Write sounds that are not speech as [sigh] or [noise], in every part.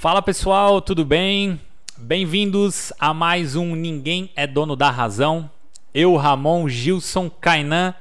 Fala pessoal, tudo bem? Bem-vindos a mais um Ninguém é Dono da Razão. Eu, Ramon Gilson Kainan,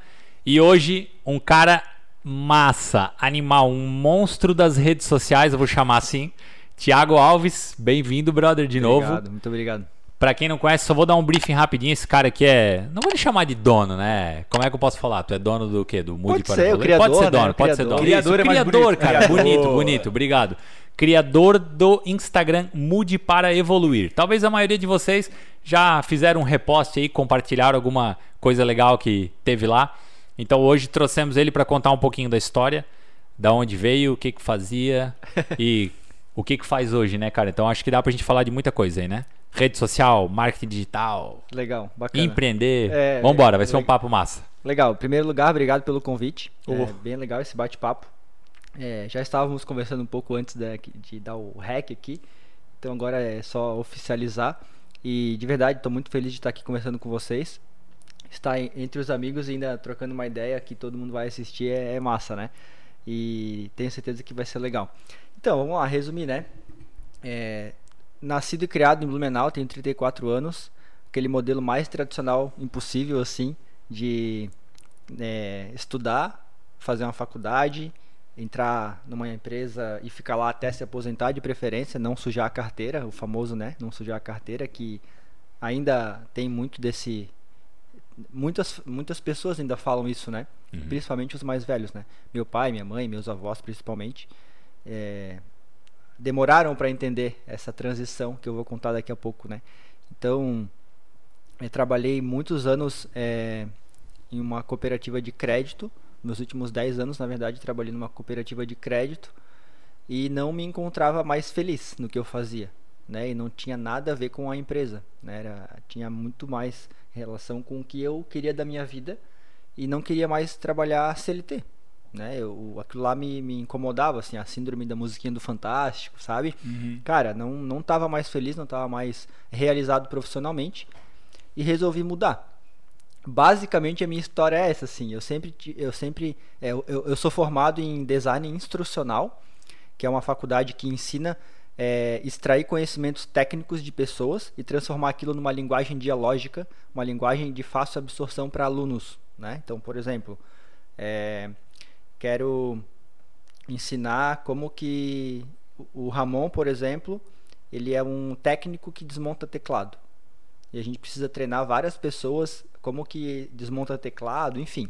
e hoje um cara massa, animal, um monstro das redes sociais, eu vou chamar assim. Tiago Alves, bem-vindo, brother, de obrigado, novo. Muito obrigado. Pra quem não conhece, só vou dar um briefing rapidinho. Esse cara aqui é. Não vou lhe chamar de dono, né? Como é que eu posso falar? Tu é dono do quê? Do Moody pode ser, o criador, Pode ser né? dono, né? pode criador. ser dono. Criador, Isso, é mais criador bonito. cara. Criador. Bonito, bonito. Obrigado. Criador do Instagram Mude para Evoluir. Talvez a maioria de vocês já fizeram um repost aí, compartilharam alguma coisa legal que teve lá. Então hoje trouxemos ele para contar um pouquinho da história, da onde veio, o que que fazia [laughs] e o que que faz hoje, né, cara? Então acho que dá pra gente falar de muita coisa aí, né? Rede social, marketing digital, Legal, bacana. empreender. É, Vambora, vai ser um papo massa. Legal, em primeiro lugar, obrigado pelo convite. Oh. É bem legal esse bate-papo. É, já estávamos conversando um pouco antes da- de, dar o hack aqui, então agora é só oficializar. E de verdade, estou muito feliz de estar aqui conversando com vocês. Estar en- entre os amigos e ainda trocando uma ideia que todo mundo vai assistir é, é massa, né? E tenho certeza que vai ser legal. Então, vamos lá, resumir, né? É, nascido e criado em Blumenau, tenho 34 anos. Aquele modelo mais tradicional impossível, assim, de é, estudar, fazer uma faculdade, entrar numa empresa e ficar lá até se aposentar de preferência, não sujar a carteira, o famoso, né? Não sujar a carteira, que ainda tem muito desse. Muitas, muitas pessoas ainda falam isso, né? Principalmente os mais velhos, né? Meu pai, minha mãe, meus avós, principalmente, é, demoraram para entender essa transição que eu vou contar daqui a pouco, né? Então, eu trabalhei muitos anos é, em uma cooperativa de crédito. Nos últimos 10 anos, na verdade, trabalhei numa cooperativa de crédito e não me encontrava mais feliz no que eu fazia, né? E não tinha nada a ver com a empresa, né? Era, tinha muito mais relação com o que eu queria da minha vida e não queria mais trabalhar CLT, né? Eu, aquilo lá me, me incomodava, assim, a síndrome da musiquinha do Fantástico, sabe? Cara, não, não tava mais feliz, não tava mais realizado profissionalmente e resolvi mudar. Basicamente a minha história é essa, assim. Eu sempre, eu sempre, é, eu, eu sou formado em design instrucional, que é uma faculdade que ensina é, extrair conhecimentos técnicos de pessoas e transformar aquilo numa linguagem dialógica, uma linguagem de fácil absorção para alunos, né? Então, por exemplo, é, quero ensinar como que o Ramon, por exemplo, ele é um técnico que desmonta teclado. E a gente precisa treinar várias pessoas como que desmonta teclado, enfim.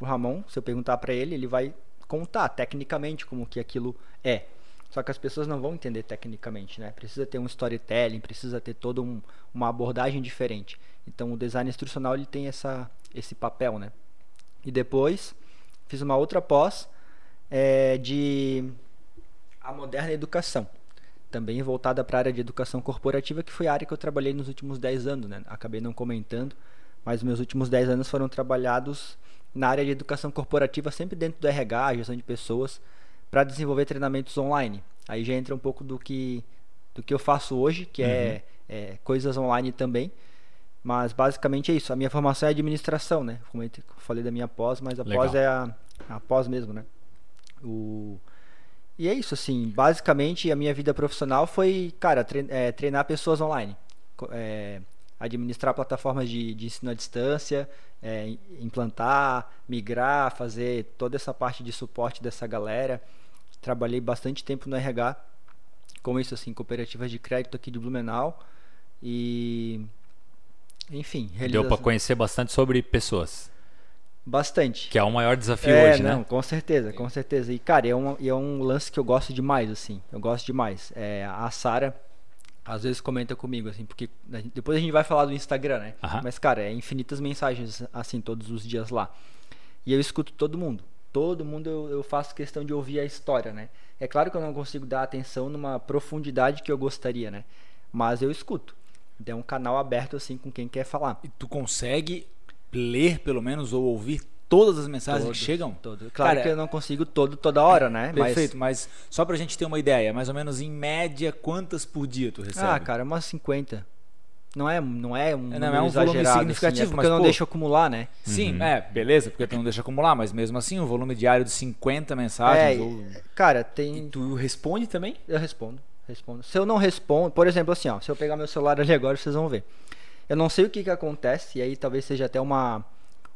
O Ramon, se eu perguntar para ele, ele vai contar tecnicamente como que aquilo é. Só que as pessoas não vão entender tecnicamente, né? Precisa ter um storytelling, precisa ter toda um, uma abordagem diferente. Então o design instrucional ele tem essa, esse papel, né? E depois fiz uma outra pós é, de a moderna educação, também voltada para a área de educação corporativa, que foi a área que eu trabalhei nos últimos 10 anos, né? Acabei não comentando, mas meus últimos 10 anos foram trabalhados na área de educação corporativa, sempre dentro do RH, gestão de pessoas, para desenvolver treinamentos online. Aí já entra um pouco do que do que eu faço hoje, que é, é coisas online também. Mas basicamente é isso. A minha formação é administração, né? Como eu falei da minha pós, mas a Legal. pós é a, a pós mesmo, né? O... E é isso, assim. Basicamente a minha vida profissional foi, cara, é, treinar pessoas online. É, administrar plataformas de, de ensino à distância, é, im- implantar, migrar, fazer toda essa parte de suporte dessa galera. Trabalhei bastante tempo no RH com isso, assim, cooperativas de crédito aqui de Blumenau. E. Enfim, Deu realiza- pra conhecer bastante sobre pessoas, bastante. que é o maior desafio é, hoje, não, né? com certeza, com certeza. E, cara, é um, é um lance que eu gosto demais, assim. Eu gosto demais. É, a Sara, às vezes, comenta comigo, assim, porque depois a gente vai falar do Instagram, né? Mas, cara, é infinitas mensagens, assim, todos os dias lá. E eu escuto todo mundo. Todo mundo eu, eu faço questão de ouvir a história, né? É claro que eu não consigo dar atenção numa profundidade que eu gostaria, né? Mas eu escuto. Então é um canal aberto, assim, com quem quer falar. E tu consegue ler, pelo menos, ou ouvir todas as mensagens Todos, que chegam? Todo. Claro Cara, que eu não consigo todo toda hora, né? Mas- Perfeito, mas só pra gente ter uma ideia, mais ou menos em média, quantas por dia tu recebe? Ah, cara, umas 50. Não é, não é um, É, não, é um volume significativo, assim, é porque mas, eu não pô, deixo acumular, né? Sim, Uhum. é, beleza, porque tu não deixa acumular, mas mesmo assim, um volume diário de 50 mensagens. É, ou... Cara, E tem. tu responde também? Eu respondo. Respondo. Se eu não respondo, por exemplo, assim, ó, se eu pegar meu celular ali agora, vocês vão ver. Eu não sei o que que acontece, e aí talvez seja até uma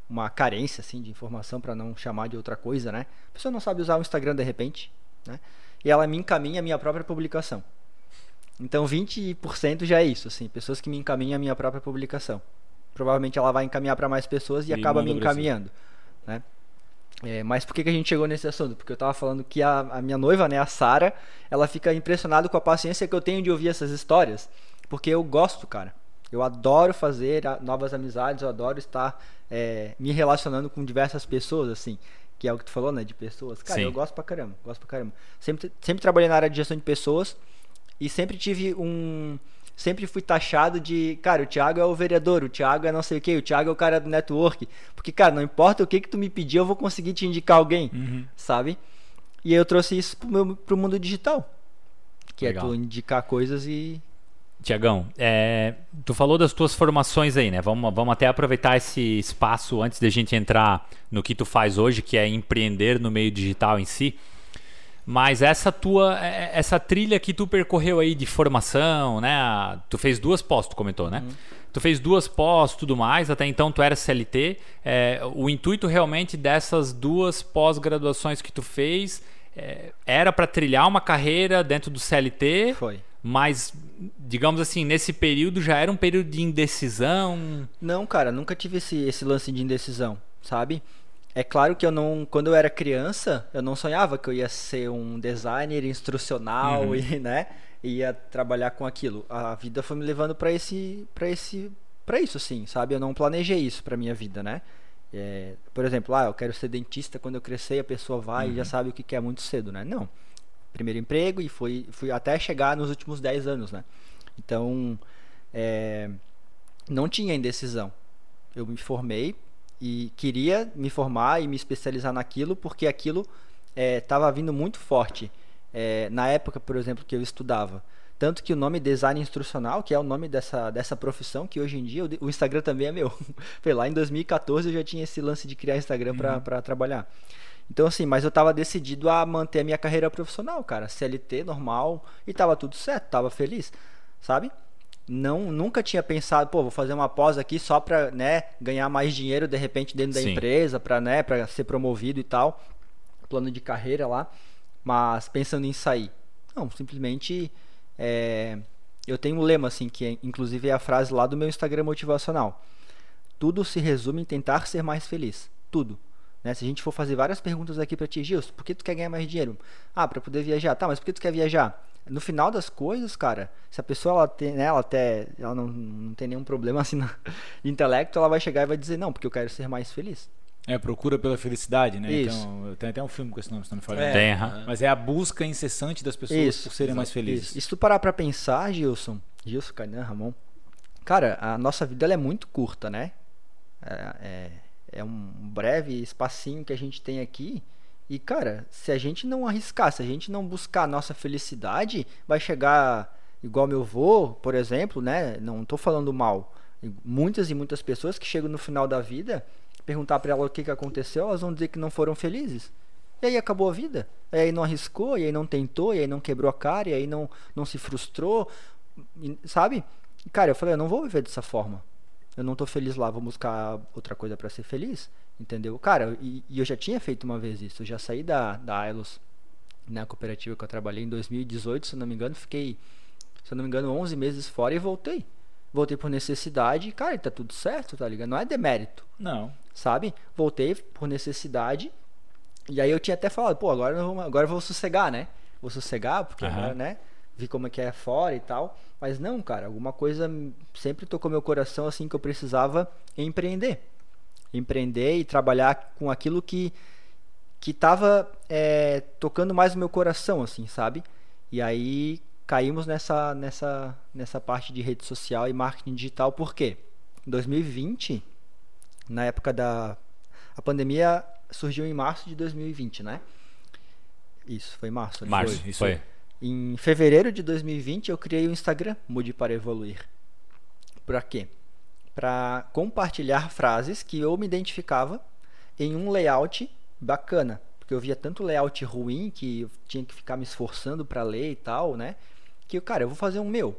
uma carência assim de informação para não chamar de outra coisa, né? A pessoa não sabe usar o Instagram de repente, né? E ela me encaminha a minha própria publicação. Então 20% já é isso, assim, pessoas que me encaminham a minha própria publicação. Provavelmente ela vai encaminhar para mais pessoas e, E acaba me encaminhando, né? É, mas por que, que a gente chegou nesse assunto? Porque eu tava falando que a, a minha noiva, né, a Sara, ela fica impressionada com a paciência que eu tenho de ouvir essas histórias, porque eu gosto, cara. Eu adoro fazer novas amizades, eu adoro estar é, me relacionando com diversas pessoas, assim, que é o que tu falou, né, de pessoas. Cara, Sim. eu gosto pra caramba, gosto pra caramba. Sempre, sempre trabalhei na área de gestão de pessoas e sempre tive um. Sempre fui taxado de, cara, o Thiago é o vereador, o Thiago é não sei o que, o Thiago é o cara do network. Porque, cara, não importa o que que tu me pedir, eu vou conseguir te indicar alguém, Uhum. sabe? E aí eu trouxe isso pro, meu, pro mundo digital. Que Legal. é tu indicar coisas e. Tiagão, é, tu falou das tuas formações aí, né? Vamos, vamos até aproveitar esse espaço antes da gente entrar no que tu faz hoje, que é empreender no meio digital em si. Mas essa tua, é- essa trilha que tu percorreu aí de formação, né? Tu fez duas pós, tu comentou, né? Tu fez duas pós, tudo mais. Até então tu era CLT. É, o intuito realmente dessas duas pós-graduações que tu fez é, era para trilhar uma carreira dentro do CLT. Foi. Mas, digamos assim, nesse período já era um período de indecisão. Não, cara, nunca tive esse, esse lance de indecisão, sabe? É claro que eu não, quando eu era criança, eu não sonhava que eu ia ser um designer instrucional Uhum. e, né, ia trabalhar com aquilo. A vida foi me levando para esse, para esse, para isso, assim, sabe? Eu não planejei isso para minha vida, né? É, por exemplo, ah, eu quero ser dentista quando eu crescer, a pessoa vai e já sabe o que que é muito cedo, né? Não. Primeiro emprego e fui, fui até chegar nos últimos 10 anos, né? Então, é, não tinha indecisão. Eu me formei e queria me formar e me especializar naquilo porque aquilo estava vindo muito forte é, na época, por exemplo, que eu estudava. Tanto que o nome design instrucional, que é o nome dessa, dessa profissão, que hoje em dia o Instagram também é meu. [laughs] Foi lá em 2014 eu já tinha esse lance de criar Instagram para trabalhar. Então, assim, mas eu tava decidido a manter a minha carreira profissional, cara. CLT, normal, e tava tudo certo, tava feliz, sabe? Não, nunca tinha pensado, pô, vou fazer uma pós aqui só pra, né, ganhar mais dinheiro de repente dentro da Sim. empresa, pra, né, pra ser promovido e tal. Plano de carreira lá, mas pensando em sair. Não, simplesmente é, eu tenho um lema, assim, que é, inclusive é a frase lá do meu Instagram motivacional. Tudo se resume em tentar ser mais feliz. Tudo. Né? Se a gente for fazer várias perguntas aqui pra ti, Gilson, por que tu quer ganhar mais dinheiro? Ah, pra poder viajar. Tá, mas por que tu quer viajar? No final das coisas, cara, se a pessoa ela tem, né, ela até ela não, não tem nenhum problema [laughs] assim de intelecto, ela vai chegar e vai dizer não, porque eu quero ser mais feliz. É, procura pela felicidade, né? Isso. Então, tem até um filme com esse nome, se não me falha. É. Tem, aham. Mas é a busca incessante das pessoas Isso, por serem mais felizes. Isso. E se tu parar pra pensar, Gilson, Gilson, Kainan, Ramon, cara, a nossa vida ela é muito curta, né? É, é, é um breve espacinho que a gente tem aqui. E, cara, se a gente não arriscar, se a gente não buscar a nossa felicidade, vai chegar igual meu avô, por exemplo, né? Não tô falando mal. Muitas e muitas pessoas que chegam no final da vida, perguntar pra ela o que, que aconteceu, elas vão dizer que não foram felizes. E aí acabou a vida. E aí não arriscou, e aí não tentou, e aí não quebrou a cara, e aí não, não se frustrou, sabe? Cara, eu falei, eu não vou viver dessa forma. Eu não tô feliz lá, vou buscar outra coisa pra ser feliz, entendeu? Cara, e, e eu já tinha feito uma vez isso. Eu já saí da, da Ailos, na cooperativa que eu trabalhei em 2018, se não me engano, fiquei, se não me engano, 11 meses fora e voltei. Voltei por necessidade, e, cara, tá tudo certo, tá ligado? Não é demérito Não. sabe? Voltei por necessidade. E aí eu tinha até falado, pô, agora eu vou, agora eu vou sossegar, né? Vou sossegar, porque agora, né? Vi como é que é fora e tal. Mas não, cara, alguma coisa sempre tocou meu coração assim que eu precisava empreender. Empreender e trabalhar com aquilo que que tava é, tocando mais o meu coração, assim, sabe? E aí caímos nessa, nessa, nessa parte de rede social e marketing digital, por quê? Em 2020, na época da. A pandemia surgiu em março de 2020, né? Isso, foi março. Março, Foi, isso foi. aí. Em fevereiro de 2020 eu criei o Instagram Mude para Evoluir. Pra quê? Pra compartilhar frases que eu me identificava em um layout bacana. Porque eu via tanto layout ruim que eu tinha que ficar me esforçando para ler e tal, né? que, cara, eu vou fazer um meu.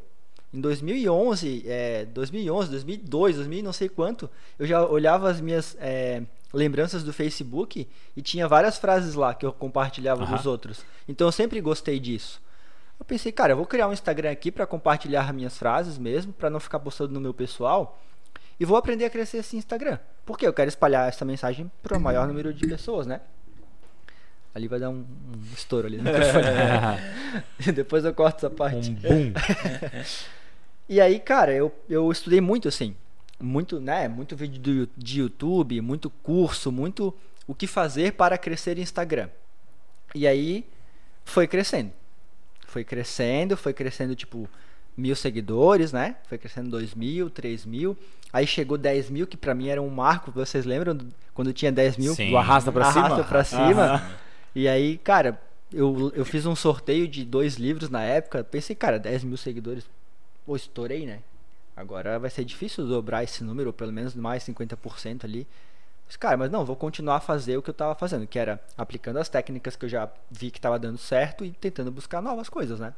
Em 2011, é, 2011, 2002, 2000 não sei quanto, eu já olhava as minhas é, lembranças do Facebook e tinha várias frases lá que eu compartilhava Aham. dos outros. Então eu sempre gostei disso. Eu pensei, cara, eu vou criar um Instagram aqui para compartilhar minhas frases mesmo, para não ficar postando no meu pessoal. E vou aprender a crescer esse Instagram. Porque eu quero espalhar essa mensagem para o maior número de pessoas, né? Ali vai dar um, um estouro ali no [laughs] microfone. [laughs] Depois eu corto essa parte. um boom. [laughs] E aí, cara, eu, eu estudei muito assim. Muito, né? Muito vídeo do, de YouTube, muito curso, muito o que fazer para crescer Instagram. E aí foi crescendo. Foi crescendo, foi crescendo tipo mil seguidores, né? Foi crescendo dois mil, três mil. Aí chegou 10 mil, que pra mim era um marco. Vocês lembram do- quando tinha 10 mil? Sim. Do arrasta pra cima? Arrasta pra cima. Aham. E aí, cara, eu, eu fiz um sorteio de dois livros na época. Pensei, cara, 10 mil seguidores. Pô, estourei, né? Agora vai ser difícil dobrar esse número, ou pelo menos mais 50% ali. Mas, cara, mas não, vou continuar a fazer o que eu tava fazendo, que era aplicando as técnicas que eu já vi que tava dando certo e tentando buscar novas coisas, né?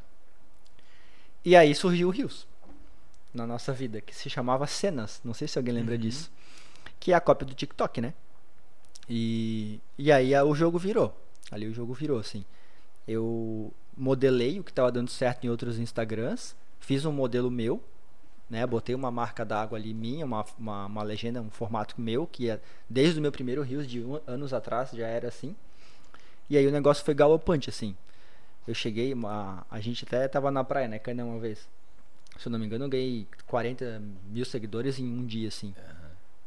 E aí surgiu o Rios na nossa vida, que se chamava Cenas. Não sei se alguém lembra disso. Que é a cópia do TikTok, né? E, e aí a- o jogo virou. Ali o jogo virou, assim. Eu modelei o que estava dando certo em outros Instagrams, fiz um modelo meu, né? Botei uma marca d'água ali minha, uma, uma, uma legenda, um formato meu, que é desde o meu primeiro Rios de um- anos atrás já era assim. E aí o negócio foi galopante, assim. Eu cheguei, uma, a gente até tava na praia, né? Cana uma vez. Se eu não me engano, eu ganhei 40 mil seguidores em um dia, assim.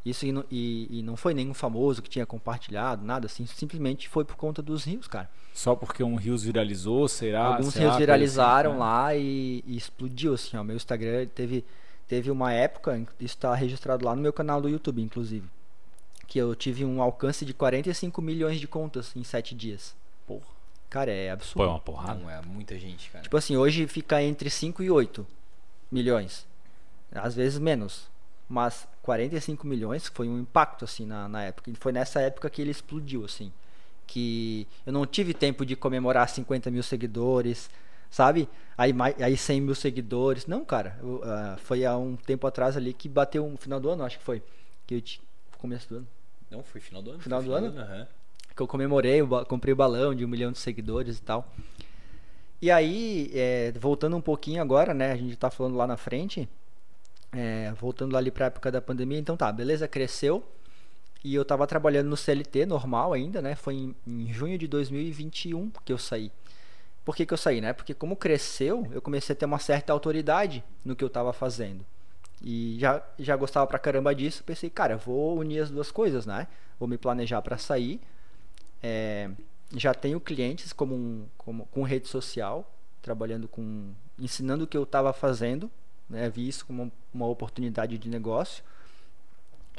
Isso e não, e, e não foi nenhum famoso que tinha compartilhado, nada assim. Simplesmente foi por conta dos rios, cara. Só porque um Rios viralizou, será? Alguns Será? rios viralizaram assim, né? lá e, e explodiu, assim, ó. Meu Instagram teve, teve uma época, isso tá registrado lá no meu canal do YouTube, inclusive. Que eu tive um alcance de 45 milhões de contas em 7 dias. Porra. Cara, é Pô, é absurdo. uma porrada. Não, é muita gente, cara. Tipo assim, hoje fica entre 5 e 8 milhões. Às vezes menos. Mas 45 milhões foi um impacto, assim, na, na época. E foi nessa época que ele explodiu, assim. Que eu não tive tempo de comemorar 50 mil seguidores, sabe? Aí, aí 100 mil seguidores. Não, cara. eu, ah, foi há um tempo atrás ali que bateu no final do ano, acho que foi. Que eu começo do ano. Não, foi final do ano. Final foi do ano? aham. Que eu comemorei, eu comprei o balão de um milhão de seguidores e tal. E aí, é, voltando um pouquinho agora, né? A gente tá falando lá na frente, é, voltando lá ali pra época da pandemia, então tá, beleza, cresceu. E eu tava trabalhando no CLT normal ainda, né? Foi em, em junho de 2021 que eu saí. Por que, que eu saí, né? Porque como cresceu, eu comecei a ter uma certa autoridade no que eu tava fazendo. E já, já gostava pra caramba disso, pensei, cara, vou unir as duas coisas, né? Vou me planejar pra sair. É, já tenho clientes como, um, como com rede social, trabalhando com ensinando o que eu estava fazendo, né? Vi isso como uma oportunidade de negócio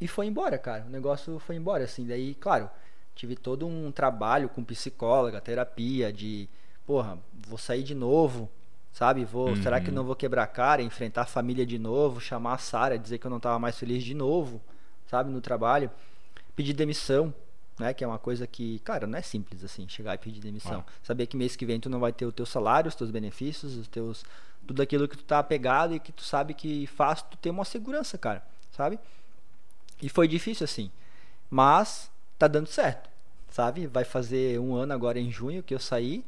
e foi embora, cara. O negócio foi embora, assim. Daí, claro, tive todo um trabalho com psicóloga, terapia, de, porra, vou sair de novo, sabe? Vou, será que não vou quebrar a cara, enfrentar a família de novo, chamar a Sara, dizer que eu não estava mais feliz de novo, sabe, no trabalho, pedir demissão, né? Que é uma coisa que, cara, não é simples assim, chegar e pedir demissão. Saber que mês que vem tu não vai ter o teu salário, os teus benefícios, os teus tudo aquilo que tu tá apegado e que tu sabe que faz tu ter uma segurança, cara, sabe? E foi difícil assim. Mas tá dando certo, sabe? Vai fazer um ano agora em junho que eu saí.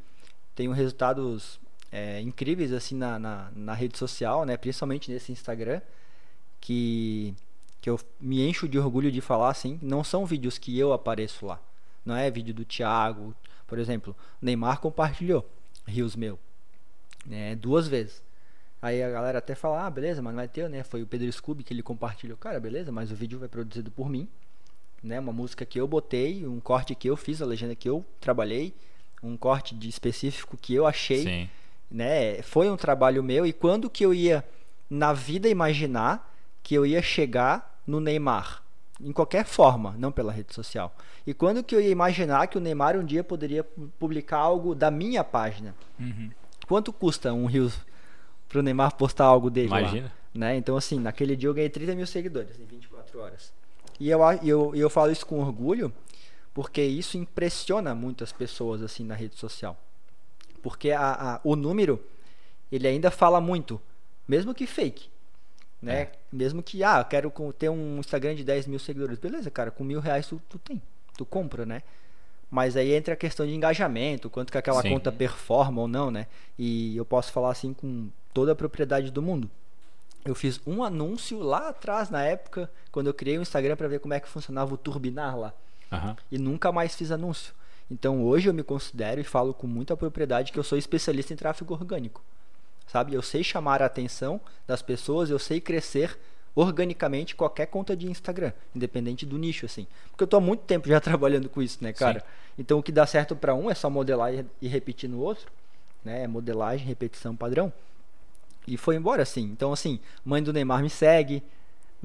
Tenho resultados é, incríveis assim na, na, na rede social, né? Principalmente nesse Instagram. Que, que eu me encho de orgulho de falar assim. Não são vídeos que eu apareço lá. Não é vídeo do Thiago. Por exemplo, Neymar compartilhou rios meu. Né, duas vezes. Aí a galera até fala, ah, beleza, mas não vai ter, né? Foi o Pedro Scooby que ele compartilhou. Cara, beleza, mas o vídeo vai produzido por mim. Né? Uma música que eu botei, um corte que eu fiz, a legenda que eu trabalhei, um corte de específico que eu achei, Sim. né? Foi um trabalho meu e quando que eu ia na vida imaginar que eu ia chegar no Neymar? Em qualquer forma, não pela rede social. E quando que eu ia imaginar que o Neymar um dia poderia pu- publicar algo da minha página? Uhum. Quanto custa um Rios pro Neymar postar algo dele lá? Imagina. né? Então, assim, naquele dia eu ganhei 30 mil seguidores em 24 horas. E eu, eu, eu falo isso com orgulho, porque isso impressiona muitas pessoas, assim, na rede social. Porque a, a- o número, ele ainda fala muito, mesmo que fake. Né? É. Mesmo que, ah, eu quero ter um Instagram de 10 mil seguidores. Beleza, cara, com mil reais tu, tu tem, tu compra, né? Mas aí entra a questão de engajamento, quanto que aquela Sim. conta performa ou não, né? E eu posso falar assim com toda a propriedade do mundo. Eu fiz um anúncio lá atrás, na época, quando eu criei o Instagram para ver como é que funcionava o turbinar lá. Aham. E nunca mais fiz anúncio. Então hoje eu me considero e falo com muita propriedade que eu sou especialista em tráfego orgânico. Sabe? Eu sei chamar a atenção das pessoas, eu sei crescer organicamente qualquer conta de Instagram, independente do nicho assim. Porque eu tô há muito tempo já [laughs] trabalhando com isso, né, cara? Então o que dá certo para um é só modelar e, e repetir no outro, né? É Modelagem, repetição padrão. E foi embora assim. Então assim, mãe do Neymar me segue,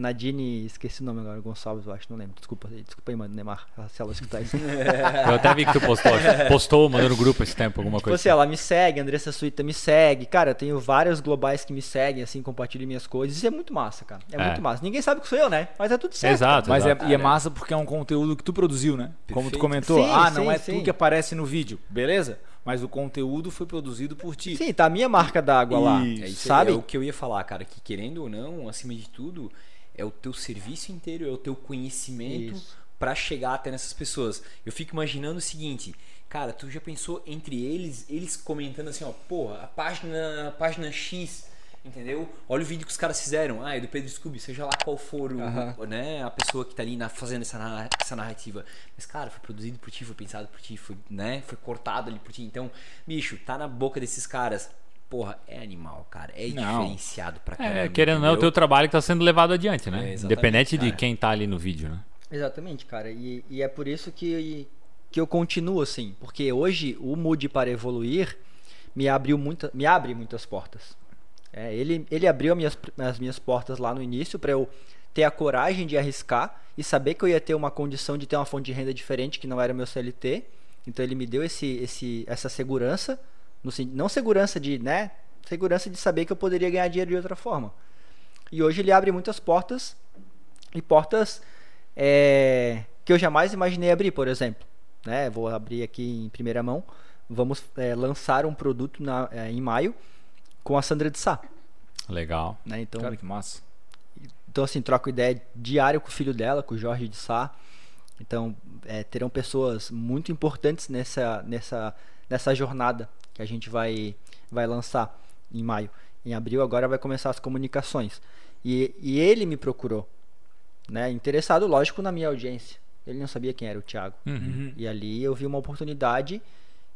Nadine, esqueci o nome agora, Gonçalves, eu acho, não lembro. Desculpa, aí, desculpa aí, do Neymar, se ela escutar isso. [laughs] Eu até vi que tu postou, postou, mandou no grupo esse tempo, alguma Tipo coisa. assim, ela me segue, Andressa Suíta me segue. Cara, eu tenho vários globais que me seguem, assim, compartilham minhas coisas. Isso é muito massa, cara. É, É. muito massa. Ninguém sabe que sou eu, né? Mas é tudo certo. Exato, Mas é, exato. e é massa porque é um conteúdo que tu produziu, né? Como tu Perfeito. comentou, Sim, ah, não sim, é sim. tu que aparece no vídeo, beleza? Mas o conteúdo foi produzido por ti. Sim, tá a minha marca d'água lá. Isso. É isso sabe? é o que eu ia falar, cara, que querendo ou não, acima de tudo, é o teu serviço inteiro, é o teu conhecimento pra chegar até nessas pessoas. Eu fico imaginando o seguinte, cara, tu já pensou entre eles, eles comentando assim, ó, porra, a página, a página X, entendeu? Olha o vídeo que os caras fizeram, ah, é do Pedro Scooby, seja lá qual for o, né, a pessoa que tá ali na- fazendo essa, essa narrativa. Mas, cara, foi produzido por ti, foi pensado por ti, foi, né, foi cortado ali por ti. Então, bicho, tá na boca desses caras. Porra, é animal, cara. É Não. diferenciado pra caramba. É, querendo ou não, é o teu trabalho que tá sendo levado adiante, né? É, exatamente, Independente de cara. quem tá ali no vídeo, né? Exatamente, cara. E, e é por isso que, que eu continuo assim. Porque hoje o Mude para Evoluir me abriu muita, me abre muitas portas. É, ele, ele abriu as minhas, as minhas portas lá no início para eu ter a coragem de arriscar e saber que eu ia ter uma condição de ter uma fonte de renda diferente que não era meu CLT. Então ele me deu esse, esse, essa segurança, no, não segurança de, né? Segurança de saber que eu poderia ganhar dinheiro de outra forma. E hoje ele abre muitas portas e portas é, que eu jamais imaginei abrir, por exemplo. Né? Vou abrir aqui em primeira mão. Vamos é, lançar um produto na- é, em maio com a Sandra de Sá. Legal. Né? Então, Cara, que massa. então, assim, troco ideia diário com o filho dela, com o Jorge de Sá. Então, é, terão pessoas muito importantes nessa, nessa, nessa jornada que a gente vai, vai lançar em maio. Em abril, agora vai começar as comunicações. E, e ele me procurou, né? Interessado, lógico, na minha audiência. Ele não sabia quem era o Thiago. Uhum. E ali eu vi uma oportunidade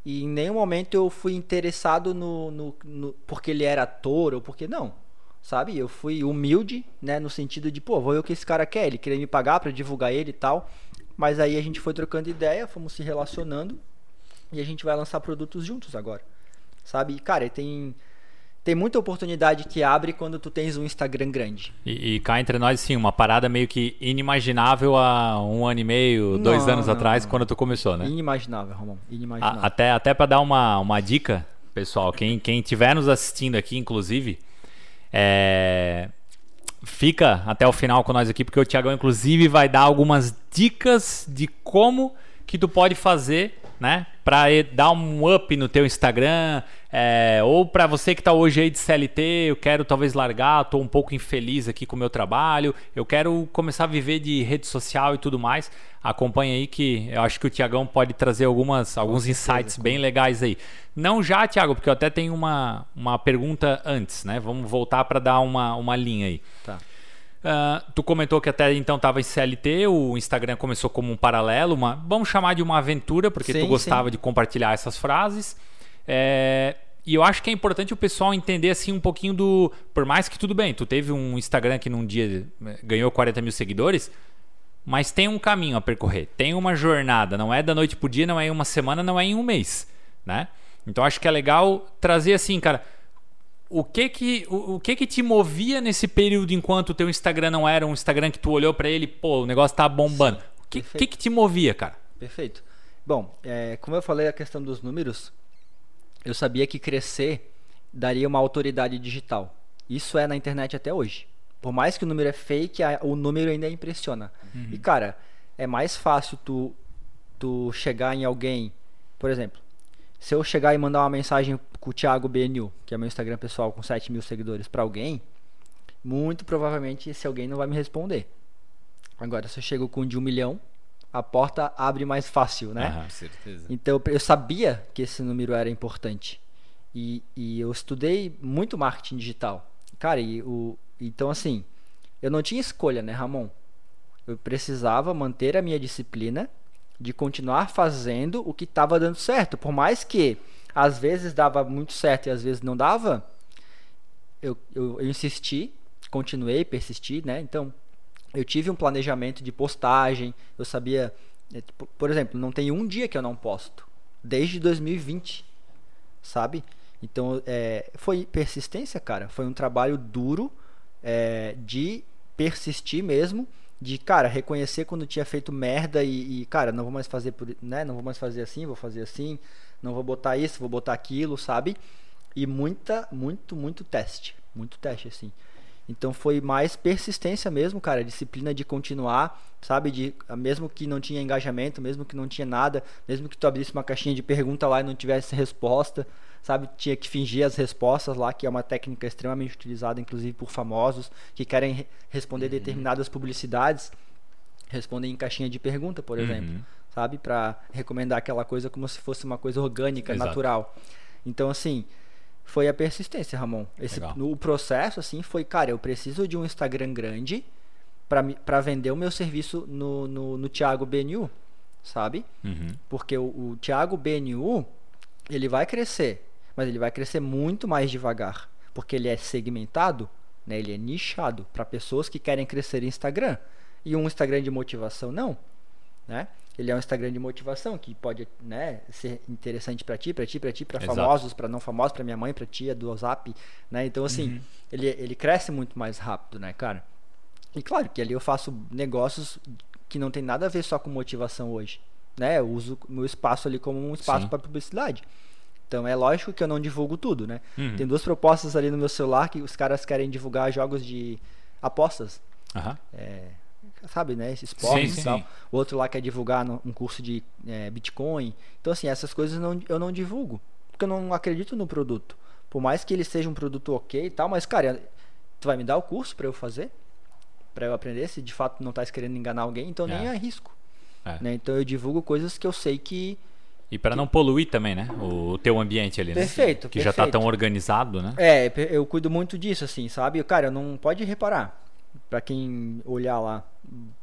e em nenhum momento eu fui interessado no, no, no- porque ele era ator ou porque não. Sabe? Eu fui humilde, né, no sentido de, pô, vou ver o que esse cara quer, ele queria me pagar pra divulgar ele e tal. Mas aí a gente foi trocando ideia, fomos se relacionando e a gente vai lançar produtos juntos agora. Sabe? E, cara, tem tem muita oportunidade que abre quando tu tens um Instagram grande. E, e cá entre nós, sim, uma parada meio que inimaginável há um ano e meio, Não, dois anos não, atrás, não. quando tu começou, né? Inimaginável, Romão. A- Inimaginável. até até para dar uma, uma dica, pessoal, quem quem estiver nos assistindo aqui, inclusive, é, fica até o final com nós aqui, porque o Tiagão, inclusive, vai dar algumas dicas de como que tu pode fazer, né, para dar um up no teu Instagram, é, ou para você que tá hoje aí de CLT, eu quero talvez largar, tô um pouco infeliz aqui com o meu trabalho, eu quero começar a viver de rede social e tudo mais. Acompanha aí que eu acho que o Tiagão pode trazer algumas, alguns insights bem legais aí. Não já, Tiago, porque eu até tenho uma, uma pergunta antes, né? Vamos voltar para dar uma, uma linha aí. Tá. Ah, tu comentou que até então estava em CLT, o Instagram começou como um paralelo, uma, vamos chamar de uma aventura, porque tu Sim, gostava sim. de compartilhar essas frases. É, e eu acho que é importante o pessoal entender assim um pouquinho do. Por mais que tudo bem, tu teve um Instagram que num dia eh, ganhou 40 mil seguidores, mas tem um caminho a percorrer, tem uma jornada, não é da noite pro dia, não é em uma semana, não é em um mês, né? Então acho que é legal trazer assim, cara, o que que o, o que que te movia nesse período enquanto o teu Instagram não era um Instagram que tu olhou pra ele, pô, o negócio tá bombando. O que, que que te movia, cara? Perfeito. Bom, é, como eu falei a questão dos números, eu sabia que crescer daria uma autoridade digital. Isso é na internet até hoje. Por mais que o número é fake, a- o número ainda impressiona. E cara, é mais fácil tu, tu chegar em alguém, por exemplo, Se eu chegar e mandar uma mensagem com o Thiago BNU, que é meu Instagram pessoal com 7 mil seguidores, pra alguém, muito provavelmente esse alguém não vai me responder. Agora, se eu chego com de um milhão, a porta abre mais fácil, né? Com certeza. Então eu sabia que esse número era importante. E, e eu estudei muito marketing digital. Cara, e o, então assim, eu não tinha escolha, né, Ramon? Eu precisava manter a minha disciplina de continuar fazendo o que estava dando certo. Por mais que às vezes dava muito certo e às vezes não dava, eu, eu, eu insisti, continuei, persisti, né? Então, eu tive um planejamento de postagem, eu sabia, é, tipo, por exemplo, não tem um dia que eu não posto, desde 2020, sabe? Então, é, foi persistência, cara, foi um trabalho duro é, de persistir mesmo, de, cara, reconhecer quando tinha feito merda e, e, cara, não vou mais fazer, por, né? Não vou mais fazer assim, vou fazer assim, não vou botar isso, vou botar aquilo, sabe? E muita, muito, muito teste, muito teste, assim. Então foi mais persistência mesmo, cara, disciplina de continuar, sabe? De mesmo que não tinha engajamento, mesmo que não tinha nada, mesmo que tu abrisse uma caixinha de pergunta lá e não tivesse resposta, sabe? Tinha que fingir as respostas lá, que é uma técnica extremamente utilizada, inclusive por famosos que querem re- responder determinadas publicidades, respondem em caixinha de pergunta, por exemplo, Uhum. sabe? Para recomendar aquela coisa como se fosse uma coisa orgânica, Exato. natural. Então assim, foi a persistência, Ramon. Esse, Legal. no processo, assim, foi, cara, eu preciso de um Instagram grande para vender o meu serviço no, no, no Thiago BNU, sabe? Uhum. Porque o, o Thiago BNU, ele vai crescer, mas ele vai crescer muito mais devagar, porque ele é segmentado, né? Ele é nichado para pessoas que querem crescer em Instagram. E um Instagram de motivação não, né? Ele é um Instagram de motivação que pode, né, ser interessante para ti, para ti, para ti, para famosos, para não famosos, para minha mãe, para tia do WhatsApp, né? Então assim, ele ele cresce muito mais rápido, né, cara? E claro que ali eu faço negócios que não tem nada a ver só com motivação hoje. Né? Eu uso o meu espaço ali como um espaço para publicidade. Então é lógico que eu não divulgo tudo, né? Uhum. Tem duas propostas ali no meu celular que os caras querem divulgar jogos de apostas, Aham. Sabe, né? Esse esporte Sim, e tal. sim. O outro lá quer divulgar um curso de é, Bitcoin. Então assim, essas coisas não, eu não divulgo, porque eu não acredito no produto. Por mais que ele seja um produto ok e tal, mas cara, tu vai me dar o curso para eu fazer? Para eu aprender se de fato não estás querendo enganar alguém, então nem É. arrisco. É. Né? Então eu divulgo coisas que eu sei que E para não poluir também, né? O teu ambiente ali, né? Perfeito, Que já tá tão organizado, né? É, eu cuido muito disso, assim, sabe? Cara, não pode reparar. Pra quem olhar lá,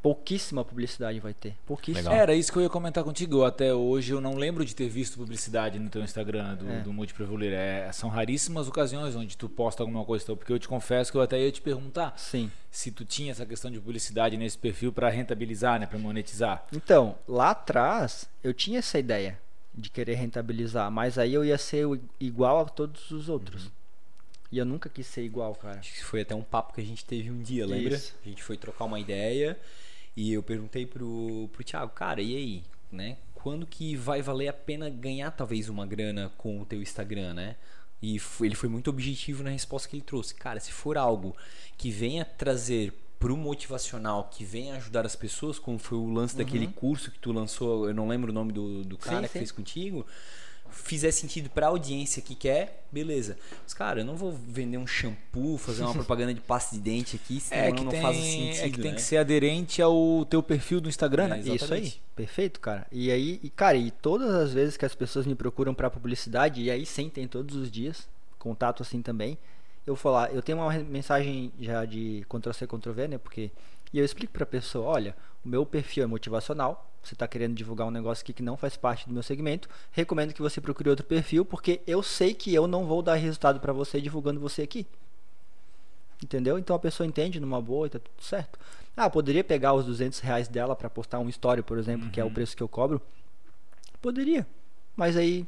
pouquíssima publicidade vai ter. Pouquíssima. Legal. Era isso que eu ia comentar contigo. Até hoje eu não lembro de ter visto publicidade no teu Instagram do, É. do. É, são raríssimas ocasiões onde tu posta alguma coisa. Então, porque eu te confesso que eu até ia te perguntar Sim. se tu tinha essa questão de publicidade nesse perfil para rentabilizar, né, para monetizar. Então, lá atrás, eu tinha essa ideia de querer rentabilizar, mas aí eu ia ser igual a todos os outros. E eu nunca quis ser igual, cara. Acho que foi até um papo que a gente teve um dia, lembra? Isso. A gente foi trocar uma ideia e eu perguntei pro, pro Thiago, cara, e aí, né? Quando que vai valer a pena ganhar talvez uma grana com o teu Instagram, né? E f- ele foi muito objetivo na resposta que ele trouxe. Cara, se for algo que venha trazer pro motivacional, que venha ajudar as pessoas, como foi o lance daquele curso que tu lançou, eu não lembro o nome do, do cara Sim, que sim. fez contigo, fizer sentido pra audiência que quer, beleza. Mas, cara, eu não vou vender um shampoo, fazer uma [laughs] propaganda de pasta de dente aqui, senão É que, não tem, faz sentido, é que tem né? que ser aderente ao teu perfil do Instagram, né? É, Isso aí, perfeito, cara. E aí, e, cara, e todas as vezes que as pessoas me procuram pra publicidade, e aí sim, tem todos os dias, contato assim também, eu vou falar, eu tenho uma mensagem já de Ctrl-C, Ctrl-V, né, porque, e eu explico pra pessoa, olha, o meu perfil é motivacional, você tá querendo divulgar um negócio aqui que não faz parte do meu segmento, recomendo que você procure outro perfil, porque eu sei que eu não vou dar resultado pra você divulgando você aqui. Entendeu? Então a pessoa entende numa boa e tá tudo certo. Ah, poderia pegar os 200 reais dela pra postar um story, por exemplo, que é o preço que eu cobro? Poderia. Mas aí,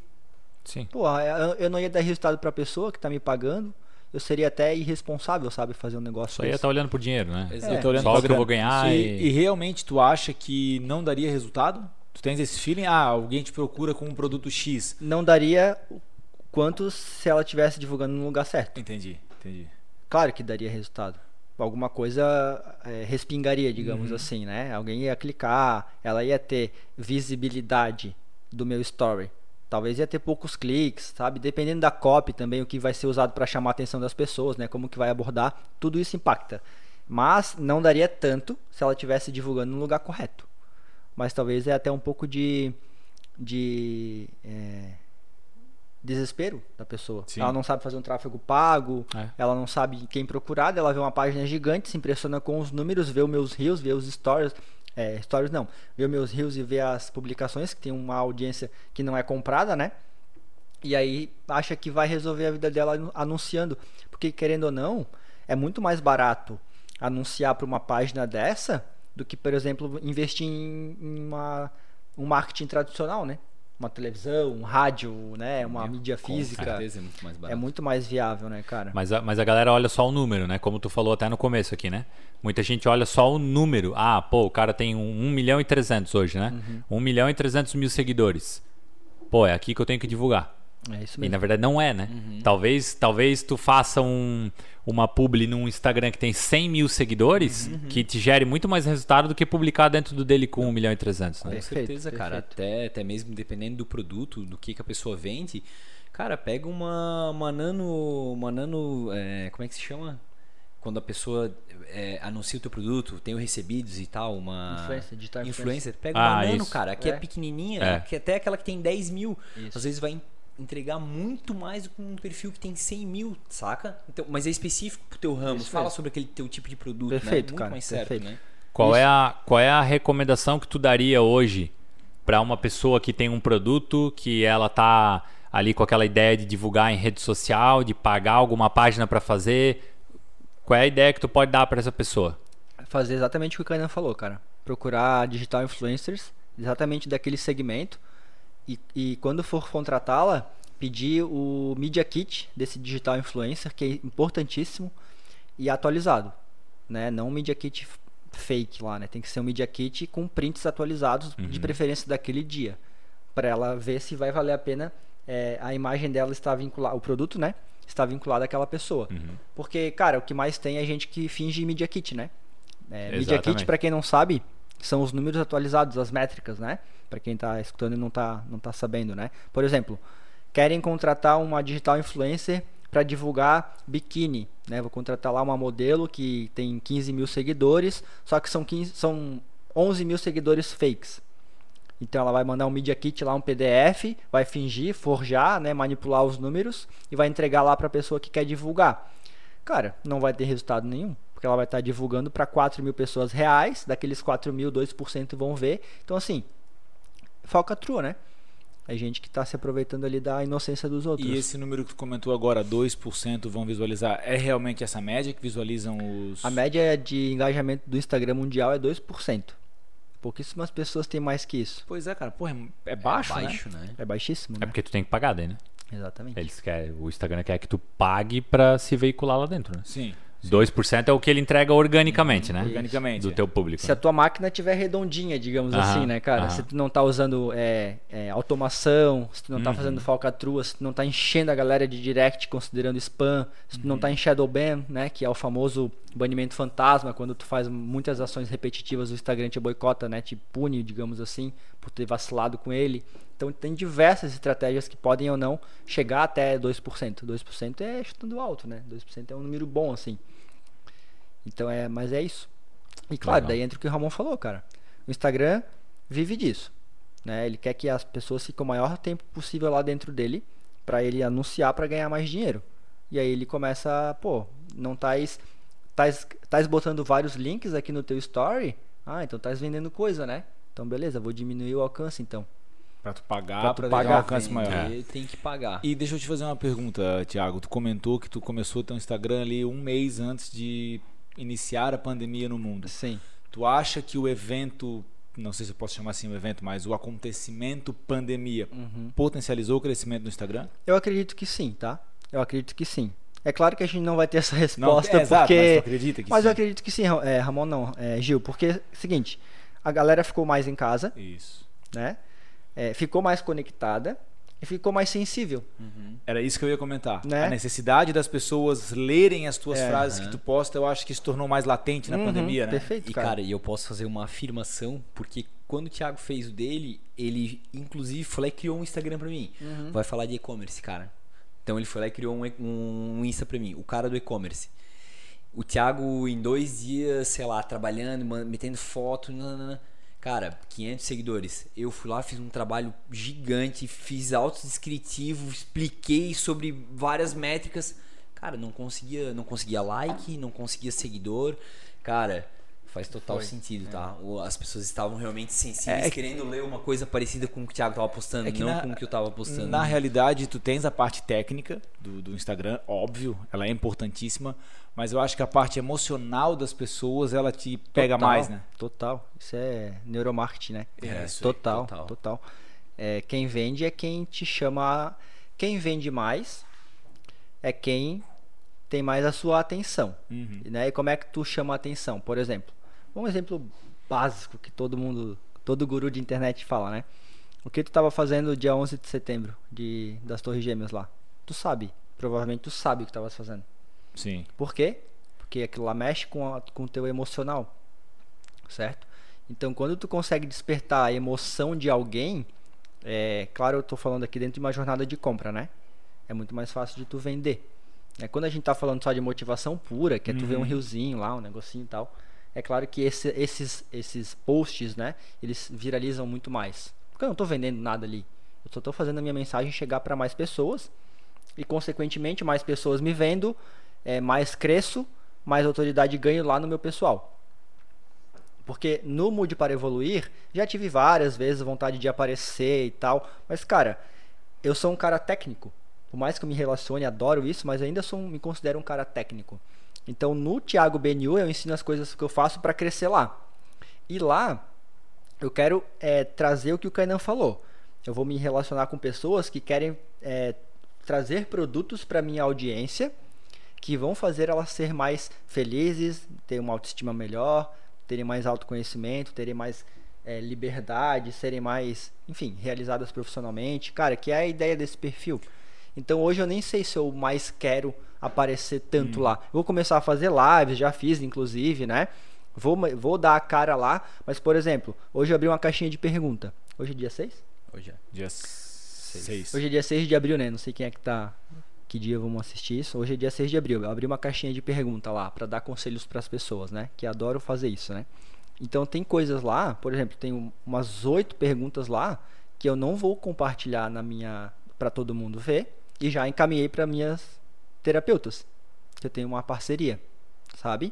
Sim. pô, eu não ia dar resultado pra pessoa que tá me pagando. Eu seria até irresponsável, sabe, fazer um negócio Só ia desse. estar olhando por dinheiro, né? Exato. Eu tô olhando Só o que eu vou ganhar E, e- e realmente tu acha que não daria resultado? Tu tens esse feeling? Ah, alguém te procura com um produto X. Não daria quanto se ela tivesse divulgando no lugar certo. Entendi, entendi. Claro que daria resultado. Alguma coisa é, respingaria, digamos Uhum. assim, né? Alguém ia clicar, ela ia ter visibilidade do meu story. Talvez ia ter poucos cliques, sabe? Dependendo da copy também, o que vai ser usado para chamar a atenção das pessoas, né? Como que vai abordar, tudo isso impacta. Mas não daria tanto se ela estivesse divulgando no lugar correto. Mas talvez é até um pouco de, de é, desespero da pessoa. Sim. Ela não sabe fazer um tráfego pago, É. ela não sabe quem procurar, ela vê uma página gigante, se impressiona com os números, vê os meus rios, vê os stories, é, stories não, os meus rios e vê as publicações, que tem uma audiência que não é comprada, né? E aí acha que vai resolver a vida dela anu- anunciando. Porque querendo ou não, é muito mais barato anunciar para uma página dessa do que, por exemplo, investir em, em uma, um marketing tradicional, né? Uma televisão, um rádio, né? Uma mídia Com física. certeza é muito mais É barato. muito mais viável, né, cara? Mas a, mas a galera olha só o número, né? Como tu falou até no começo aqui, né? Muita gente olha só o número. Ah, pô, o cara tem um, 1 milhão e 300 hoje, né? Uhum. 1 milhão e 300 mil seguidores. Pô, é aqui que eu tenho que divulgar. É isso E mesmo. na verdade não é, né? Talvez, talvez tu faça um, uma publi num Instagram que tem 100 mil seguidores que te gere muito mais resultado do que publicar dentro do dele com 1 milhão e 300, né? Com Perfeito, certeza, cara. perfeito. Até, até mesmo dependendo do produto, do que, que a pessoa vende. Cara, pega uma, uma nano. Uma nano. é, como é que se chama? Quando a pessoa é, anuncia o teu produto, tem o recebidos e tal, uma. Influencer, digital influencer. Pega Ah, uma nano, isso. cara, que é, É. pequenininha, É. que até aquela que tem 10 mil. Isso. Às vezes vai en- entregar muito mais do que um perfil que tem 100 mil, saca? Então, mas é específico pro teu ramo. Isso Fala mesmo. sobre aquele teu tipo de produto, Perfeito, né? Muito cara, mais certo, perfeito. né? Qual Isso. é, a, qual é a recomendação que tu daria hoje para uma pessoa que tem um produto que ela tá ali com aquela ideia de divulgar em rede social, de pagar alguma página para fazer? Qual é a ideia que tu pode dar para essa pessoa? Fazer exatamente o que o Kainan falou, cara. Procurar digital influencers, exatamente daquele segmento. E, e quando for contratá-la, pedir o Media Kit desse digital influencer, que é importantíssimo e atualizado. Né? Não um Media Kit fake lá, né? Tem que ser um Media Kit com prints atualizados, de preferência daquele dia. Para ela ver se vai valer a pena é, a imagem dela estar vinculada, o produto, né? Está vinculado àquela pessoa. Porque, cara, o que mais tem é gente que finge Media Kit, né? É, Media. Kit, para quem não sabe, são os números atualizados, as métricas, né? Para quem tá escutando e não tá, não tá sabendo, né? Por exemplo, querem contratar uma digital influencer para divulgar biquíni, né? Vou contratar lá uma modelo que tem 15 mil seguidores, só que são, 15, são 11 mil seguidores fakes. Então ela vai mandar um Media Kit lá, um PDF, vai fingir, forjar, né, manipular os números e vai entregar lá para a pessoa que quer divulgar. Cara, não vai ter resultado nenhum, porque ela vai estar divulgando para 4 mil pessoas reais, daqueles 4 mil, 2% vão ver. Então assim, foca trua, né? É gente que está se aproveitando ali da inocência dos outros. E esse número que tu comentou agora, 2% vão visualizar, é realmente essa média que visualizam os. A média de engajamento do Instagram mundial é 2%. Pouquíssimas pessoas têm mais que isso. Pois é, cara, porra, é baixo, né? baixo né? É baixíssimo, É né? porque tu tem que pagar daí, né? Exatamente. Eles querem, o Instagram quer que tu pague para se veicular lá dentro, né? Sim. 2% é o que ele entrega organicamente, né? Organicamente. Do teu público. Se a tua máquina tiver redondinha, digamos Aham, assim, né, cara? aham. Se tu não tá usando é, é, automação, se tu não tá Uhum. fazendo falcatrua, se tu não tá enchendo a galera de direct considerando spam, se tu não Uhum. tá em shadow ban, né, que é o famoso banimento fantasma, quando tu faz muitas ações repetitivas, o Instagram te boicota, né, te pune, digamos assim, por ter vacilado com ele. Então tem diversas estratégias que podem ou não chegar até 2%. 2% é chutando alto, né? 2% é um número bom assim. Então é, mas é isso. E claro, Legal. daí entra o que o Ramon falou, cara. O Instagram vive disso, né? Ele quer que as pessoas fiquem o maior tempo possível lá dentro dele para ele anunciar para ganhar mais dinheiro. E aí ele começa, pô, não tais tais tais botando vários links aqui no teu story? Ah, então tais vendendo coisa, né? Então beleza, vou diminuir o alcance então. Pra tu pagar, Pra pra, tu ter um pagar. alcance Vender, maior. Tem que pagar. E deixa eu te fazer uma pergunta, Thiago. Tu comentou que tu começou teu Instagram ali um mês antes de iniciar a pandemia no mundo. Sim. Tu acha que o evento, não sei se eu posso chamar assim o evento, mas o acontecimento pandemia Uhum. potencializou o crescimento do Instagram? Eu acredito que sim, tá? Eu acredito que sim. É claro que a gente não vai ter essa Não, resposta é, exato, porque mas tu acredita que Mas sim? eu acredito que sim, é, Ramon não, é, Gil, porque é o seguinte, a galera ficou mais em casa, Isso. né? É, ficou mais conectada e ficou mais sensível. Era isso que eu ia comentar. Né? A necessidade das pessoas lerem as tuas É. frases que Aham. tu posta, eu acho que se tornou mais latente na Uhum, pandemia, né? Perfeito, E cara. cara, e eu posso fazer uma afirmação, porque quando o Thiago fez o dele, ele inclusive foi lá e criou um Instagram pra mim. Vai falar de e-commerce, cara. Então ele foi lá e criou um, um, um Insta pra mim, o cara do e-commerce. O Thiago, em dois dias, sei lá, trabalhando, metendo foto, nananana. cara, 500 seguidores. Eu fui lá, fiz um trabalho gigante, fiz autodescritivo, expliquei sobre várias métricas. Cara, não conseguia, não conseguia like, não conseguia seguidor. Cara, faz total Foi. sentido, tá? O- As pessoas estavam realmente sensíveis, É que- querendo ler uma coisa parecida com o que o Thiago tava postando, É que não na- com o que eu tava postando. Na realidade, tu tens a parte técnica do, do Instagram, óbvio, ela é importantíssima, mas eu acho que a parte emocional das pessoas, ela te pega Total, mais, né? Total. Isso é neuromarketing, né? É, isso aí, total, total. total. É, quem vende é quem te chama. Quem vende mais é quem tem mais a sua atenção. Uhum. Né? E como é que tu chama a atenção? Por exemplo, um exemplo básico que todo mundo, todo guru de internet fala, né? O que tu estava fazendo dia 11 de setembro de, das Torres Gêmeas lá? Tu sabe, provavelmente tu sabe o que estavas fazendo. Sim. Por quê? Porque aquilo lá mexe com, a, com o teu emocional, certo? Então, quando tu consegue despertar a emoção de alguém, é claro, eu tô falando aqui dentro de uma jornada de compra, né? É muito mais fácil de tu vender. É, quando a gente tá falando só de motivação pura, que é tu ver um riozinho lá, um negocinho e tal, é claro que esse- esses, esses posts, né, eles viralizam muito mais. Porque eu não tô vendendo nada ali. Eu só tô fazendo a minha mensagem chegar para mais pessoas e, consequentemente, mais pessoas me vendo, é, mais cresço, mais autoridade ganho lá no meu pessoal. Porque no Mude para Evoluir, já tive várias vezes vontade de aparecer e tal, mas cara, eu sou um cara técnico. Por mais que eu me relacione, adoro isso, mas ainda sou, me considero um cara técnico. Então no Thiago BNU eu ensino as coisas que eu faço para crescer lá. E lá eu quero é, trazer o que o Kainan falou. Eu vou me relacionar com pessoas que querem é, trazer produtos para minha audiência que vão fazer elas ser mais felizes, ter uma autoestima melhor, terem mais autoconhecimento, terem mais é, liberdade, serem mais, enfim, realizadas profissionalmente. Cara, que é a ideia desse perfil. Então hoje eu nem sei se eu mais quero aparecer tanto lá. Eu vou começar a fazer lives, já fiz inclusive, né? Vou, vou dar a cara lá, mas por exemplo, hoje eu abri uma caixinha de pergunta. Hoje é dia 6? Hoje é. Dia 6. Hoje é dia 6 de abril, né? Não sei quem é que tá. Que dia vamos assistir isso. Hoje é dia 6 de abril. Eu abri uma caixinha de pergunta lá pra dar conselhos pras pessoas, né? Que adoro fazer isso, né? Então tem coisas lá, por exemplo, tem um- umas oito perguntas lá que eu não vou compartilhar na minha para todo mundo ver e já encaminhei para minhas terapeutas. que Eu tenho uma parceria, sabe?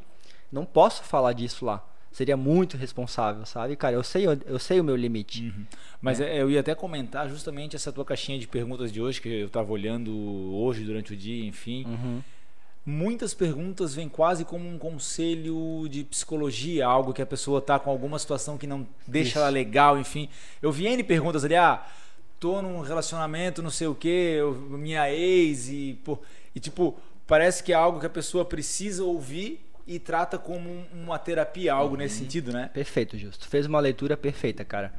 Não posso falar disso lá. Seria muito responsável, sabe? Cara, eu sei, eu sei o meu limite. Uhum. Mas é, eu ia até comentar justamente essa tua caixinha de perguntas de hoje, que eu tava olhando hoje durante o dia, enfim. Uhum. Muitas perguntas vêm quase como um conselho de psicologia, algo que a pessoa tá com alguma situação que não deixa Isso. ela legal, enfim. Eu vi N perguntas ali, ah, tô num relacionamento, não sei o que, minha ex, e, pô, e tipo, parece que é algo que a pessoa precisa ouvir e trata como um- uma terapia, algo nesse sentido, né? Perfeito, Justo. Fez uma leitura perfeita, cara.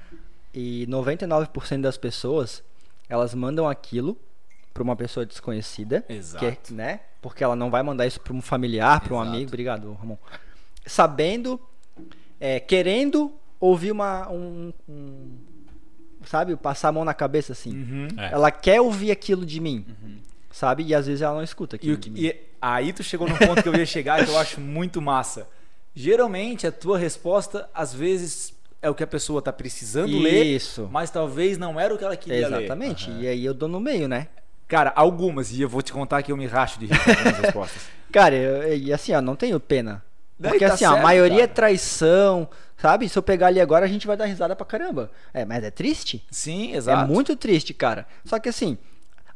E 99% das pessoas, elas mandam aquilo para uma pessoa desconhecida, Exato. que né? Porque ela não vai mandar isso para um familiar, para um amigo, obrigado, Ramon. Sabendo, é, querendo ouvir uma um, um- sabe, passar a mão na cabeça assim. Uhum. É. Ela quer ouvir aquilo de mim. Sabe? E às vezes ela não escuta E, aquilo o de que- mim. e aí tu chegou num ponto que eu ia chegar que eu acho muito massa. Geralmente a tua resposta, às vezes, é o que a pessoa tá precisando ler, Isso. mas talvez não era o que ela queria ler. Exatamente. E aí eu dou no meio, né? Cara, algumas, e eu vou te contar que eu me racho de rir com algumas respostas. [laughs] Cara, e assim, ó, não tenho pena. Daí Porque tá assim, ó, a certo, maioria é cara. traição, sabe? Se eu pegar ali agora, a gente vai dar risada pra caramba. É, mas é triste? Sim, exato. É muito triste, cara. Só que assim,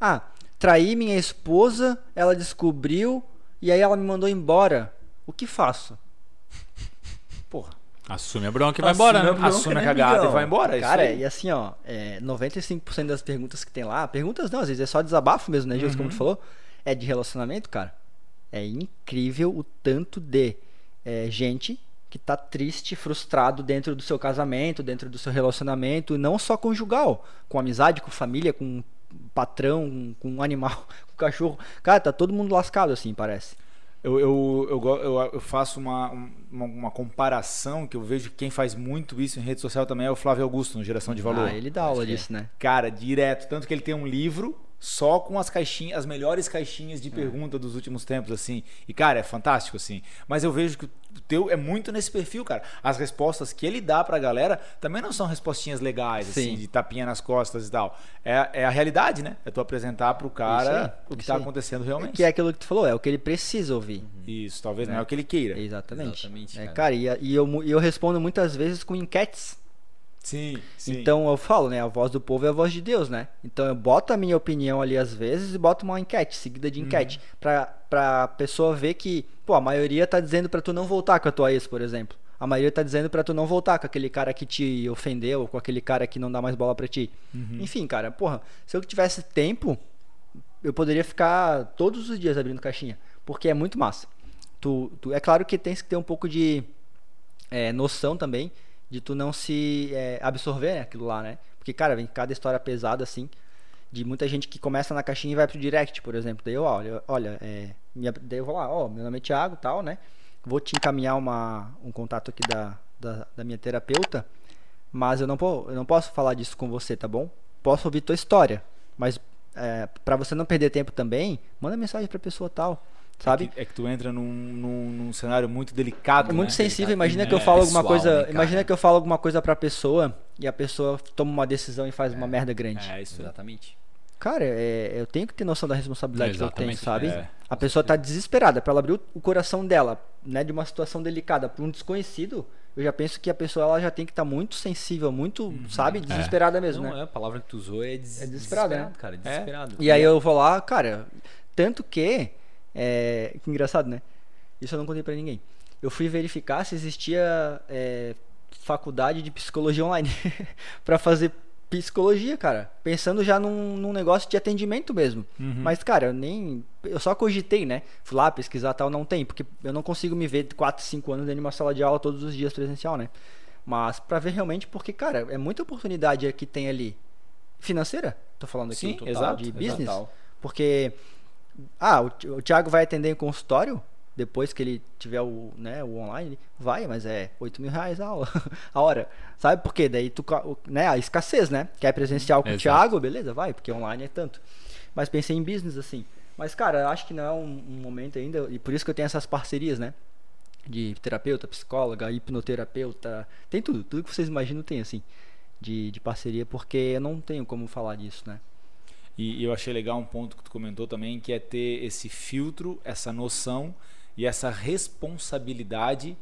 ah, traí minha esposa, ela descobriu e aí ela me mandou embora. O que faço? [laughs] Porra. Assume a bronca e vai embora, né? assume a né, cagada amigão? e vai embora. é Cara, e assim, ó, é, 95% das perguntas que tem lá, perguntas não, às vezes é só desabafo mesmo, né, Gilson, como Uhum. tu falou, é de relacionamento, cara. É incrível o tanto de é, gente que tá triste, frustrado dentro do seu casamento, dentro do seu relacionamento, não só conjugal, com amizade, com família, com patrão, com um animal, [laughs] com cachorro. Cara, tá todo mundo lascado assim, parece. Eu, eu, eu, eu, faço uma, uma, uma comparação que eu vejo que quem faz muito isso em rede social também é o Flávio Augusto, no Geração de Valor. Ah, ele dá aula é. disso, né? Cara, direto. Tanto que ele tem um livro só com as caixinhas, as melhores caixinhas de pergunta dos últimos tempos, assim. E, cara, é fantástico, assim. Mas eu vejo que o teu é muito nesse perfil, cara. As respostas que ele dá pra galera também não são respostinhas legais, assim, Sim. de tapinha nas costas e tal. É, é a realidade, né? É tu apresentar pro cara aí, o que tá aí. acontecendo realmente. Que é aquilo que tu falou, é o que ele precisa ouvir. Isso, talvez não Né? é o que ele queira. Exatamente. Exatamente, É, cara. cara, e, e eu, e eu respondo muitas vezes com enquetes. Sim, sim. Então eu falo, né? A voz do povo é a voz de Deus, né? Então eu boto a minha opinião ali às vezes e boto uma enquete, seguida de enquete. Pra, pra pessoa ver que, pô, a maioria tá dizendo pra tu não voltar com a tua ex, por exemplo. A maioria tá dizendo pra tu não voltar com aquele cara que te ofendeu, ou com aquele cara que não dá mais bola pra ti. Enfim, cara, porra, se eu tivesse tempo, eu poderia ficar todos os dias abrindo caixinha. Porque é muito massa. Tu, tu, é claro que tem que ter um pouco de é, noção também de tu não se é, absorver né, aquilo lá, né? Porque, cara, vem cada história pesada assim, de muita gente que começa na caixinha e vai pro direct, por exemplo. Daí eu, olha, olha, é, minha, daí eu vou lá, ó, meu nome é Thiago tal, né? Vou te encaminhar uma, um contato aqui da, da, da minha terapeuta, mas eu não, eu não posso falar disso com você, tá bom? Posso ouvir tua história, mas é, para você não perder tempo também, manda mensagem pra pessoa tal, sabe? É que, é que tu entra num, num, num cenário muito delicado. É muito né? sensível. Delicado, Imagina né? que eu falo alguma coisa. né, imagina que eu falo alguma coisa pra pessoa e a pessoa toma uma decisão e faz uma merda grande. É, isso. Exatamente. Cara, é, eu tenho que ter noção da responsabilidade que eu tenho, sabe? é. A pessoa tá desesperada pra ela abrir o, o coração dela, né, de uma situação delicada pra um desconhecido. Eu já penso que a pessoa ela já tem que estar muito sensível, muito, Uhum. sabe, desesperada mesmo, Não, né? é, a palavra que tu usou é, des É desesperado, né? cara. Desesperado. E aí eu vou lá, cara, tanto que é, que engraçado, né? Isso eu não contei pra ninguém. Eu fui verificar se existia é, faculdade de psicologia online [laughs] pra fazer psicologia, cara, pensando já num, num negócio de atendimento mesmo. Mas cara, eu nem eu só cogitei, né? Fui lá pesquisar tal, não tem, porque eu não consigo me ver 4, 5 anos dentro de uma sala de aula todos os dias presencial, né? Mas pra ver realmente porque, cara, é muita oportunidade que tem ali financeira, tô falando aqui, Sim, total, exato, de exato. business. Total. Porque, ah, o, o Thiago vai atender em consultório, depois que ele tiver o, né, o online, vai, mas é 8 mil reais a, aula, [laughs] a hora. Sabe por quê? Daí tu, o- né, a escassez, né? Quer presencial com o Exato. Thiago, beleza, vai, porque online é tanto. Mas pensei em business, assim. Mas, cara, eu acho que não é um, um momento ainda, e por isso que eu tenho essas parcerias, né? De terapeuta, psicóloga, hipnoterapeuta, tem tudo, tudo que vocês imaginam tem, assim, de, de parceria, porque eu não tenho como falar disso, né? E, e eu achei legal um ponto que tu comentou também, que é ter esse filtro, essa noção e essa responsabilidade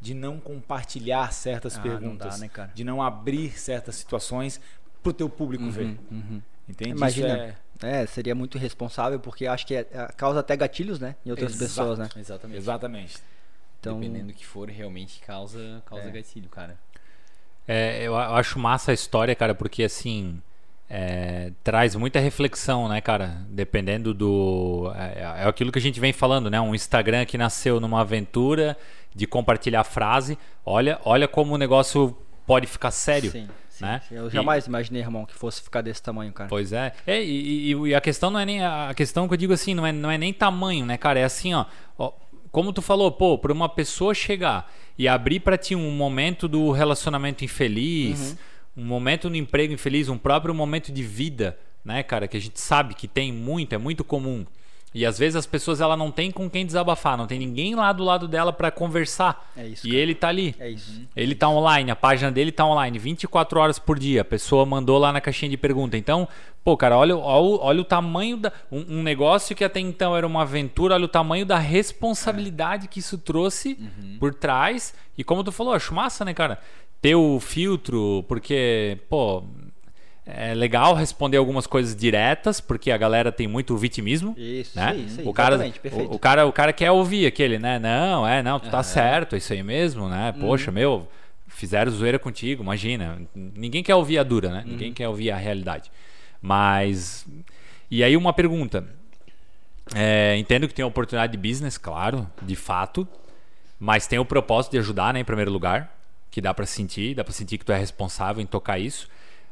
de não compartilhar certas Ah, não perguntas, dá, né, cara? de não abrir certas situações pro teu público ver. uhum. Entende? Imagina. É- É, seria muito irresponsável, porque acho que é- é- causa até gatilhos, né? Em outras Exato. pessoas, né? Exatamente. Exatamente. Então, Dependendo do que for, realmente causa, causa É. gatilho, cara. É, eu a- acho massa a história, cara, porque assim é, traz muita reflexão, né, cara? Dependendo do. É, é aquilo que a gente vem falando, né? Um Instagram que nasceu numa aventura de compartilhar frase. Olha, olha como o negócio pode ficar sério. sim, sim, né? sim. Eu E- jamais imaginei, irmão, que fosse ficar desse tamanho, cara. Pois é. É, e, e- e a questão não é nem. A questão que eu digo assim, não é, não é nem tamanho, né, cara? É assim, ó. ó, como tu falou, pô, pra uma pessoa chegar e abrir pra ti um momento do relacionamento infeliz, um momento no emprego infeliz, um próprio momento de vida, né, cara? Que a gente sabe que tem muito, é muito comum. E às vezes as pessoas ela não tem com quem desabafar, não tem ninguém lá do lado dela pra conversar. É isso, E cara. ele tá ali. É isso. Ele tá online, a página dele tá online 24 horas por dia. A pessoa mandou lá na caixinha de pergunta. Então, pô, cara, olha, olha, olha o tamanho da. Um, um negócio que até então era uma aventura, olha o tamanho da responsabilidade que isso trouxe por trás. E como tu falou, acho massa, né, cara? Ter o filtro, porque, pô. É legal responder algumas coisas diretas, porque a galera tem muito vitimismo. Isso, né? isso isso o cara, perfeito. o, o cara, o cara quer ouvir aquele, né? Não, é, não, tu tá certo, é isso aí mesmo, né? Uhum. Poxa, meu, fizeram zoeira contigo, imagina. Ninguém quer ouvir a dura, Uhum. né? Ninguém quer ouvir a realidade. Mas e aí uma pergunta. É, entendo que tem oportunidade de business, claro, de fato, mas tem o propósito de ajudar, né, em primeiro lugar, que dá pra sentir, dá pra sentir que tu é responsável em tocar isso.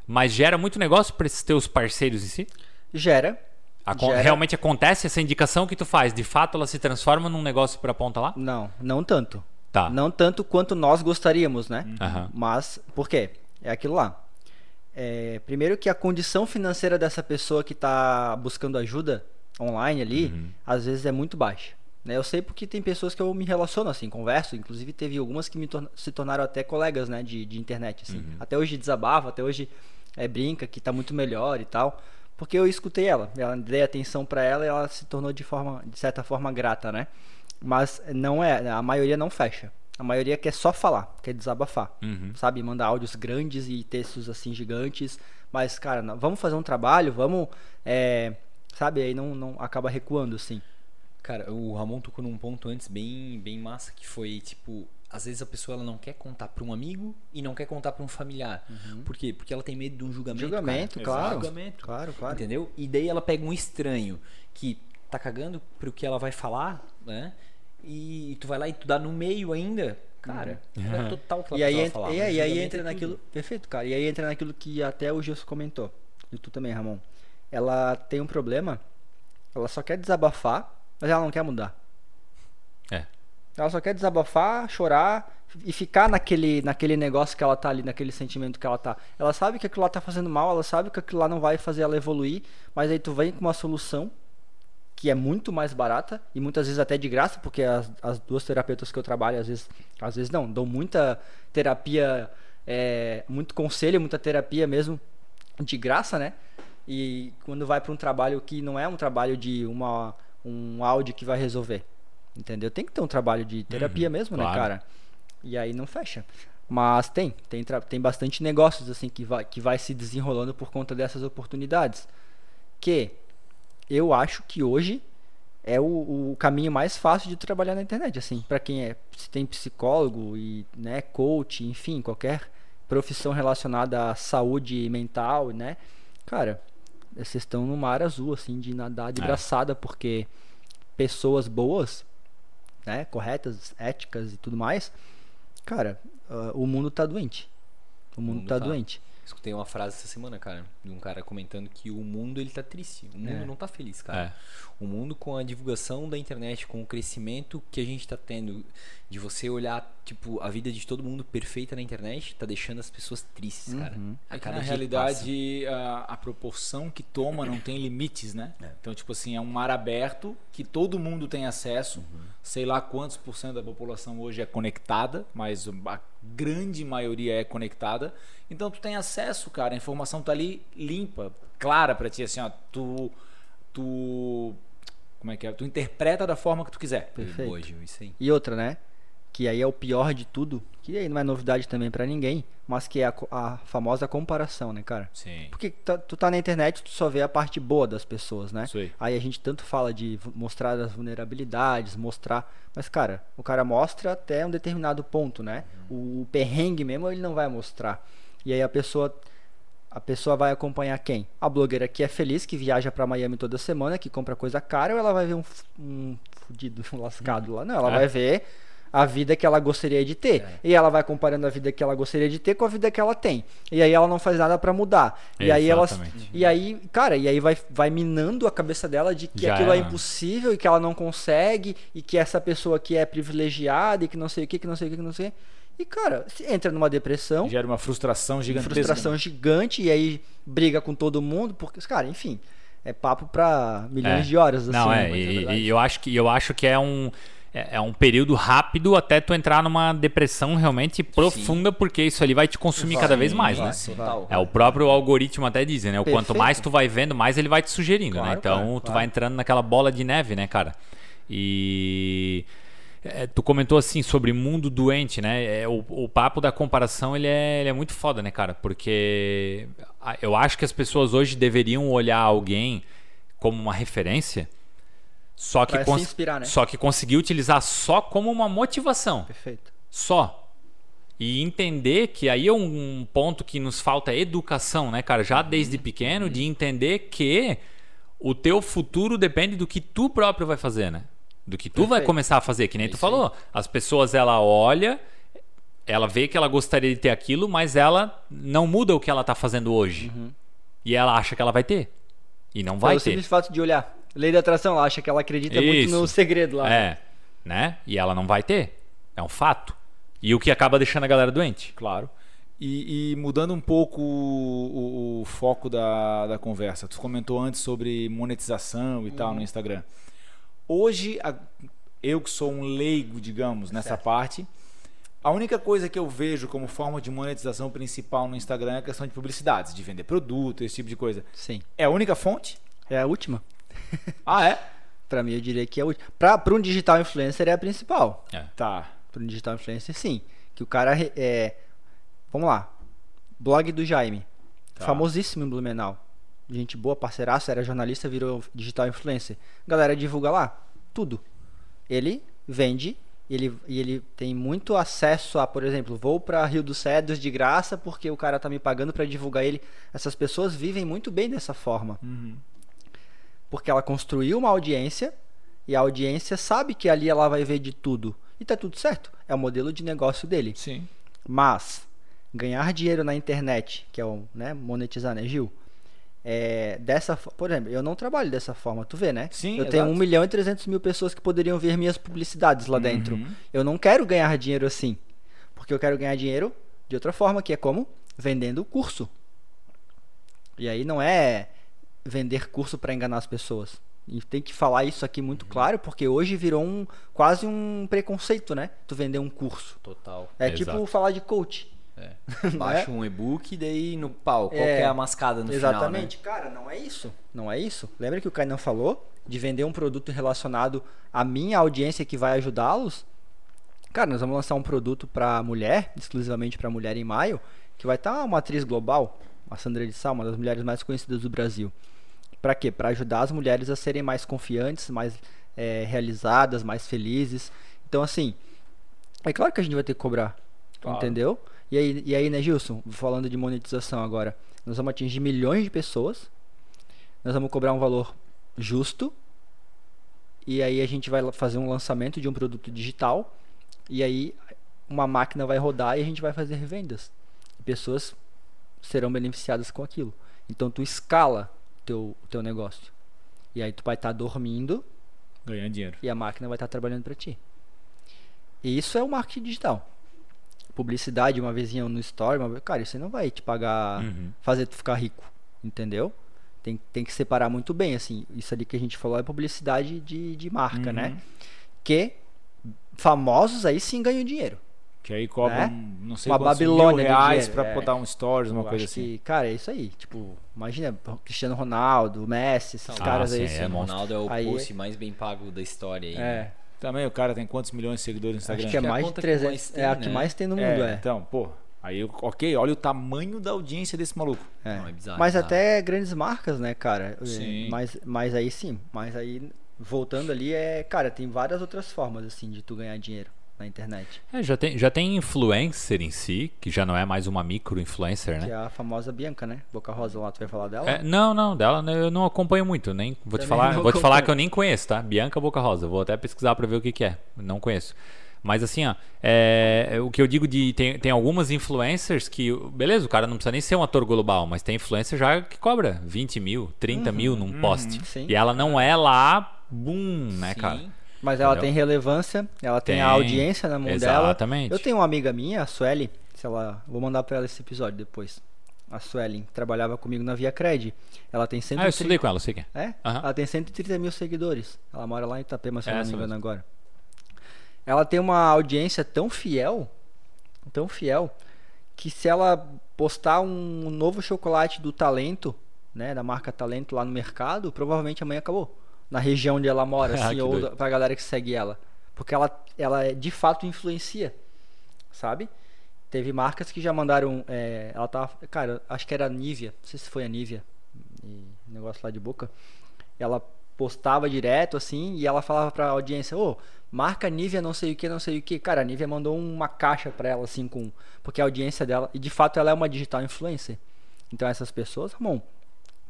Mas gera muito negócio para esses teus parceiros em si? Gera. Acon- Gera- Realmente acontece essa indicação que tu faz, de fato ela se transforma num negócio pra ponta lá? Não, não tanto. Tá. Não tanto quanto nós gostaríamos, né? Aham. Mas, por quê? É aquilo lá. É, primeiro que a condição financeira dessa pessoa que está buscando ajuda online ali, Uhum. às vezes é muito baixa. Né? Eu sei porque tem pessoas que eu me relaciono assim, converso. Inclusive teve algumas que me se tornaram até colegas né, de, de internet. Assim. Uhum. Até hoje desabava, até hoje é, brinca que tá muito melhor e tal. Porque eu escutei ela, ela dei atenção para ela e ela se tornou de forma, de certa forma grata, né? Mas não é, a maioria não fecha. A maioria quer só falar, quer desabafar Uhum. sabe? Mandar áudios grandes e textos assim gigantes. Mas, cara, vamos fazer um trabalho, vamos. é, sabe? Aí não, não acaba recuando, assim. Cara, o Ramon tocou num ponto antes bem, bem massa que foi tipo, às vezes a pessoa ela não quer contar pra um amigo e não quer contar pra um familiar. Por quê? Porque ela tem medo de um julgamento. Julgamento, cara. claro. Julgamento. Claro, claro. Entendeu? E daí ela pega um estranho que tá cagando pro que ela vai falar, né? E tu vai lá e tu dá no meio ainda. Cara, é total que ela E aí, entra, falar. e aí, aí entra é naquilo. Perfeito, cara. E aí entra naquilo que até o Gilson comentou. E tu também, Ramon. Ela tem um problema. Ela só quer desabafar, mas ela não quer mudar. É. Ela só quer desabafar, chorar e ficar naquele, naquele negócio que ela tá ali, naquele sentimento que ela tá. Ela sabe que aquilo lá tá fazendo mal, ela sabe que aquilo lá não vai fazer ela evoluir, mas aí tu vem com uma solução que é muito mais barata e muitas vezes até de graça, porque as, as duas terapeutas que eu trabalho, às vezes, às vezes não, dão muita terapia, é, muito conselho, muita terapia mesmo de graça, né? E quando vai para um trabalho que não é um trabalho de uma, um áudio que vai resolver, entendeu? Tem que ter um trabalho de terapia mesmo, né, claro. cara? E aí não fecha. Mas tem, tem, tem bastante negócios assim que vai, que vai se desenrolando por conta dessas oportunidades. Que eu acho que hoje é o, o caminho mais fácil de trabalhar na internet, assim, para quem é, se tem psicólogo e, né, coach, enfim, qualquer profissão relacionada à saúde mental, né? Cara, vocês estão no mar azul, assim, de nadar de É. braçada, porque pessoas boas, né, corretas, éticas e tudo mais, cara, ah, o mundo tá doente. O mundo, mundo tá, tá. doente. Escutei uma frase essa semana, cara, de um cara comentando que o mundo ele tá triste. O mundo É. não tá feliz, cara. É. O mundo com a divulgação da internet, com o crescimento que a gente tá tendo, de você olhar, tipo, a vida de todo mundo perfeita na internet, tá deixando as pessoas tristes, cara. Uhum. A É que cada na realidade a, a proporção que toma não tem limites, né? Então, tipo assim, é um mar aberto que todo mundo tem acesso. Sei lá quantos por cento da população hoje é conectada, mas a grande maioria é conectada. Então, tu tem acesso, cara. A informação tá ali limpa, clara pra ti, assim, ó. Tu, tu, como é que é? Tu interpreta da forma que tu quiser. Perfeito. Hoje, isso aí. E outra, né? Que aí é o pior de tudo, que aí não é novidade também pra ninguém, mas que é a, a famosa comparação, né, cara? Sim. Porque tá- tu tá na internet, tu só vê a parte boa das pessoas, né? Isso aí. A gente tanto fala de mostrar as vulnerabilidades, mostrar. Mas, cara, o cara mostra até um determinado ponto, né? O, o perrengue mesmo ele não vai mostrar. E aí a pessoa. A pessoa vai acompanhar quem? A blogueira que é feliz, que viaja pra Miami toda semana, que compra coisa cara, ou ela vai ver um, um fudido, [laughs] um lascado lá? Não, ela É. vai ver a vida que ela gostaria de ter. E ela vai comparando a vida que ela gostaria de ter com a vida que ela tem. E aí ela não faz nada pra mudar. E aí ela Exatamente. e aí, cara, e aí vai, vai minando a cabeça dela de que Já aquilo é era. impossível e que ela não consegue e que essa pessoa aqui é privilegiada e que não sei o que, que não sei o que, que não sei. E cara, se entra numa depressão, Gera uma frustração gigantesca. frustração gigante e aí briga com todo mundo, porque, cara, enfim, é papo pra milhões É. de horas assim. Não, né, é, mas e, e eu acho que eu acho que é um é é um período rápido até tu entrar numa depressão realmente profunda, porque isso ali vai te consumir Vai, cada vez mais, vai, né? vai. É o próprio algoritmo até diz, né? O quanto Perfeito. mais tu vai vendo, mais ele vai te sugerindo, né? Claro, Então claro, tu claro. vai entrando naquela bola de neve, né, cara? E é, tu comentou assim sobre mundo doente, né? É, o, o papo da comparação ele é, ele é muito foda, né, cara? Porque eu acho que as pessoas hoje deveriam olhar alguém como uma referência, só que cons- inspirar, né? só que conseguir utilizar só como uma motivação Perfeito. só. E entender que aí é um ponto que nos falta educação, né, cara? Já desde pequeno, de entender que o teu futuro depende do que tu próprio vai fazer, né? Do que tu vai Perfeito. começar a fazer, que nem tu isso aí. falou. As pessoas, ela olha, ela vê que ela gostaria de ter aquilo, mas ela não muda o que ela tá fazendo hoje. E ela acha que ela vai ter. E não vai Pelo ter. simples fato de olhar. Lei da atração, ela acha que ela acredita muito Isso. no segredo lá. É, né? E ela não vai ter. É um fato. E o que acaba deixando a galera doente. Claro. E, e mudando um pouco o, o- o foco da, da conversa, tu comentou antes sobre monetização e Uhum. tal no Instagram. Hoje, a- eu que sou um leigo, digamos, nessa Certo. parte, a única coisa que eu vejo como forma de monetização principal no Instagram é a questão de publicidades, de vender produto, esse tipo de coisa. Sim. É a única fonte? É a última. Ah, é? [laughs] Pra mim, eu diria que é última. Pra, pra um digital influencer é a principal. Tá. Para um digital influencer, sim. Que o cara é. Vamos lá. Blog do Jaime. Tá. Famosíssimo em Blumenau. Gente boa, parceiraço, era jornalista, virou digital influencer. Galera divulga lá tudo. Ele vende ele, e ele tem muito acesso a, por exemplo, vou para Rio dos Cedros de graça porque o cara tá me pagando para divulgar ele. Essas pessoas vivem muito bem dessa forma. Uhum. Porque ela construiu uma audiência e a audiência sabe que ali ela vai ver de tudo. E tá tudo certo. É o modelo de negócio dele. Sim. Mas ganhar dinheiro na internet, que é o né, monetizar, né, Gil? É, dessa, por exemplo, eu não trabalho dessa forma, tu vê, né? Sim, eu tenho exato. 1 milhão e 300 mil pessoas que poderiam ver minhas publicidades lá dentro. Uhum. Eu não quero ganhar dinheiro assim, porque eu quero ganhar dinheiro de outra forma, que é como vendendo curso. E aí não é vender curso para enganar as pessoas. E tem que falar isso aqui muito Uhum. claro, porque hoje virou um quase um preconceito, né? Tu vender um curso. Total. É Exato. tipo falar de coach. É. [laughs] Não Baixa é? um e-book e daí no pau. Qual É, que é a mascada no Exatamente. final, né? Cara, não é isso. Não é isso. Lembra que o Kainan falou de vender um produto relacionado à minha audiência que vai ajudá-los? Cara, nós vamos lançar um produto para mulher, exclusivamente para mulher em maio, que vai estar uma atriz global, a Sandra de Sá, uma das mulheres mais conhecidas do Brasil. Para quê? Para ajudar as mulheres a serem mais confiantes, mais eh, realizadas, mais felizes. Então, assim, é claro que a gente vai ter que cobrar. Claro. Entendeu? E aí, e aí, né, Gilson? Falando de monetização agora. Nós vamos atingir milhões de pessoas. Nós vamos cobrar um valor justo. E aí a gente vai fazer um lançamento de um produto digital. E aí uma máquina vai rodar e a gente vai fazer revendas. E pessoas serão beneficiadas com aquilo. Então tu escala teu teu negócio. E aí tu vai estar dormindo Ganhando dinheiro. e a máquina vai estar trabalhando para ti. E isso é o marketing digital. Publicidade uma vezinha no story, uma cara, isso aí não vai te pagar, Uhum. fazer tu ficar rico, entendeu? Tem, tem que separar muito bem, assim, isso ali que a gente falou é publicidade de, de marca, Uhum. né? Que famosos aí sim ganham dinheiro. Que aí cobram, Né? não sei Uma quantos mil Babilônia de reais dinheiro, pra é. botar um stories, uma Eu coisa assim. que, cara, é isso aí. Tipo, imagina, Cristiano Ronaldo, Messi, esses Ah, caras sim, aí. é O monstro. Ronaldo é o Aí- post mais bem pago da história aí. né? é, Também o cara tem quantos milhões de seguidores no Instagram? acho que é que é mais de conta que 300, mais tem, é a que né? mais tem no É, mundo, é. Então, pô, aí, ok, olha o tamanho da audiência desse maluco. É. Não, é bizarro, mas bizarro. até grandes marcas, né, cara? É, Sim. Mas, mas aí sim. Mas aí, voltando ali, é. Cara, tem várias outras formas, assim, de tu ganhar dinheiro na internet. É, já, tem, já tem influencer em si, que já não é mais uma micro-influencer, Que né? é a famosa Bianca, né? Boca Rosa lá, tu vai falar dela? É, não, não, dela né, eu não acompanho muito, nem vou te Também falar, não vou te falar que eu nem conheço, tá? Bianca Boca Rosa, vou até pesquisar pra ver o que que é, não conheço. Mas assim, ó, é, o que eu digo de tem, tem algumas influencers que, beleza, o cara não precisa nem ser um ator global, mas tem influencer já que cobra 20 mil, 30 mil num post. Uhum, sim. E ela não é lá, boom, né, Sim. cara? Mas ela Entendeu? tem relevância, ela tem, a Tem. audiência na mão dela. Exatamente. Eu tenho uma amiga minha, a Sueli, se ela, vou mandar pra ela esse episódio depois. A Sueli, trabalhava comigo na Via Cred. Ela tem 130... Ah, eu estudei com ela, eu sei que é. Aham. Ela tem 130 mil seguidores. Ela mora lá em Itapema, se eu É, não me engano mesmo. agora. Ela tem uma audiência tão fiel, tão fiel, que se ela postar um novo chocolate do Talento, né, da marca Talento lá no mercado, provavelmente amanhã acabou. Na região onde ela mora, [laughs] Ah, assim, que ou doido. pra galera que segue ela. Porque ela, ela de fato influencia, sabe? Teve marcas que já mandaram. é, ela tava. Cara, acho que era a Nivea. Não sei se foi a Nivea. E, negócio lá de boca. Ela postava direto assim e ela falava pra audiência: Ô, marca Nivea não sei o que, não sei o que. Cara, a Nivea mandou uma caixa pra ela assim com. Porque a audiência dela. E de fato ela é uma digital influencer. Então essas pessoas, bom.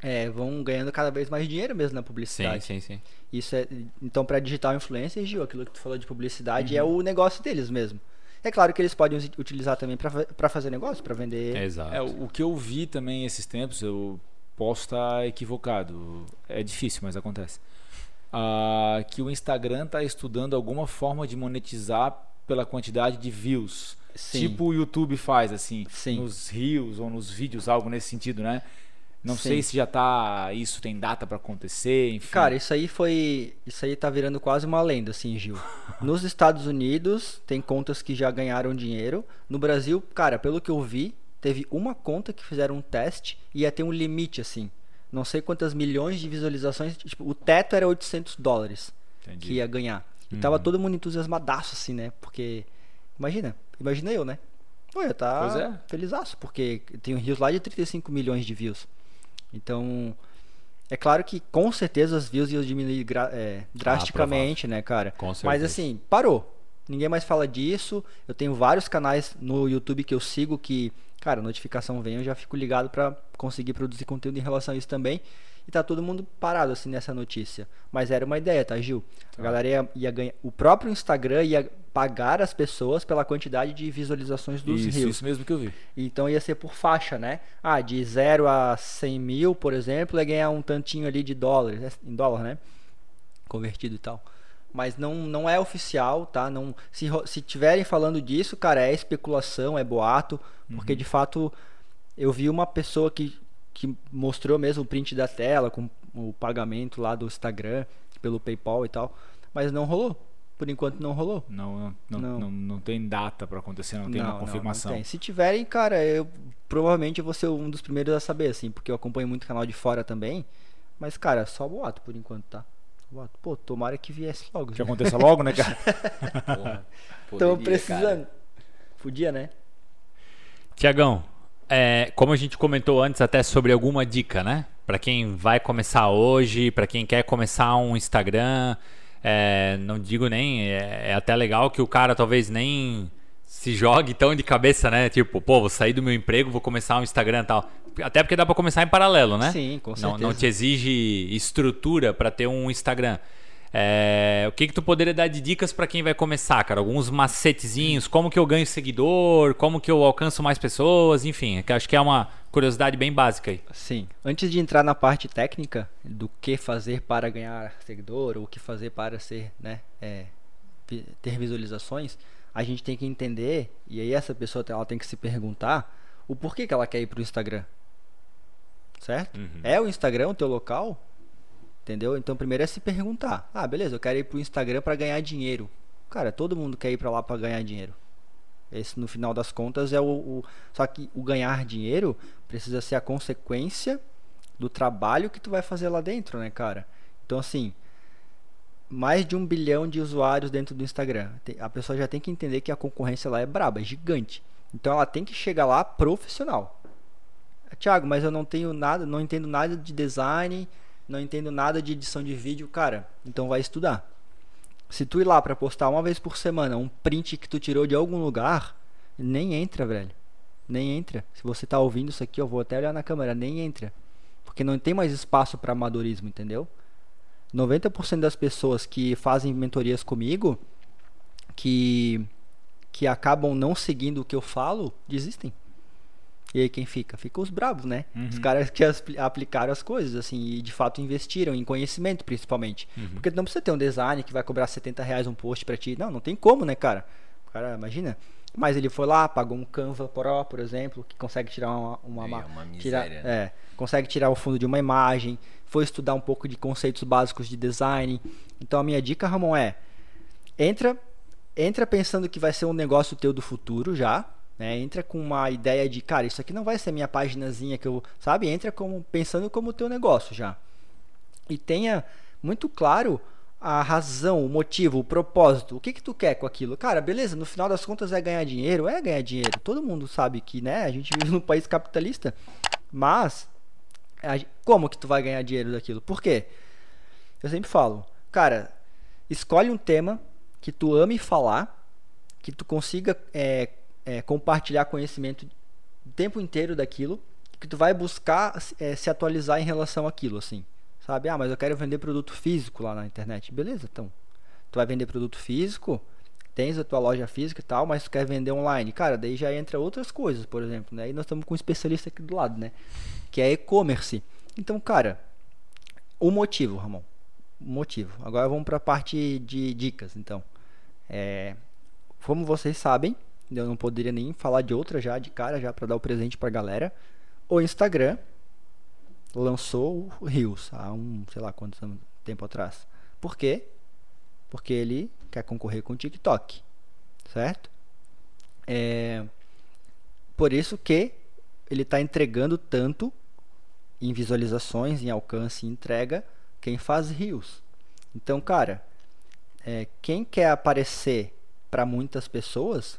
É, vão ganhando cada vez mais dinheiro mesmo na Sim, publicidade. sim, sim. Isso é, então, para digital influencer, Gil, aquilo que tu falou de publicidade Uhum. é o negócio deles mesmo. É claro que eles podem utilizar também para fazer negócio, para vender. Exato. É, o que eu vi também esses tempos, eu posso estar equivocado. É difícil, mas acontece. Ah, que o Instagram está estudando alguma forma de monetizar pela quantidade de views. Sim. Tipo o YouTube faz, assim, Sim. nos rios ou nos vídeos, algo nesse sentido, né? Não Sim. sei se já tá. Isso tem data para acontecer, enfim. Cara, isso aí foi. Isso aí tá virando quase uma lenda, assim, Gil. [laughs] Nos Estados Unidos, tem contas que já ganharam dinheiro. No Brasil, cara, pelo que eu vi, teve uma conta que fizeram um teste e ia ter um limite, assim. Não sei quantas milhões de visualizações. Tipo, o teto era 800 dólares Entendi. que ia ganhar. E tava todo mundo entusiasmadaço, assim, né? Porque. Imagina, imagina eu, né? Eu tá Pois é. felizaço, porque tem rios lá de 35 milhões de views. Então, é claro que com certeza as views iam diminuir é, drasticamente, né, cara? Com Mas certeza. assim, parou. Ninguém mais fala disso. Eu tenho vários canais no YouTube que eu sigo que, cara, notificação vem, eu já fico ligado pra conseguir produzir conteúdo em relação a isso também. E tá todo mundo parado assim nessa notícia. Mas era uma ideia, tá, Gil? A galera ia, ia ganhar. O próprio Instagram ia pagar as pessoas pela quantidade de visualizações dos Isso, rios. isso mesmo que eu vi. Então ia ser por faixa, né? Ah, de 0 a 100 mil, por exemplo, ia ganhar um tantinho ali de dólares, né? em dólar, né? Convertido e tal. Mas não, não é oficial, tá? Não, se, se tiverem falando disso, cara, é especulação, é boato, porque de fato eu vi uma pessoa que, que mostrou mesmo o print da tela com o pagamento lá do Instagram pelo PayPal e tal, mas não rolou. Por enquanto não rolou. Não, não, não, Não. não, não tem data para acontecer, não, tem uma confirmação. tem. Se tiverem, cara, eu provavelmente eu vou ser um dos primeiros a saber, assim, porque eu acompanho muito canal de fora também. Mas, cara, só boato por enquanto, tá? Boato. Pô, tomara que viesse logo. Que aconteça logo, né, cara? [laughs] Poderia, precisando. Podia, né? Tiagão, é, como a gente comentou antes até sobre alguma dica, né? Para quem vai começar hoje, para quem quer começar um Instagram, é, não digo nem, é, é até legal que o cara talvez nem se jogue tão de cabeça, né? Tipo, pô, vou sair do meu emprego, vou começar um Instagram e tal. Até porque dá para começar em paralelo, né? Sim, com não, certeza. não te exige estrutura para ter um Instagram. É, o que que tu poderia dar de dicas para quem vai começar, cara? Alguns macetezinhos, como que eu ganho seguidor, como que eu alcanço mais pessoas, enfim, que acho que é uma curiosidade bem básica aí. Sim. Antes de entrar na parte técnica do que fazer para ganhar seguidor ou o que fazer para ser, né, é, ter visualizações, a gente tem que entender e aí essa pessoa ela tem que se perguntar o porquê que ela quer ir para o Instagram, certo? É o Instagram o teu local? Entendeu? Então primeiro é se perguntar. Ah, beleza, eu quero ir pro Instagram para ganhar dinheiro. Cara, todo mundo quer ir para lá para ganhar dinheiro. Esse no final das contas é o, o- só que o ganhar dinheiro precisa ser a consequência do trabalho que tu vai fazer lá dentro, né, cara? Então assim, mais de um bilhão de usuários dentro do Instagram. A pessoa já tem que entender que a concorrência lá é braba, é gigante. Então ela tem que chegar lá profissional. Tiago, mas eu não tenho nada, não entendo nada de design, não entendo nada de edição de vídeo, cara. Então vai estudar. Se tu ir lá pra postar uma vez por semana um print que tu tirou de algum lugar, nem entra, velho. Nem entra. Se você tá ouvindo isso aqui, eu vou até olhar na câmera, nem entra. Porque não tem mais espaço pra amadorismo, entendeu? 90% das pessoas que fazem mentorias comigo, que que acabam não seguindo o que eu falo, desistem. E aí quem fica? Fica os bravos, né? Os caras que as- aplicaram as coisas, assim, e de fato investiram em conhecimento, principalmente. Porque tu não precisa ter um design que vai cobrar 70 reais um post pra ti. Não, não tem como, né, cara? O cara, imagina. Mas ele foi lá, pagou um Canva Pro, por exemplo, que consegue tirar uma... uma, É, ma- uma tirar, miséria, né? é, consegue tirar o fundo de uma imagem, foi estudar um pouco de conceitos básicos de design. Então a minha dica, Ramon, é entra entra pensando que vai ser um negócio teu do futuro já, né? Entra com uma ideia de, cara, isso aqui não vai ser minha paginazinha que eu, sabe? Entra como pensando como teu negócio já. E tenha muito claro a razão, o motivo, o propósito. O que que tu quer com aquilo? Cara, beleza, no final das contas é ganhar dinheiro, é ganhar dinheiro. Todo mundo sabe que, né, a gente vive num país capitalista. Mas como que tu vai ganhar dinheiro daquilo? Por quê? Eu sempre falo, cara, escolhe um tema que tu ame falar, que tu consiga é, é, compartilhar conhecimento o tempo inteiro daquilo, que tu vai buscar é, se atualizar em relação àquilo, assim. Sabe? Ah, mas eu quero vender produto físico lá na internet. Beleza, então. Tu vai vender produto físico, tens a tua loja física e tal, mas tu quer vender online. Cara, daí já entra outras coisas, por exemplo, né? E nós estamos com um especialista aqui do lado, né? Que é e-commerce. Então, cara, o motivo, Ramon. O motivo. Agora vamos para a parte de dicas, então. É, como vocês sabem, eu não poderia nem falar de outra já de cara já para dar o presente para galera. O Instagram lançou o Reels há um, sei lá quanto tempo atrás. Por quê? Porque ele quer concorrer com o TikTok, certo? É por isso que ele está entregando tanto em visualizações, em alcance e entrega quem faz Reels. Então, cara, é, quem quer aparecer para muitas pessoas,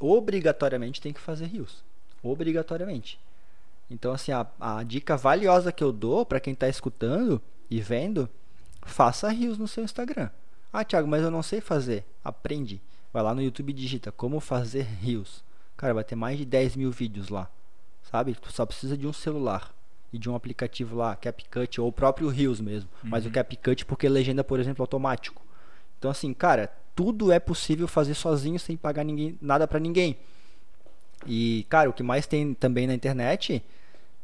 obrigatoriamente tem que fazer Reels. Obrigatoriamente. Então, assim, a, a dica valiosa que eu dou para quem está escutando e vendo, faça Reels no seu Instagram. Ah, Thiago, mas eu não sei fazer. Aprende. Vai lá no YouTube e digita como fazer Reels. Cara, vai ter mais de 10 mil vídeos lá. Sabe? Tu só precisa de um celular e de um aplicativo lá, CapCut ou o próprio Reels mesmo. Uhum. Mas o CapCut porque legenda, por exemplo, automático. Então, assim, cara, tudo é possível fazer sozinho sem pagar ninguém, nada para ninguém. E, cara, o que mais tem também na internet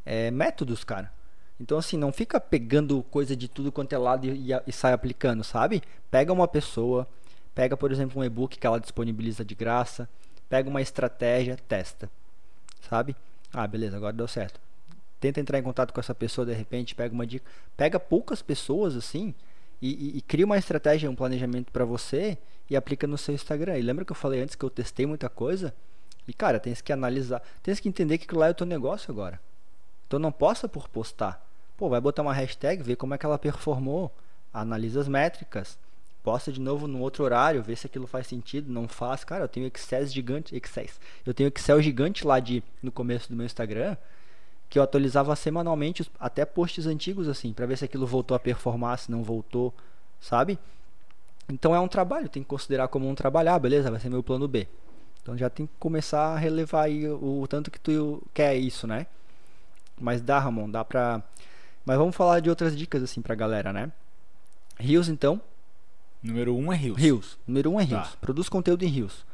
é métodos, cara. Então, assim, não fica pegando coisa de tudo quanto é lado e, e, e sai aplicando, sabe? Pega uma pessoa, pega, por exemplo, um e-book que ela disponibiliza de graça, pega uma estratégia, testa, sabe? Ah, beleza, agora deu certo. Tenta entrar em contato com essa pessoa, de repente, pega uma dica. Pega poucas pessoas, assim, e, e, cria uma estratégia, um planejamento para você e aplica no seu Instagram. E lembra que eu falei antes que eu testei muita coisa? E, cara, tens que analisar, tens que entender que lá é o teu negócio agora. Então não possa por postar. Pô, vai botar uma hashtag, ver como é que ela performou, analisa as métricas, posta de novo no outro horário, vê se aquilo faz sentido, não faz. Cara, eu tenho Excel gigante, Excel. Eu tenho Excel gigante lá de no começo do meu Instagram, que eu atualizava semanalmente até posts antigos assim, para ver se aquilo voltou a performar, se não voltou, sabe? Então é um trabalho, tem que considerar como um trabalhar, beleza? Vai ser meu plano B. Então já tem que começar a relevar aí o, o tanto que tu quer isso, né? Mas dá, Ramon, dá pra. Mas vamos falar de outras dicas assim pra galera, né? Rios, então. Número 1 um é Rios. Rios. Número 1 um é Rios. Tá. Produz conteúdo em Rios.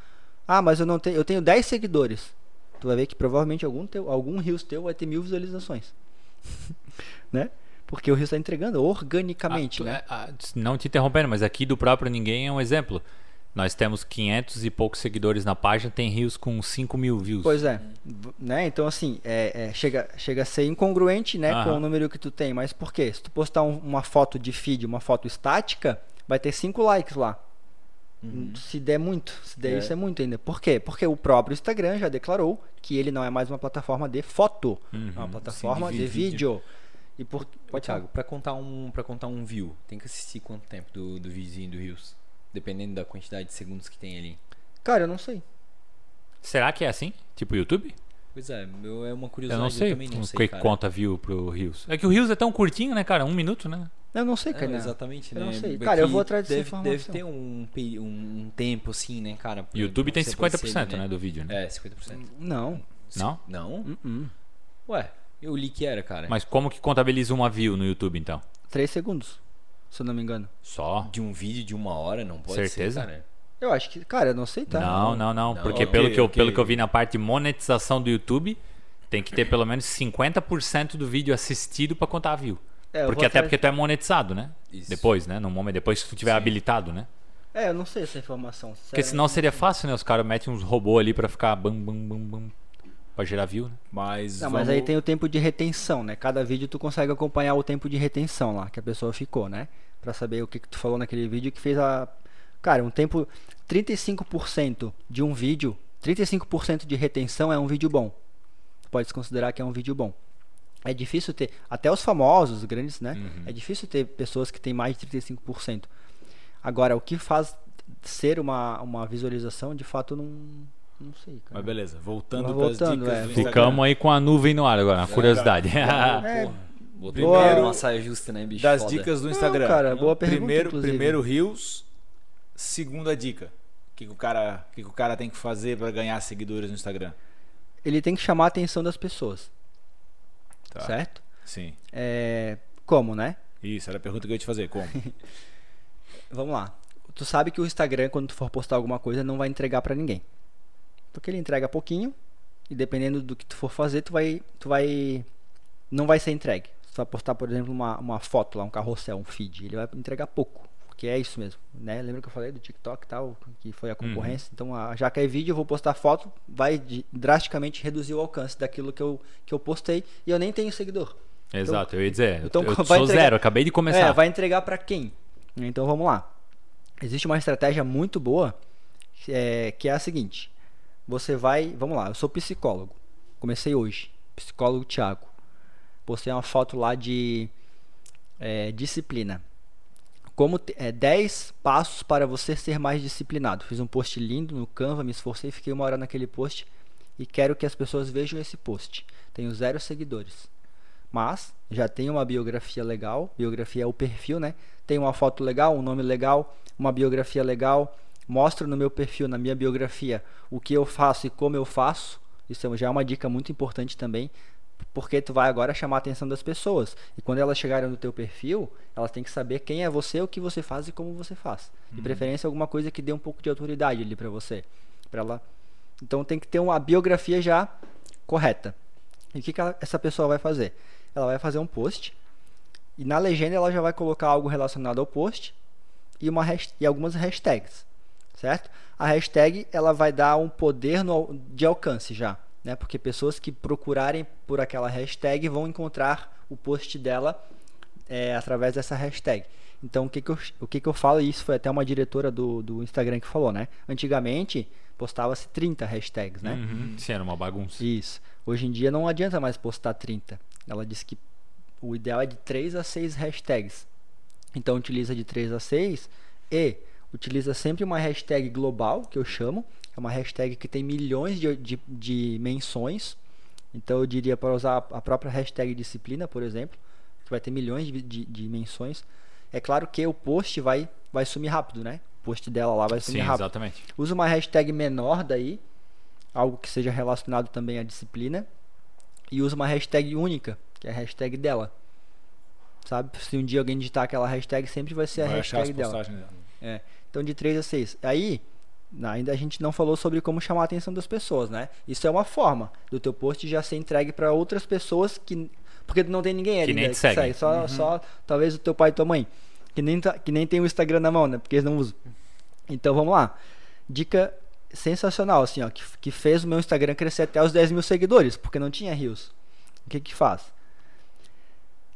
Ah, mas eu não tenho. Eu tenho 10 seguidores. Tu vai ver que provavelmente algum, teu, algum Rios teu vai ter mil visualizações. [laughs] né? Porque o Rios está entregando organicamente, ah, né? É, ah, não te interrompendo, mas aqui do próprio Ninguém é um exemplo. Nós temos 500 e poucos seguidores na página, tem rios com 5 mil views. Pois é. Né? Então, assim, é, é, chega, chega a ser incongruente né, com o número que tu tem. Mas por quê? Se tu postar um, uma foto de feed, uma foto estática, vai ter 5 likes lá. Uhum. Se der muito, se der é. isso é muito ainda. Por quê? Porque o próprio Instagram já declarou que ele não é mais uma plataforma de foto, uhum. é uma plataforma Sim, de, de, vídeo. vídeo. E por... Pode, Thiago, para contar um para contar um view, tem que assistir quanto tempo do, do videozinho do Rios? Dependendo da quantidade de segundos que tem ali. Cara, eu não sei. Será que é assim? Tipo YouTube? Pois é, meu é uma curiosidade. Eu não sei, eu também não sei, que conta view pro Rios. É que o Rios é tão curtinho, né, cara? Um minuto, né? Eu não sei, cara. É, exatamente, eu né? não sei. Cara, eu vou atrás dessa deve, informação. Deve ter um, um tempo, assim, né, cara? Pra, YouTube tem 50%, né? do vídeo, né? É, 50%. Não. Não? Não? Uh -uh. Ué, eu li que era, cara. Mas como que contabiliza uma view no YouTube, então? 3 segundos se eu não me engano. Só? De um vídeo de uma hora, não pode Certeza? ser, cara. Eu acho que, cara, eu não sei, tá? Não, não, não. não porque okay, pelo, que eu, okay. pelo que eu vi na parte de monetização do YouTube, tem que ter pelo menos 50% do vídeo assistido para contar a view. É, porque até porque tu é monetizado, né? Isso. Depois, né? No momento, depois que tu tiver Sim. habilitado, né? É, eu não sei essa informação. Porque senão seria fácil, né? Os caras metem uns robôs ali para ficar bam, bam, bam, bam. Pra gerar view, né? Mas, não, vamos... mas aí tem o tempo de retenção, né? Cada vídeo tu consegue acompanhar o tempo de retenção lá que a pessoa ficou, né? para saber o que, que tu falou naquele vídeo que fez a. Cara, um tempo. 35% de um vídeo, 35% de retenção é um vídeo bom. Pode-se considerar que é um vídeo bom. É difícil ter, até os famosos, os grandes, né? Uhum. É difícil ter pessoas que têm mais de 35%. Agora, o que faz ser uma, uma visualização, de fato, não, não sei. Cara. Mas beleza, voltando para as dicas. É, Ficamos aí com a nuvem no ar agora, curiosidade. É, [laughs] é, Primeiro, uma saia justa, né, bicho? Das Foda. dicas do Instagram. Não, cara, boa pergunta, primeiro, inclusive. primeiro Rios, segunda dica. O que, que, o, cara, que, que o cara tem que fazer para ganhar seguidores no Instagram? Ele tem que chamar a atenção das pessoas. Tá. Certo? Sim. É, como, né? Isso, era a pergunta que eu ia te fazer. Como? [laughs] Vamos lá. Tu sabe que o Instagram, quando tu for postar alguma coisa, não vai entregar para ninguém. Porque ele entrega pouquinho e dependendo do que tu for fazer, tu vai, tu vai não vai ser entregue vai postar, por exemplo, uma, uma foto lá, um carrossel, um feed, ele vai entregar pouco. Porque é isso mesmo, né? Lembra que eu falei do TikTok e tal, que foi a concorrência? Então, a, já que é vídeo, eu vou postar foto, vai de- drasticamente reduzir o alcance daquilo que eu, que eu postei e eu nem tenho seguidor. Exato, eu ia dizer. então eu [laughs] eu sou entregar- zero, acabei de começar. É, vai entregar para quem? Então vamos lá. Existe uma estratégia muito boa é, que é a seguinte: você vai, vamos lá, eu sou psicólogo, comecei hoje, psicólogo Thiago, postei uma foto lá de é, disciplina. Como é, 10 passos para você ser mais disciplinado. Fiz um post lindo no Canva, me esforcei, fiquei uma hora naquele post e quero que as pessoas vejam esse post. Tenho zero seguidores mas já tem uma biografia legal. Biografia é o perfil, né? Tem uma foto legal, um nome legal, uma biografia legal. Mostro no meu perfil, na minha biografia, o que eu faço e como eu faço. Isso já é uma dica muito importante também, porque tu vai agora chamar a atenção das pessoas. E quando elas chegarem no teu perfil, elas têm que saber quem é você, o que você faz e como você faz. De preferência alguma coisa que dê um pouco de autoridade ali para você, para ela. Então tem que ter uma biografia já correta. E o que, que ela- essa pessoa vai fazer? Ela vai fazer um post e na legenda ela já vai colocar algo relacionado ao post e, uma e algumas hashtags, certo? A hashtag ela vai dar um poder no- de alcance já, né? Porque pessoas que procurarem por aquela hashtag vão encontrar o post dela é, através dessa hashtag. Então, o que, que, eu, o que, que eu falo, e isso foi até uma diretora do, do Instagram que falou, né? Antigamente, postava-se 30 hashtags, né? Uhum, Sim, era uma bagunça. Isso. Hoje em dia não adianta mais postar 30. Ela disse que o ideal é de 3 a 6 hashtags. Então utiliza de 3 a 6 e utiliza sempre uma hashtag global, que eu chamo. É uma hashtag que tem milhões de, de, de menções. Então eu diria para usar a própria hashtag disciplina, por exemplo, que vai ter milhões de, de, de menções. É claro que o post vai, vai sumir rápido, né? O post dela lá vai sumir Sim, rápido. exatamente. Usa uma hashtag menor daí, algo que seja relacionado também à disciplina. E usa uma hashtag única, que é a hashtag dela. Sabe? Se um dia alguém digitar aquela hashtag, sempre vai ser a Vai hashtag dela. dela. É. Então de 3 a 6. Aí, ainda a gente não falou sobre como chamar a atenção das pessoas, né? Isso é uma forma do teu post já ser entregue para outras pessoas que porque não tem ninguém ali nem né, te seguem. Só, só talvez o teu pai e tua mãe, que nem tá- que nem tem o Instagram na mão, né? Porque eles não usam. Então vamos lá. Dica sensacional, assim, ó, que, que fez o meu Instagram crescer até os 10 mil seguidores, porque não tinha rios. O que que faz?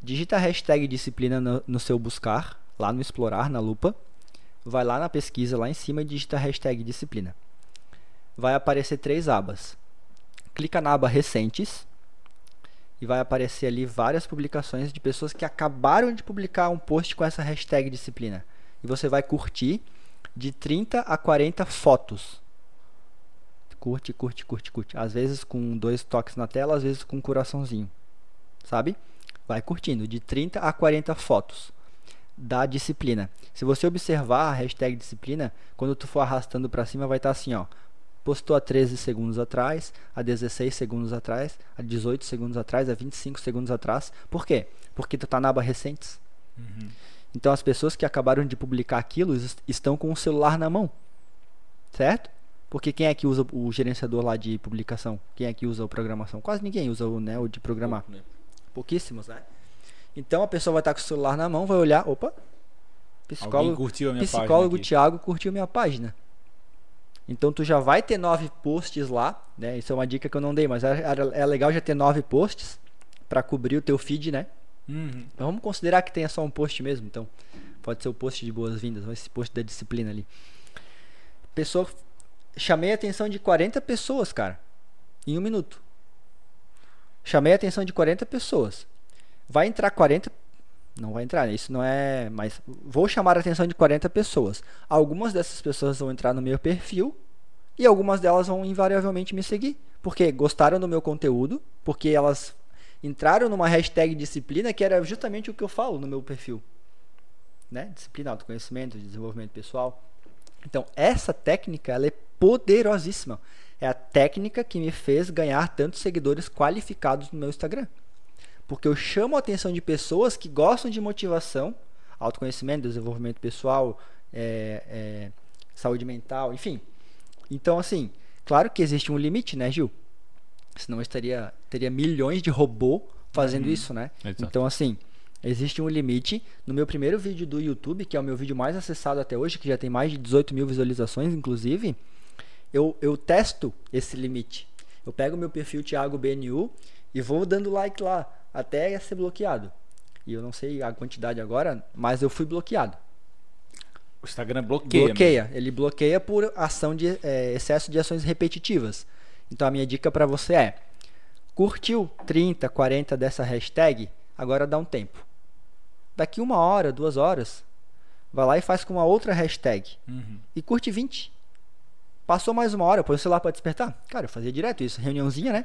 Digita a hashtag disciplina no, no seu buscar, lá no explorar, na lupa. Vai lá na pesquisa, lá em cima e digita hashtag disciplina. Vai aparecer três abas. Clica na aba recentes e vai aparecer ali várias publicações de pessoas que acabaram de publicar um post com essa hashtag disciplina. E você vai curtir de 30 a 40 fotos. Curte, curte, curte, curte. Às vezes com dois toques na tela, às vezes com um coraçãozinho. Sabe? Vai curtindo de 30 a 40 fotos da disciplina. Se você observar a hashtag disciplina, quando tu for arrastando para cima vai estar assim, ó. Postou há 13 segundos atrás, há 16 segundos atrás, há 18 segundos atrás, há 25 segundos atrás. Por quê? Porque tu tá na aba recentes. Então as pessoas que acabaram de publicar aquilo es- estão com o celular na mão. Certo? Porque quem é que usa o gerenciador lá de publicação? Quem é que usa o programação? Quase ninguém usa o, né, o de programar. Né? Pouquíssimos, né? Então a pessoa vai estar com o celular na mão, vai olhar, opa, psicólogo, curtiu a minha psicólogo. Thiago curtiu minha página. Então tu já vai ter nove posts lá, né? Isso é uma dica que eu não dei, mas é, é legal já ter nove posts para cobrir o teu feed, né? Uhum. Então vamos considerar que tenha só um post mesmo, então pode ser o post de boas-vindas, esse post da disciplina ali. Pessoa, chamei a atenção de 40 pessoas, cara, em um minuto. Chamei a atenção de 40 pessoas. Vai entrar 40. Não vai entrar, isso não é. Mas vou chamar a atenção de 40 pessoas. Algumas dessas pessoas vão entrar no meu perfil e algumas delas vão invariavelmente me seguir. Porque gostaram do meu conteúdo, porque elas entraram numa hashtag disciplina que era justamente o que eu falo no meu perfil. Né? Disciplina, autoconhecimento, desenvolvimento pessoal. Então, essa técnica ela é poderosíssima. É a técnica que me fez ganhar tantos seguidores qualificados no meu Instagram. Porque eu chamo a atenção de pessoas que gostam de motivação, autoconhecimento, desenvolvimento pessoal, é, é, saúde mental, enfim. Então, assim, claro que existe um limite, né, Gil? Senão estaria, teria milhões de robô fazendo isso, né? Exato. Então, assim, existe um limite. No meu primeiro vídeo do YouTube, que é o meu vídeo mais acessado até hoje, que já tem mais de 18 mil visualizações, inclusive, eu, eu testo esse limite. Eu pego meu perfil Thiago BNU e vou dando like lá, até ser bloqueado. E eu não sei a quantidade agora, mas eu fui bloqueado. O Instagram bloqueia. Bloqueia. Ele bloqueia por ação de é, excesso de ações repetitivas. Então a minha dica para você é: curtiu 30, 40 dessa hashtag, agora dá um tempo. Daqui uma hora, duas horas, vai lá e faz com uma outra hashtag Uhum. e curte 20. Passou mais uma hora, põe o celular para despertar. Cara, eu fazia direto isso, reuniãozinha, né?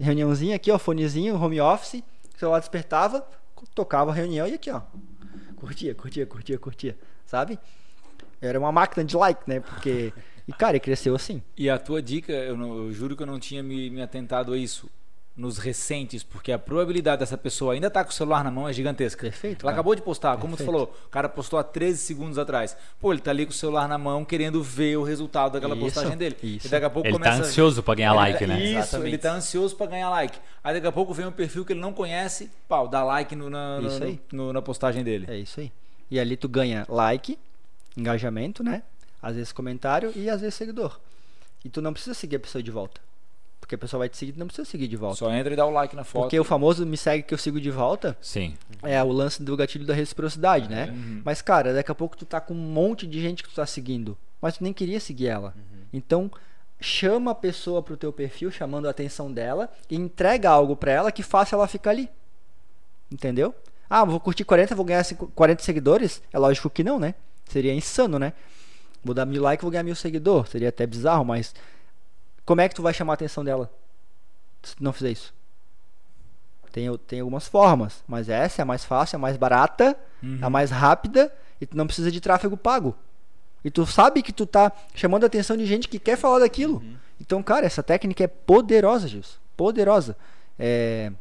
Reuniãozinha aqui, ó, fonezinho, home office, celular despertava, tocava a reunião e aqui, ó. Curtia, curtia, curtia, curtia, sabe? Era uma máquina de like, né? Porque e cara, cresceu assim. E a tua dica, eu, não- eu juro que eu não tinha me, me atentado a isso nos recentes, porque a probabilidade dessa pessoa ainda estar com o celular na mão é gigantesca. Perfeito, Ela cara. acabou de postar, como tu Perfeito. falou, o cara postou há 13 segundos atrás. Pô, ele tá ali com o celular na mão querendo ver o resultado daquela Isso, postagem dele. isso. E daqui a pouco Ele começa tá ansioso pra ganhar like, né? Isso, Exatamente. ele tá ansioso pra ganhar like. Aí daqui a pouco vem um perfil que ele não conhece, pau, dá like no- na, no- no- na postagem dele. É isso aí. E ali tu ganha like, engajamento, né? Às vezes comentário e às vezes seguidor. E tu não precisa seguir a pessoa de volta. Porque a pessoa vai te seguir, não precisa seguir de volta. Só entra e dá o like na foto. Porque o famoso me segue que eu sigo de volta Sim. é o lance do gatilho da reciprocidade, né? Uhum. Mas, cara, daqui a pouco tu tá com um monte de gente que tu tá seguindo, mas tu nem queria seguir ela. Então, chama a pessoa pro teu perfil, chamando a atenção dela, e entrega algo pra ela que faça ela ficar ali. Entendeu? Ah, vou curtir 40, vou ganhar cinco- 40 seguidores? É lógico que não, né? Seria insano, né? Vou dar mil likes, vou ganhar mil seguidores. Seria até bizarro, mas como é que tu vai chamar a atenção dela se tu não fizer isso? Tem, tem algumas formas, mas essa é a mais fácil, a mais barata, a mais rápida e tu não precisa de tráfego pago. E tu sabe que tu tá chamando a atenção de gente que quer falar daquilo. Então, cara, essa técnica é poderosa, Gilson. Poderosa. É,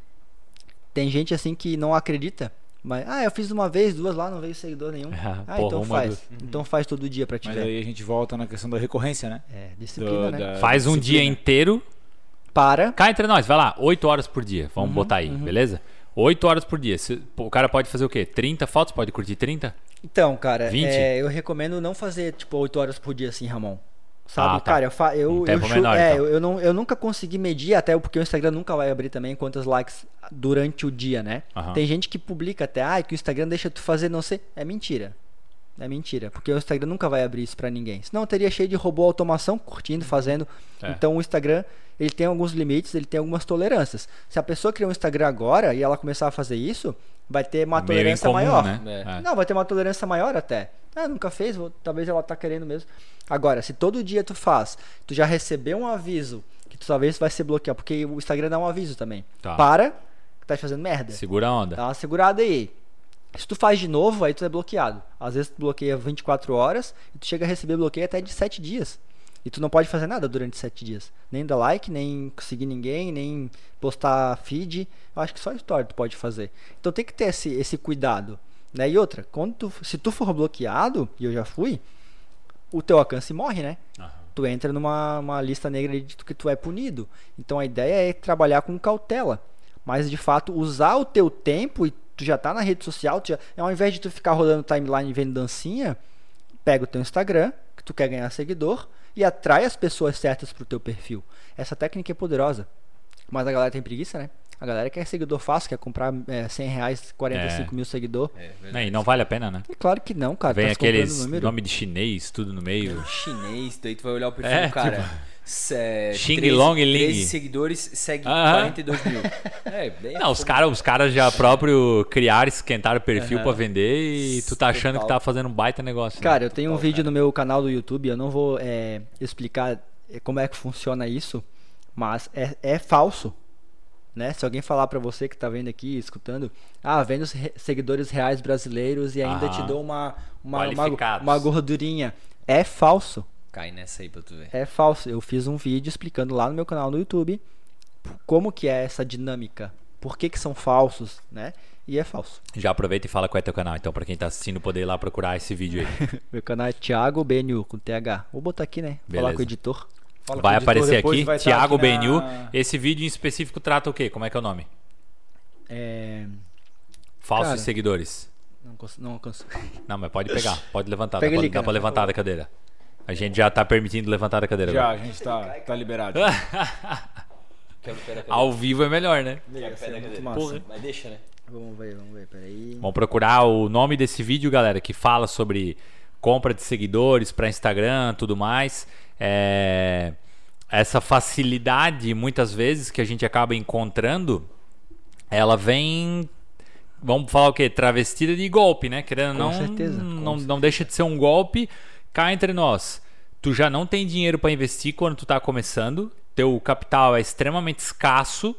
Tem gente assim que não acredita, mas ah, eu fiz uma vez, duas lá, não veio seguidor nenhum. [laughs] Ah, Ah, porra, então faz. do- Então faz todo dia pra te Mas aí a gente volta na questão da recorrência, né? É, Do- disciplina, né? da- Faz um dia disciplina. inteiro. Para. Cá entre nós, vai lá, 8 horas por dia. Vamos Uhum, botar aí, beleza? 8 horas por dia. O cara pode fazer o quê? 30 fotos? Pode curtir 30? Então, cara, 20? é, eu recomendo não fazer tipo 8 horas por dia assim, Ramon. Sabe, Ah, tá. cara, eu, fa eu, Um eu, menor, é, então. eu, eu não, eu nunca consegui medir, até porque o Instagram nunca vai abrir também quantos likes durante o dia, né? Aham. Tem gente que publica até, ah, que o Instagram deixa tu fazer não sei. É mentira. É mentira, porque o Instagram nunca vai abrir isso pra ninguém. Senão teria cheio de robô automação curtindo, fazendo. É. Então o Instagram, ele tem alguns limites, ele tem algumas tolerâncias. Se a pessoa criar um Instagram agora e ela começar a fazer isso, vai ter uma Meio tolerância incomum, maior. né? É. É. Não, vai ter uma tolerância maior até. Ah, nunca fez, vou- talvez ela tá querendo mesmo. Agora, se todo dia tu faz, tu já recebeu um aviso que tu talvez vai ser bloqueado, porque o Instagram dá um aviso também. Tá. Para, que tá fazendo merda. Segura a onda. Dá uma segurada aí. Se tu faz de novo, aí tu é bloqueado. Às vezes tu bloqueia 24 horas e tu chega a receber bloqueio até de 7 dias. E tu não pode fazer nada durante 7 dias. Nem dar like, nem seguir ninguém, nem postar feed. Eu acho que só story tu pode fazer. Então tem que ter esse, esse cuidado. Né? E outra, quando tu, se tu for bloqueado, e eu já fui, o teu alcance morre, né? Aham. tu entra numa uma lista negra de que tu é punido. Então a ideia é trabalhar com cautela. Mas de fato, usar o teu tempo e tu já tá na rede social, tu já, ao invés de tu ficar rodando timeline vendo dancinha, pega o teu Instagram, que tu quer ganhar seguidor, e atrai as pessoas certas pro teu perfil. Essa técnica é poderosa. Mas a galera tem preguiça, né? A galera quer seguidor fácil, quer comprar é, 100 reais, 45 É. mil seguidor. É, E não vale a pena, né? E claro que não, cara. Vem tá aqueles número. nome de chinês, tudo no meio. chinês, daí tu vai olhar o perfil É, do cara. tipo, Se- Xing 13 Long Ling. 13 seguidores, segue Aham. 42 mil. [laughs] É, é Não, os fogo. caras os cara já próprio criaram, esquentaram o perfil Aham. pra vender e tu tá achando que Total. tá fazendo um baita negócio. né? Cara, eu tenho um Total, vídeo cara. no meu canal do YouTube, eu não vou é, explicar é, como é que funciona isso, mas é, é falso. Né? Se alguém falar pra você que tá vendo aqui, escutando, ah, vendo os re- seguidores reais brasileiros e ainda te dou uma, uma, uma, uma gordurinha. É falso. Cai nessa aí pra tu ver. É falso. Eu fiz um vídeo explicando lá no meu canal no YouTube como que é essa dinâmica. Por que, que são falsos, né? E é falso. Já aproveita e fala qual é teu canal, então, pra quem tá assistindo poder ir lá procurar esse vídeo aí. [laughs] Meu canal é Thiago BNU com TH. Vou botar aqui, né? Falar Beleza. com o editor. Fala vai aparecer depois, aqui, vai tá Thiago aqui na-. Esse vídeo em específico trata o quê? Como é que é o nome? É, Falsos Cara. seguidores. não, não alcanço. [laughs] Não, mas pode pegar. Pode levantar. Pega dá, pra, dá pra levantar da cadeira. A gente já tá permitindo levantar da cadeira Já, agora. a gente tá, tá liberado. [laughs] Ao vivo é melhor, né? Ia ser muito massa. Porra. Mas deixa, né? Vamos ver, vamos ver, peraí. Vamos procurar o nome desse vídeo, galera, que fala sobre compra de seguidores para Instagram, tudo mais. É, Essa facilidade, muitas vezes, que a gente acaba encontrando, ela vem. Vamos falar o quê? Travestida de golpe, né? Querendo Com não, certeza, não, não deixa de ser um golpe. Cá entre nós. Tu já não tem dinheiro para investir quando tu tá começando. Teu capital é extremamente escasso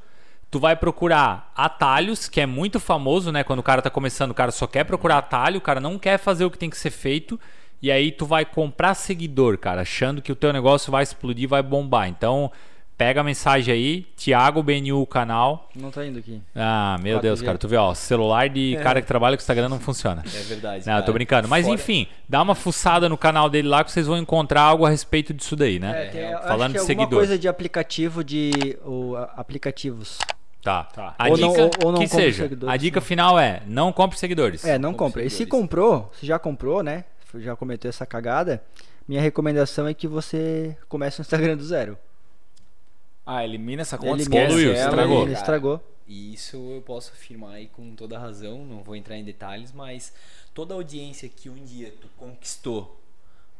tu vai procurar atalhos, que é muito famoso, né? Quando o cara tá começando, o cara só quer procurar atalho, o cara não quer fazer o que tem que ser feito. E aí tu vai comprar seguidor, cara, achando que o teu negócio vai explodir, vai bombar. Então, pega a mensagem aí, Thiago BNU o canal. Não tá indo aqui. Ah, meu 4G. Deus, cara, tu vê, ó, celular de cara que trabalha com Instagram não funciona. É verdade. Não, eu tô brincando. Mas Fora- enfim, dá uma fuçada no canal dele lá que vocês vão encontrar algo a respeito disso daí, né? É, tem, Falando que é de alguma seguidor. coisa de aplicativo de. Ou, aplicativos. Tá. Tá. A Ou dica não- ou- ou não que compre seja, seguidores, a dica né? final é: não compre seguidores. É, não Como compra. E se comprou, se já comprou, né? Já cometeu essa cagada. Minha recomendação é que você comece o Instagram do zero. Ah, elimina essa conta, Elimina, Poluiu, ela estragou. e- Ele estragou. E isso eu posso afirmar aí com toda razão, não vou entrar em detalhes, mas toda audiência que um dia tu conquistou,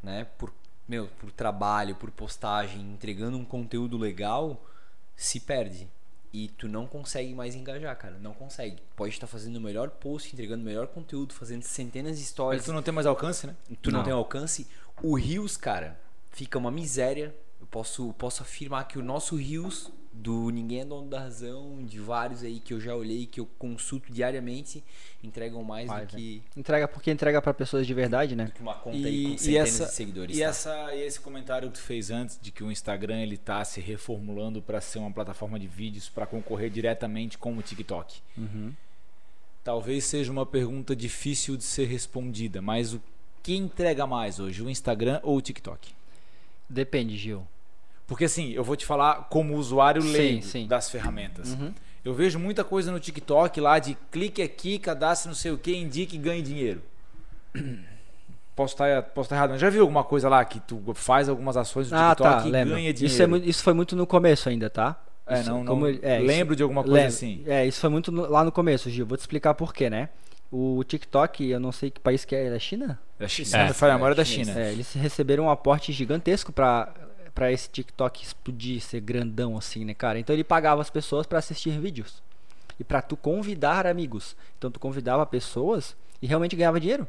né, por, meu, por trabalho, por postagem, entregando um conteúdo legal, se perde. E tu não consegue mais engajar, cara. Não consegue. Pode estar fazendo o melhor post, entregando o melhor conteúdo, fazendo centenas de Mas stories. tu não tem mais alcance, né? tu não, Não. tem alcance. O Rios, cara, fica uma miséria. Eu posso, posso afirmar que o nosso Rios, do Ninguém é Dono da Razão, de vários aí que eu já olhei, que eu consulto diariamente, entregam mais Vai, do que, Entrega porque entrega pra pessoas de verdade, né? do que uma conta aí E, com e centenas essa, de seguidores. e, tá? essa, e esse comentário que tu fez antes de que o Instagram ele tá se reformulando para ser uma plataforma de vídeos para concorrer diretamente com o TikTok. Uhum. Talvez seja uma pergunta difícil de ser respondida, mas o que entrega mais hoje, o Instagram ou o TikTok? Depende, Gil. Porque assim, eu vou te falar como usuário Sim, leigo sim. das ferramentas. Uhum. Eu vejo muita coisa no TikTok lá de clique aqui, cadastre não sei o que, indique e ganhe dinheiro. [clears throat] Posso estar posso estar errado, mas já viu alguma coisa lá que tu faz algumas ações no Ah, TikTok tá, e lembro. ganha dinheiro? Isso, é muito- isso foi muito no começo ainda, tá? É, Isso- não, não como é, isso- lembro de alguma coisa Lembro. assim. É, isso foi muito no- lá no começo, Gil. Vou te explicar por quê, né? O TikTok, eu não sei que país que é, é China? Da China, É. é, foi a memória da chinês. China. É, eles receberam um aporte gigantesco pra, pra esse TikTok explodir, ser grandão assim, né, cara? Então ele pagava as pessoas pra assistir vídeos. E pra tu convidar amigos. Então tu convidava pessoas e realmente ganhava dinheiro.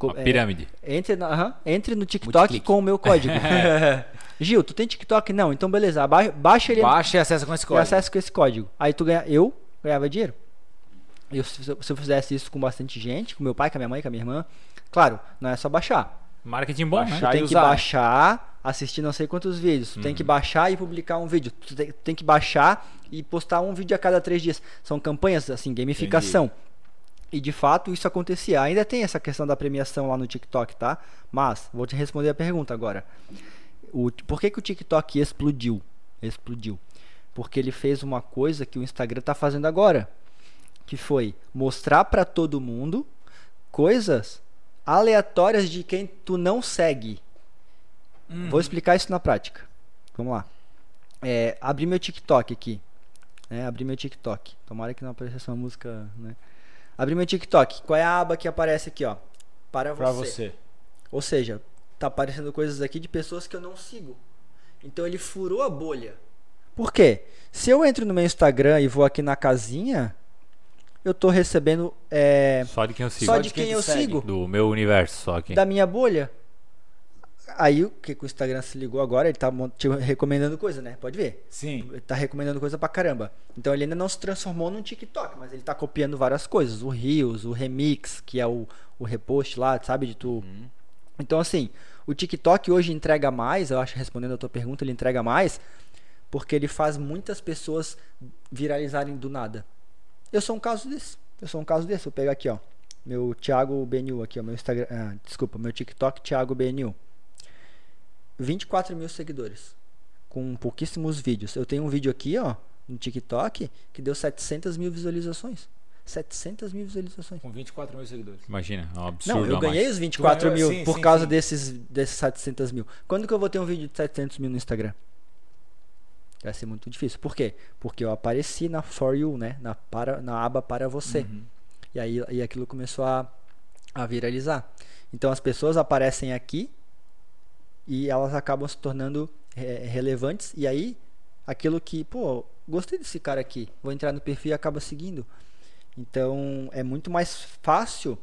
Uma é, pirâmide. entre, na- aham, entre no TikTok com o meu código. [laughs] [laughs] Gil, tu tem TikTok? Não, então beleza. aba- Baixa ele Baixa e acessa com esse código. acesso com esse código. Aí tu ganha, eu ganhava dinheiro. Eu, se, se eu fizesse isso com bastante gente, com meu pai, com a minha mãe, com a minha irmã, claro, não é só baixar. Marketing bom, né? Baixar. Tu e tem que usar. baixar, assistir não sei quantos vídeos. Tu tem que baixar e publicar um vídeo. Tu tem, tem que baixar e postar um vídeo a cada três dias. São campanhas, assim, gamificação. E de fato isso acontecia. Ainda tem essa questão da premiação lá no TikTok, tá? Mas, vou te responder a pergunta agora. O, por que, que o TikTok explodiu? Explodiu. Porque ele fez uma coisa que o Instagram tá fazendo agora. Que foi mostrar pra todo mundo coisas aleatórias de quem tu não segue. Uhum. Vou explicar isso na prática. Vamos lá. É, abri meu TikTok aqui. Né? Abri meu TikTok. Tomara que não apareça uma música. Né? Abri meu TikTok. Qual é a aba que aparece aqui, ó? Para você. você. Ou seja, tá aparecendo coisas aqui de pessoas que eu não sigo. Então ele furou a bolha. Por quê? Se eu entro no meu Instagram e vou aqui na casinha, eu tô recebendo é, Só de quem eu sigo. só de de quem quem eu segue. sigo Do meu universo, só aqui. da minha bolha. Aí o que, que o Instagram se ligou agora? Ele tá te recomendando coisa, né? Pode ver. Sim. Ele tá recomendando coisa pra caramba. Então ele ainda não se transformou num TikTok, mas ele tá copiando várias coisas. O Reels, o Remix, que é o, o repost lá, sabe? De tu. Então, assim, o TikTok hoje entrega mais, eu acho, respondendo a tua pergunta, ele entrega mais, porque ele faz muitas pessoas viralizarem do nada. Eu sou um caso desse. Eu sou um caso desse. Vou pegar aqui, ó. Meu Thiago BNU aqui, ó. Meu Instagram. ah, desculpa, meu TikTok, Thiago BNU. 24 mil seguidores. Com pouquíssimos vídeos. Eu tenho um vídeo aqui, ó. no TikTok que deu 700 mil visualizações. 700 mil visualizações. Com 24 mil seguidores. Imagina, é um absurdo. Não, eu ganhei mais. os 24 Tu ganhou, mil sim, por sim, causa sim. Desses, desses 700 mil. Quando que eu vou ter um vídeo de 700 mil no Instagram? Vai ser muito difícil. Por quê? Porque eu apareci na For You, né? Na, para, na aba para você. Uhum. E aí e aquilo começou a, a viralizar. Então as pessoas aparecem aqui e elas acabam se tornando é, relevantes. E aí aquilo que, pô, gostei desse cara aqui, vou entrar no perfil e acaba seguindo. Então é muito mais fácil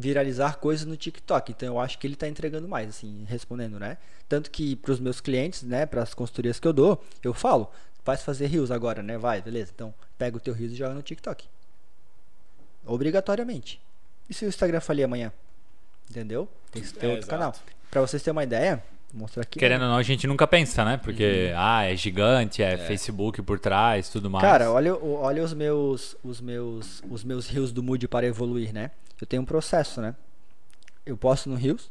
viralizar coisas no TikTok. Então eu acho que ele está entregando mais, assim, respondendo, né? Tanto que para os meus clientes, né, para as consultorias que eu dou, eu falo, faz fazer rios agora, né? Vai, beleza. Então pega o teu rios e joga no TikTok. Obrigatoriamente. E se o Instagram falir amanhã? Entendeu? Tem que ter É, outro exato. canal. Para vocês terem uma ideia, vou mostrar aqui. Querendo ou não, a gente nunca pensa, né? Porque, Uhum. ah, é gigante, é, Facebook por trás, tudo mais. Cara, olha, olha os meus os meus os meus rios do Mood para evoluir, né? Eu tenho um processo, né? Eu posto no Rios,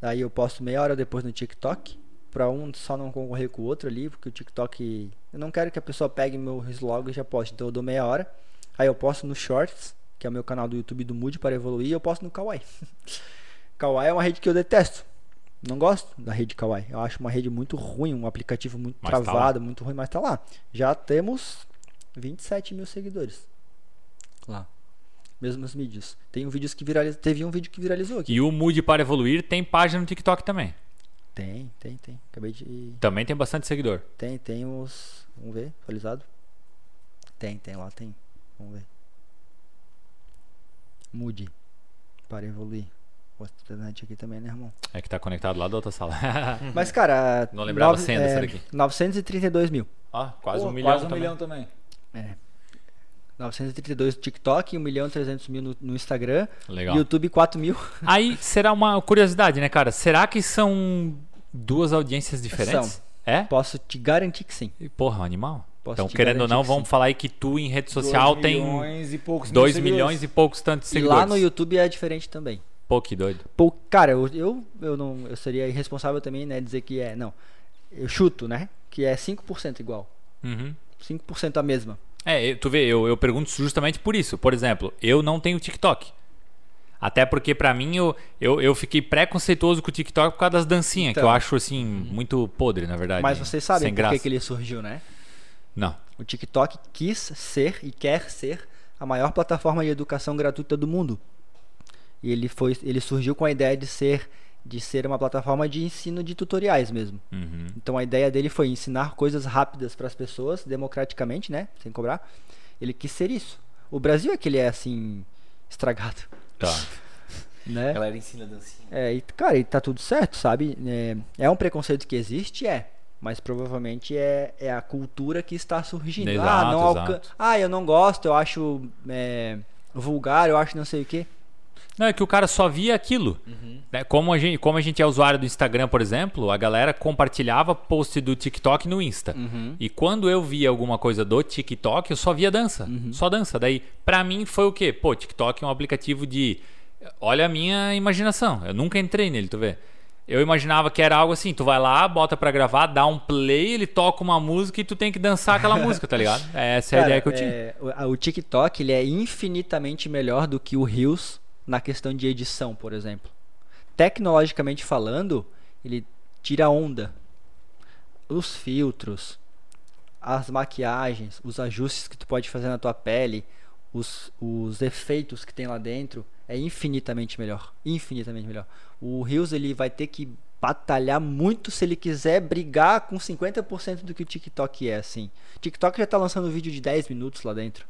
aí eu posto meia hora depois no TikTok, pra um só não concorrer com o outro ali, porque o TikTok eu não quero que a pessoa pegue meu Rios logo e já poste, então eu dou meia hora. Aí eu posto no Shorts, que é o meu canal do YouTube do Mood para evoluir, e eu posto no Kawaii. [laughs] Kawaii é uma rede que eu detesto. Não gosto da rede Kawaii. Eu acho uma rede muito ruim, um aplicativo muito Mas tá travado, muito ruim, mas tá lá. Já temos 27 mil seguidores. Lá. Mesmos vídeos. Tem um vídeos que viralizou. Teve um vídeo que viralizou aqui. E o Mood para evoluir tem página no TikTok também. Tem, tem, tem. Acabei de. Também tem bastante seguidor. Tem, tem os. Vamos ver, atualizado. Tem, tem lá, tem. Vamos ver. Mude. Para evoluir. Vou internet aqui também, né, irmão? É que tá conectado lá da outra sala. [laughs] Mas, cara. Não lembrava a nove- senha dessa daqui. 932 mil. Ó, quase Pô, um milhão Quase um também. milhão também. É. 932 no TikTok, 1 milhão e 300 mil no, no Instagram. Legal. YouTube 4 mil. Aí será uma curiosidade, né, cara? Será que são duas audiências diferentes? São. É? Posso te garantir que sim. E, Porra, animal. Posso então, querendo ou não, que vamos sim. falar aí que tu em rede social Dois tem milhões e poucos mil 2 seguidores. milhões e poucos tantos E seguidores. lá no YouTube é diferente também. Pô, que doido. Pô, cara, eu, eu, eu não eu seria irresponsável também, né, dizer que é, não. Eu chuto, né, que é 5% igual. Uhum. 5% a mesma. É, eu- tu vê, eu, eu pergunto justamente por isso. Por exemplo, eu não tenho TikTok. Até porque pra mim eu, eu, eu fiquei preconceituoso com o TikTok por causa das dancinhas, que Então. eu acho assim, muito podre, na verdade. Mas vocês sabem por que, graça. que ele surgiu, né? Não. O TikTok quis ser e quer ser a maior plataforma de educação gratuita do mundo. E ele foi, ele surgiu com a ideia de ser de ser uma plataforma de ensino de tutoriais mesmo. Uhum. Então a ideia dele foi ensinar coisas rápidas para as pessoas, democraticamente, né, sem cobrar. Ele quis ser isso. O Brasil é que ele é assim estragado, Tá. [laughs] né? A galera ensina dancinha. É, e, cara, e tá tudo certo, sabe? É, é um preconceito que existe, é. Mas provavelmente é, é a cultura que está surgindo. ah, Exato, não alcan... ah, eu não gosto, eu acho é, vulgar, eu acho não sei o quê. Não, é que o cara só via aquilo. Uhum. Né? Como, a gente, como a gente é usuário do Instagram, por exemplo, a galera compartilhava post do TikTok no Insta. Uhum. E quando eu via alguma coisa do TikTok, eu só via dança. Uhum. Só dança. Daí, pra mim, foi o quê? Pô, TikTok é um aplicativo de. Olha a minha imaginação. Eu nunca entrei nele, tu vê. Eu imaginava que era algo assim, tu vai lá, bota pra gravar, dá um play, ele toca uma música e tu tem que dançar aquela [laughs] música, tá ligado? Essa é a Cara, ideia que eu tinha. é, o, o TikTok ele é infinitamente melhor do que o Reels na questão de edição, por exemplo. Tecnologicamente falando, ele tira onda. Os filtros, as maquiagens, os ajustes que tu pode fazer na tua pele, os, os efeitos que tem lá dentro, é infinitamente melhor. Infinitamente melhor. O Reels ele vai ter que batalhar muito se ele quiser brigar com 50% do que o TikTok é, assim. TikTok já tá lançando vídeo de 10 minutos lá dentro.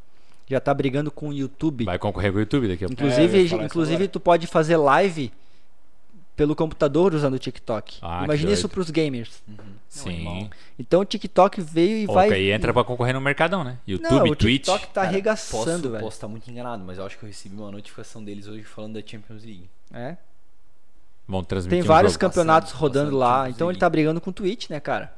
Já tá brigando com o YouTube. Vai concorrer com o YouTube daqui a pouco. É, eu Inclusive, isso inclusive tu pode fazer live pelo computador usando o TikTok. Ah, Imagina isso doido. pros gamers. Sim. Então o TikTok veio e Pô, vai. aí entra pra concorrer no Mercadão, né? YouTube, Não, o Twitch. TikTok tá Cara, arregaçando, posso, velho. Posso estar muito enganado, mas eu acho que eu recebi uma notificação deles hoje falando da Champions League. É. Vão transmitir Tem um vários jogo. campeonatos passando- rodando passando lá. Então ele tá brigando com o Twitch, né, cara?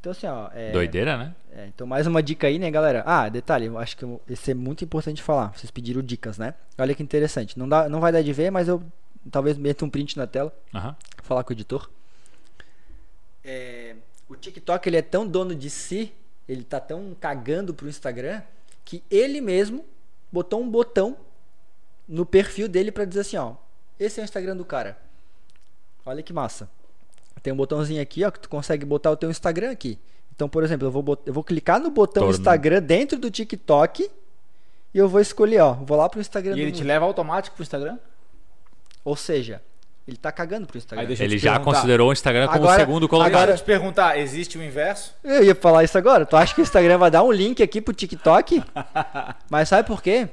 Então assim, ó. é- Doideira, né? É, então, mais uma dica aí, né, galera? Ah, detalhe, eu acho que esse é muito importante falar. Vocês pediram dicas, né? Olha que interessante. Não, dá, não vai dar de ver, mas eu talvez meta um print na tela, Aham. falar com o editor. É, o TikTok ele é tão dono de si ele tá tão cagando pro Instagram que ele mesmo botou um botão no perfil dele pra dizer assim, ó, esse é o Instagram do cara. Olha que massa. Tem um botãozinho aqui, ó, que tu consegue botar o teu Instagram aqui. Então, por exemplo, eu vou, bot- eu vou clicar no botão Torno. Instagram dentro do TikTok e eu vou escolher, ó, vou lá pro Instagram E ele te leva automático pro Instagram? Ou seja, ele tá cagando pro Instagram. Aí deixa eu Ele já perguntar. considerou o Instagram como Agora- o segundo colocado. Agora, eu te perguntar, existe o inverso? Eu ia falar isso agora. Tu acha que o Instagram vai dar um link aqui pro TikTok? [laughs] Mas sabe por quê?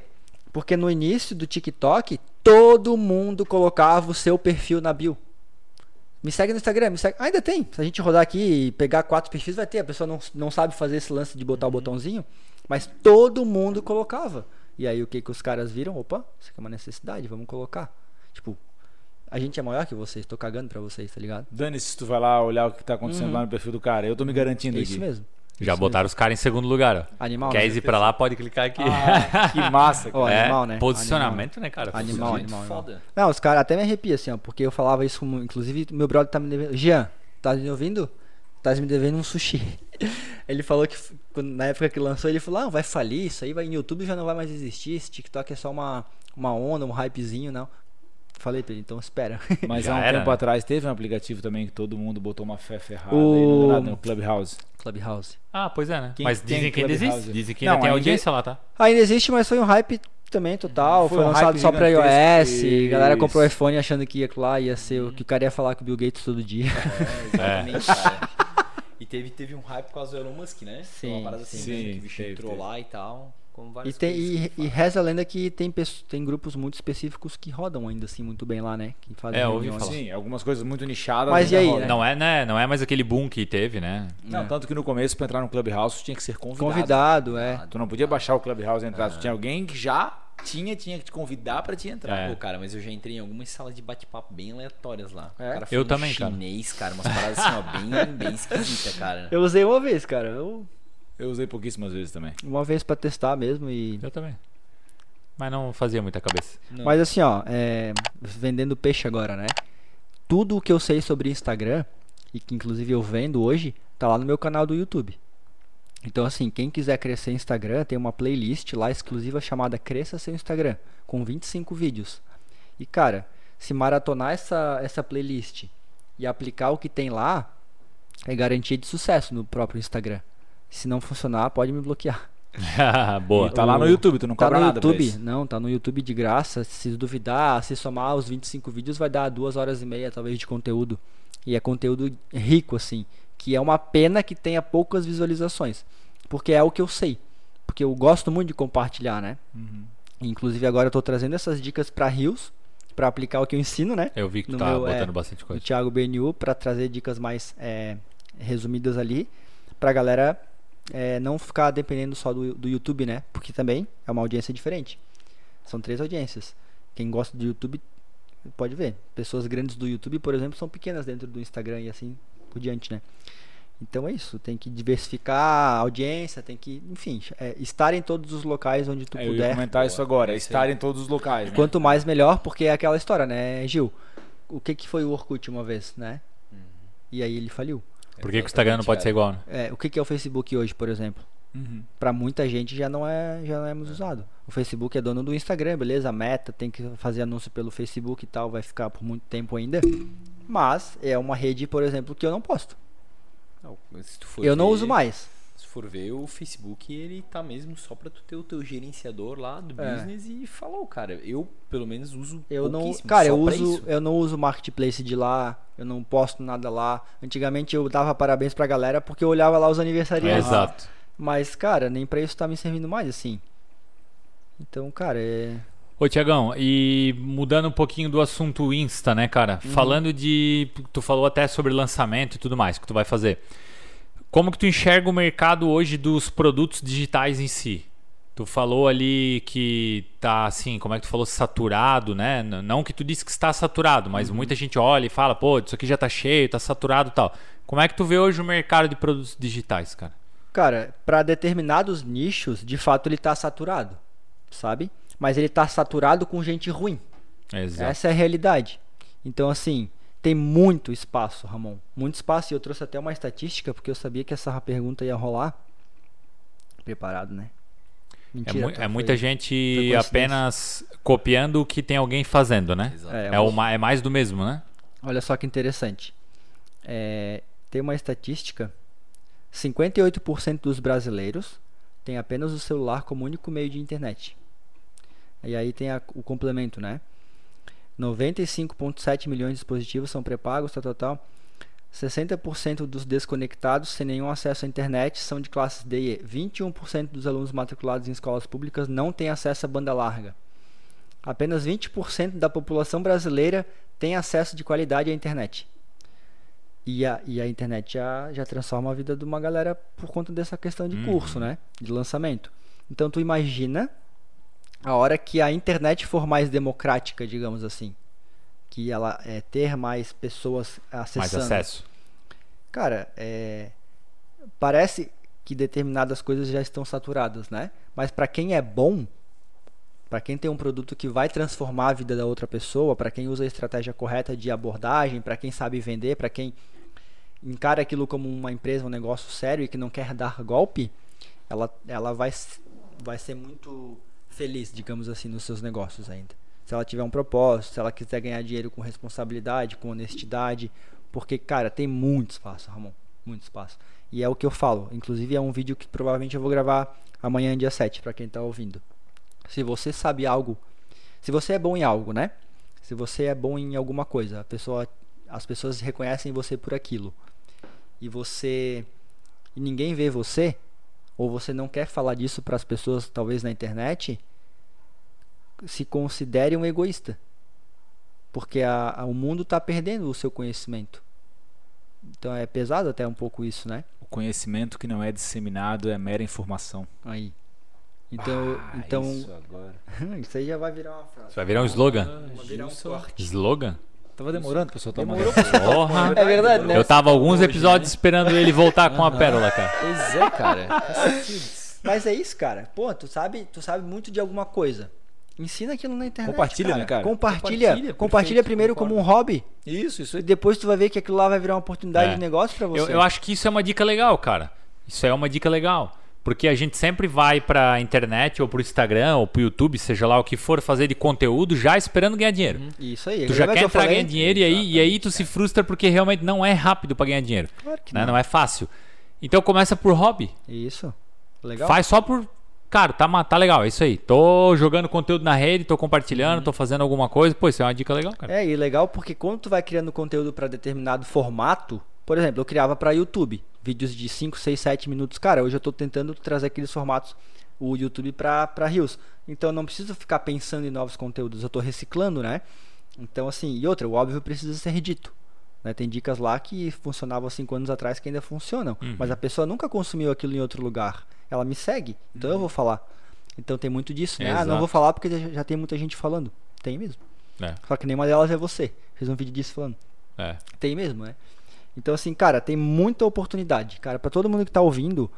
Porque no início do TikTok, todo mundo colocava o seu perfil na bio. Me segue no Instagram, me segue. Ainda tem. Se a gente rodar aqui e pegar quatro perfis, vai ter. A pessoa não, não sabe fazer esse lance de botar o botãozinho. Mas todo mundo colocava. E aí o que, que os caras viram? Opa, isso aqui é uma necessidade, vamos colocar. Tipo, a gente é maior que vocês, tô cagando pra vocês, tá ligado? Dane-se se tu vai lá olhar o que tá acontecendo lá no perfil do cara. Eu tô me garantindo É aqui. isso mesmo. Já Isso botaram os caras em segundo lugar, ó. Animal, Quer né? ir pra lá, pode clicar aqui. Ah, que massa, [laughs] cara. É, animal, né? posicionamento, né, cara? Animal, animal, animal. foda. Não, os caras até me arrepiam assim, ó, porque eu falava isso, como- inclusive meu brother tá me devendo. Jean, tá me ouvindo? Tá me devendo um sushi. [laughs] Ele falou que na época que lançou, ele falou: ah, vai falir, isso aí vai no YouTube já não vai mais existir. Esse TikTok é só uma, uma onda, um hypezinho, não. Falei pra ele, então espera. [laughs] Mas Já há um era, tempo né? atrás teve um aplicativo também que todo mundo botou uma fé ferrada O- aí, não né? o Clubhouse. Clubhouse. Ah, pois é, né? Quem Mas tem dizem que ainda existe. Dizem que Não, ainda tem ainda- audiência lá, tá? Ainda existe, mas foi um hype também total. Foi Foi, um lançado só pra iOS. E a galera comprou o iPhone achando que ia lá, ia ser o que o cara ia falar com o Bill Gates todo dia. É, [laughs] exatamente, cara. E teve, teve um hype por causa do Elon Musk, né? Foi Sim, uma parada assim, sim. mesmo, que o bicho Teve, entrou teve. lá e tal. Como E, tem, e, e reza a lenda que tem, tem grupos muito específicos que rodam ainda assim muito bem lá, né? Que fazem É, ouvi falar. Sim, algumas coisas muito nichadas. Mas e aí, né? Não é, né? Não é mais aquele boom que teve, né? Não, É. tanto que no começo, pra entrar no Clubhouse, tu tinha que ser convidado. Convidado, é. Tu não podia baixar o Clubhouse e entrar. Tu tinha alguém que já tinha, tinha que te convidar pra te entrar. É. Pô, cara, mas eu já entrei em algumas salas de bate-papo bem aleatórias lá. É? O cara Eu também, cara. chinês, cara. Umas paradas assim, ó, bem, bem esquisita, cara. Eu usei uma vez, cara. Eu, Eu usei pouquíssimas vezes também. uma vez pra testar mesmo e. Eu também. Mas não fazia muita cabeça. Não. Mas assim, ó, é, vendendo peixe agora, né? Tudo o que eu sei sobre Instagram, e que inclusive eu vendo hoje, tá lá no meu canal do YouTube. Então, assim, quem quiser crescer Instagram, tem uma playlist lá exclusiva chamada Cresça Seu Instagram, com 25 vídeos. E, cara, se maratonar essa, essa playlist e aplicar o que tem lá, é garantia de sucesso no próprio Instagram. Se não funcionar, pode me bloquear. [laughs] Boa. E tá lá no YouTube, tu não Tá cobra no nada pra YouTube? isso. Não, tá no YouTube de graça. Se duvidar, se somar os 25 vídeos, vai dar duas horas e meia, talvez, de conteúdo. E é conteúdo rico, assim. Que é uma pena que tenha poucas visualizações. Porque é o que eu sei. Porque eu gosto muito de compartilhar, né? Uhum. Inclusive, agora eu tô trazendo essas dicas pra Rios, pra aplicar o que eu ensino, né? Eu vi que tu No tá meu, é, botando bastante do coisa. Thiago BNU para trazer dicas mais é, resumidas ali pra galera é, não ficar dependendo só do, do YouTube, né? Porque também é uma audiência diferente. São três audiências. Quem gosta do YouTube pode ver. Pessoas grandes do YouTube, por exemplo, são pequenas dentro do Instagram e assim por diante, né? Então é isso, tem que diversificar a audiência, tem que, enfim, é, estar em todos os locais onde tu É, eu ia puder. comentar isso agora, é estar em todos os locais. Né? Quanto mais melhor, porque é aquela história, né, Gil? O que que foi o Orkut uma vez, né? E aí ele faliu. Por que, que o Instagram não pode ser igual, né? É, o que, que é o Facebook hoje, por exemplo? Uhum. Pra muita gente já não é já não é mais usado. O Facebook é dono do Instagram, beleza? A Meta tem que fazer anúncio pelo Facebook e tal, vai ficar por muito tempo ainda. Mas é uma rede, por exemplo, que eu não posto. Não, mas se tu for Eu não ver- uso mais. Se for ver, o Facebook, ele tá mesmo só pra tu ter o teu gerenciador lá do É. business e falou, cara. Eu, pelo menos, uso Eu não, cara, só eu pra uso, isso. eu não uso marketplace de lá, eu não posto nada lá. Antigamente eu dava parabéns pra galera porque eu olhava lá os aniversariantes. Exato. Mas, cara, nem pra isso tá me servindo mais assim. Então, cara, é Ô, Tiagão, e mudando um pouquinho do assunto Insta, né, cara? Uhum. Falando de. Tu falou até sobre lançamento e tudo mais que tu vai fazer. Como que tu enxerga o mercado hoje dos produtos digitais em si? Tu falou ali que tá assim, como é que tu falou, saturado, né? Não que tu disse que está saturado, mas Uhum. muita gente olha e fala, pô, isso aqui já tá cheio, tá saturado e tal. Como é que tu vê hoje o mercado de produtos digitais, cara? Cara, para determinados nichos, de fato ele tá saturado, sabe? Mas ele tá saturado com gente ruim. Exato. Essa é a realidade. Então, assim, tem muito espaço, Ramon. Muito espaço. E eu trouxe até uma estatística, porque eu sabia que essa pergunta ia rolar. preparado, né? É, Mentira, mu- tá, é foi- muita foi gente apenas copiando o que tem alguém fazendo, né? Exato. É, É, uma, é mais do mesmo, né? Olha só que interessante. É, tem uma estatística: 58% dos brasileiros têm apenas o celular como único meio de internet. E aí tem a- o complemento, né? 95,7 milhões de dispositivos são pré-pagos, tal, tal, tal. 60% dos desconectados sem nenhum acesso à internet são de classes D e E. 21% dos alunos matriculados em escolas públicas não têm acesso à banda larga. Apenas 20% da população brasileira tem acesso de qualidade à internet. E a, e a internet já, já transforma a vida de uma galera por conta dessa questão de Uhum. curso, né? De lançamento. Então tu imagina a hora que a internet for mais democrática, digamos assim. Que ela é, ter mais pessoas acessando. Mais acesso. Cara, é, parece que determinadas coisas já estão saturadas, né? Mas para quem é bom, para quem tem um produto que vai transformar a vida da outra pessoa, para quem usa a estratégia correta de abordagem, para quem sabe vender, para quem encara aquilo como uma empresa, um negócio sério e que não quer dar golpe, ela, ela vai, vai ser muito feliz, digamos assim, nos seus negócios ainda. Se ela tiver um propósito, se ela quiser ganhar dinheiro com responsabilidade, com honestidade, porque, cara, tem muito espaço, Ramon, muito espaço. E é o que eu falo, inclusive é um vídeo que provavelmente eu vou gravar amanhã, dia 7, para quem tá ouvindo. Se você sabe algo, se você é bom em algo, né? Se você é bom em alguma coisa, a pessoa, as pessoas reconhecem você por aquilo. E você e ninguém vê você, ou você não quer falar disso para as pessoas, talvez na internet, se considere um egoísta. Porque a, a- o mundo está perdendo o seu conhecimento. Então é pesado até um pouco isso, né? O conhecimento que não é disseminado é mera informação. Aí. Então, Ah, então Isso agora. [laughs] isso aí já vai virar uma frase. Isso vai virar um slogan? Vai virar um corte. Slogan? Tava demorando, pessoal. Tá Demorou Porra! É verdade, né? Eu tava alguns episódios esperando ele voltar com a pérola, cara. Pois é, cara. [laughs] Mas é isso, cara. Pô, tu sabe, tu sabe muito de alguma coisa. Ensina aquilo na internet. Compartilha, né, cara? Compartilha. Compartilha, Compartilha primeiro concordo. como um hobby. Isso, isso E depois tu vai ver que aquilo lá vai virar uma oportunidade É. de negócio pra você. Eu, eu acho que isso é uma dica legal, cara. Isso é uma dica legal. Porque a gente sempre vai pra internet, ou pro Instagram, ou pro YouTube, seja lá o que for, fazer de conteúdo, já esperando ganhar dinheiro. Isso aí. Tu já lembra quer entrar ganhar dinheiro e aí, e aí tu se frustra porque realmente não é rápido pra ganhar dinheiro. Claro que né? não. Não é fácil. Então começa por hobby. Isso. Legal. Faz só por. Cara, tá, tá legal, é isso aí. Tô jogando conteúdo na rede, tô compartilhando, tô fazendo alguma coisa. Pô, isso é uma dica legal, cara. É, e legal porque quando tu vai criando conteúdo para determinado formato, por exemplo, eu criava para YouTube, vídeos de 5, 6, 7 minutos. Cara, hoje eu tô tentando trazer aqueles formatos o YouTube para Reels. Então eu não preciso ficar pensando em novos conteúdos, eu tô reciclando, né? Então assim, e outra, o óbvio precisa ser dito. Né? Tem dicas lá que funcionavam 5 anos atrás que ainda funcionam, Uhum. mas a pessoa nunca consumiu aquilo em outro lugar. Ela me segue, então eu vou falar. Então tem muito disso, né? Ah, não vou falar porque já tem muita gente falando. Tem mesmo. É, Só que nenhuma delas é você. Fiz um vídeo disso falando. é. Tem mesmo, né? Então, assim, cara, tem muita oportunidade. Cara, pra todo mundo que tá ouvindo,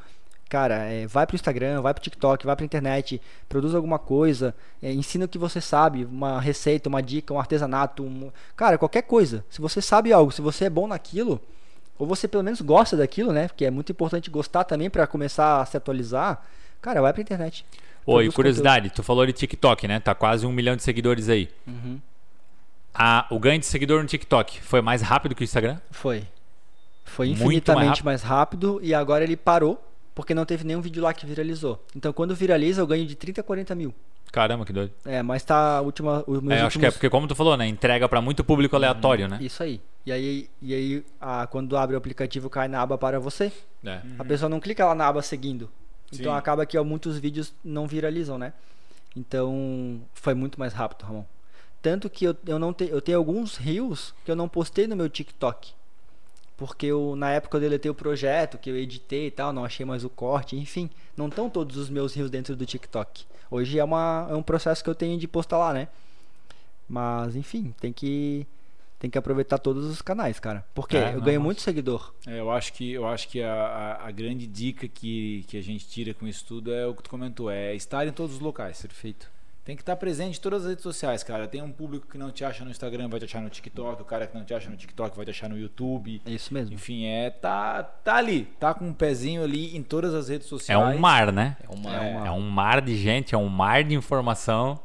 cara, é, vai pro Instagram, vai pro TikTok, vai pra internet, produz alguma coisa, é, ensina o que você sabe, uma receita, uma dica, um artesanato, um... cara, qualquer coisa. Se você sabe algo, se você é bom naquilo, ou você pelo menos gosta daquilo, né? Porque é muito importante gostar também pra começar a se atualizar. Cara, vai pra internet. Oi, curiosidade, tu falou de TikTok, né? Tá quase um milhão de seguidores aí. Uhum. A, o ganho de seguidor no TikTok foi mais rápido que o Instagram? Foi. Foi infinitamente mais mais rápido. e agora ele parou porque não teve nenhum vídeo lá que viralizou. Então quando viraliza eu ganho de 30 a 40 mil. Caramba, que doido. É, mas tá a última. Os meus É, acho que é últimos- porque, como tu falou, né? Entrega pra muito público aleatório, né? Isso aí. E aí, e aí a, quando abre o aplicativo cai na aba para você. É. A pessoa não clica lá na aba seguindo. Então Sim. acaba que ó, muitos vídeos não viralizam, né? Então foi muito mais rápido, Ramon. Tanto que eu, eu não te, eu tenho alguns reels que eu não postei no meu TikTok. Porque eu, na época eu deletei o projeto, que eu editei e tal, não achei mais o corte, enfim. Não estão todos os meus reels dentro do TikTok. Hoje é, uma, é um processo que eu tenho de postar lá, né? Mas, enfim, tem que, tem que aproveitar todos os canais, cara. Porque É, eu não, ganho mas- muito seguidor. É, eu acho que, eu acho que a, a, a grande dica que, que a gente tira com isso tudo é o que tu comentou, é estar em todos os locais. Perfeito. Tem que estar presente em todas as redes sociais, cara. Tem um público que não te acha no Instagram, vai te achar no TikTok. O cara que não te acha no TikTok vai te achar no YouTube. É isso mesmo. Enfim, é tá, tá ali, tá com um pezinho ali em todas as redes É sociais. um mar, né? É uma. É. É um mar de gente, é um mar de informação.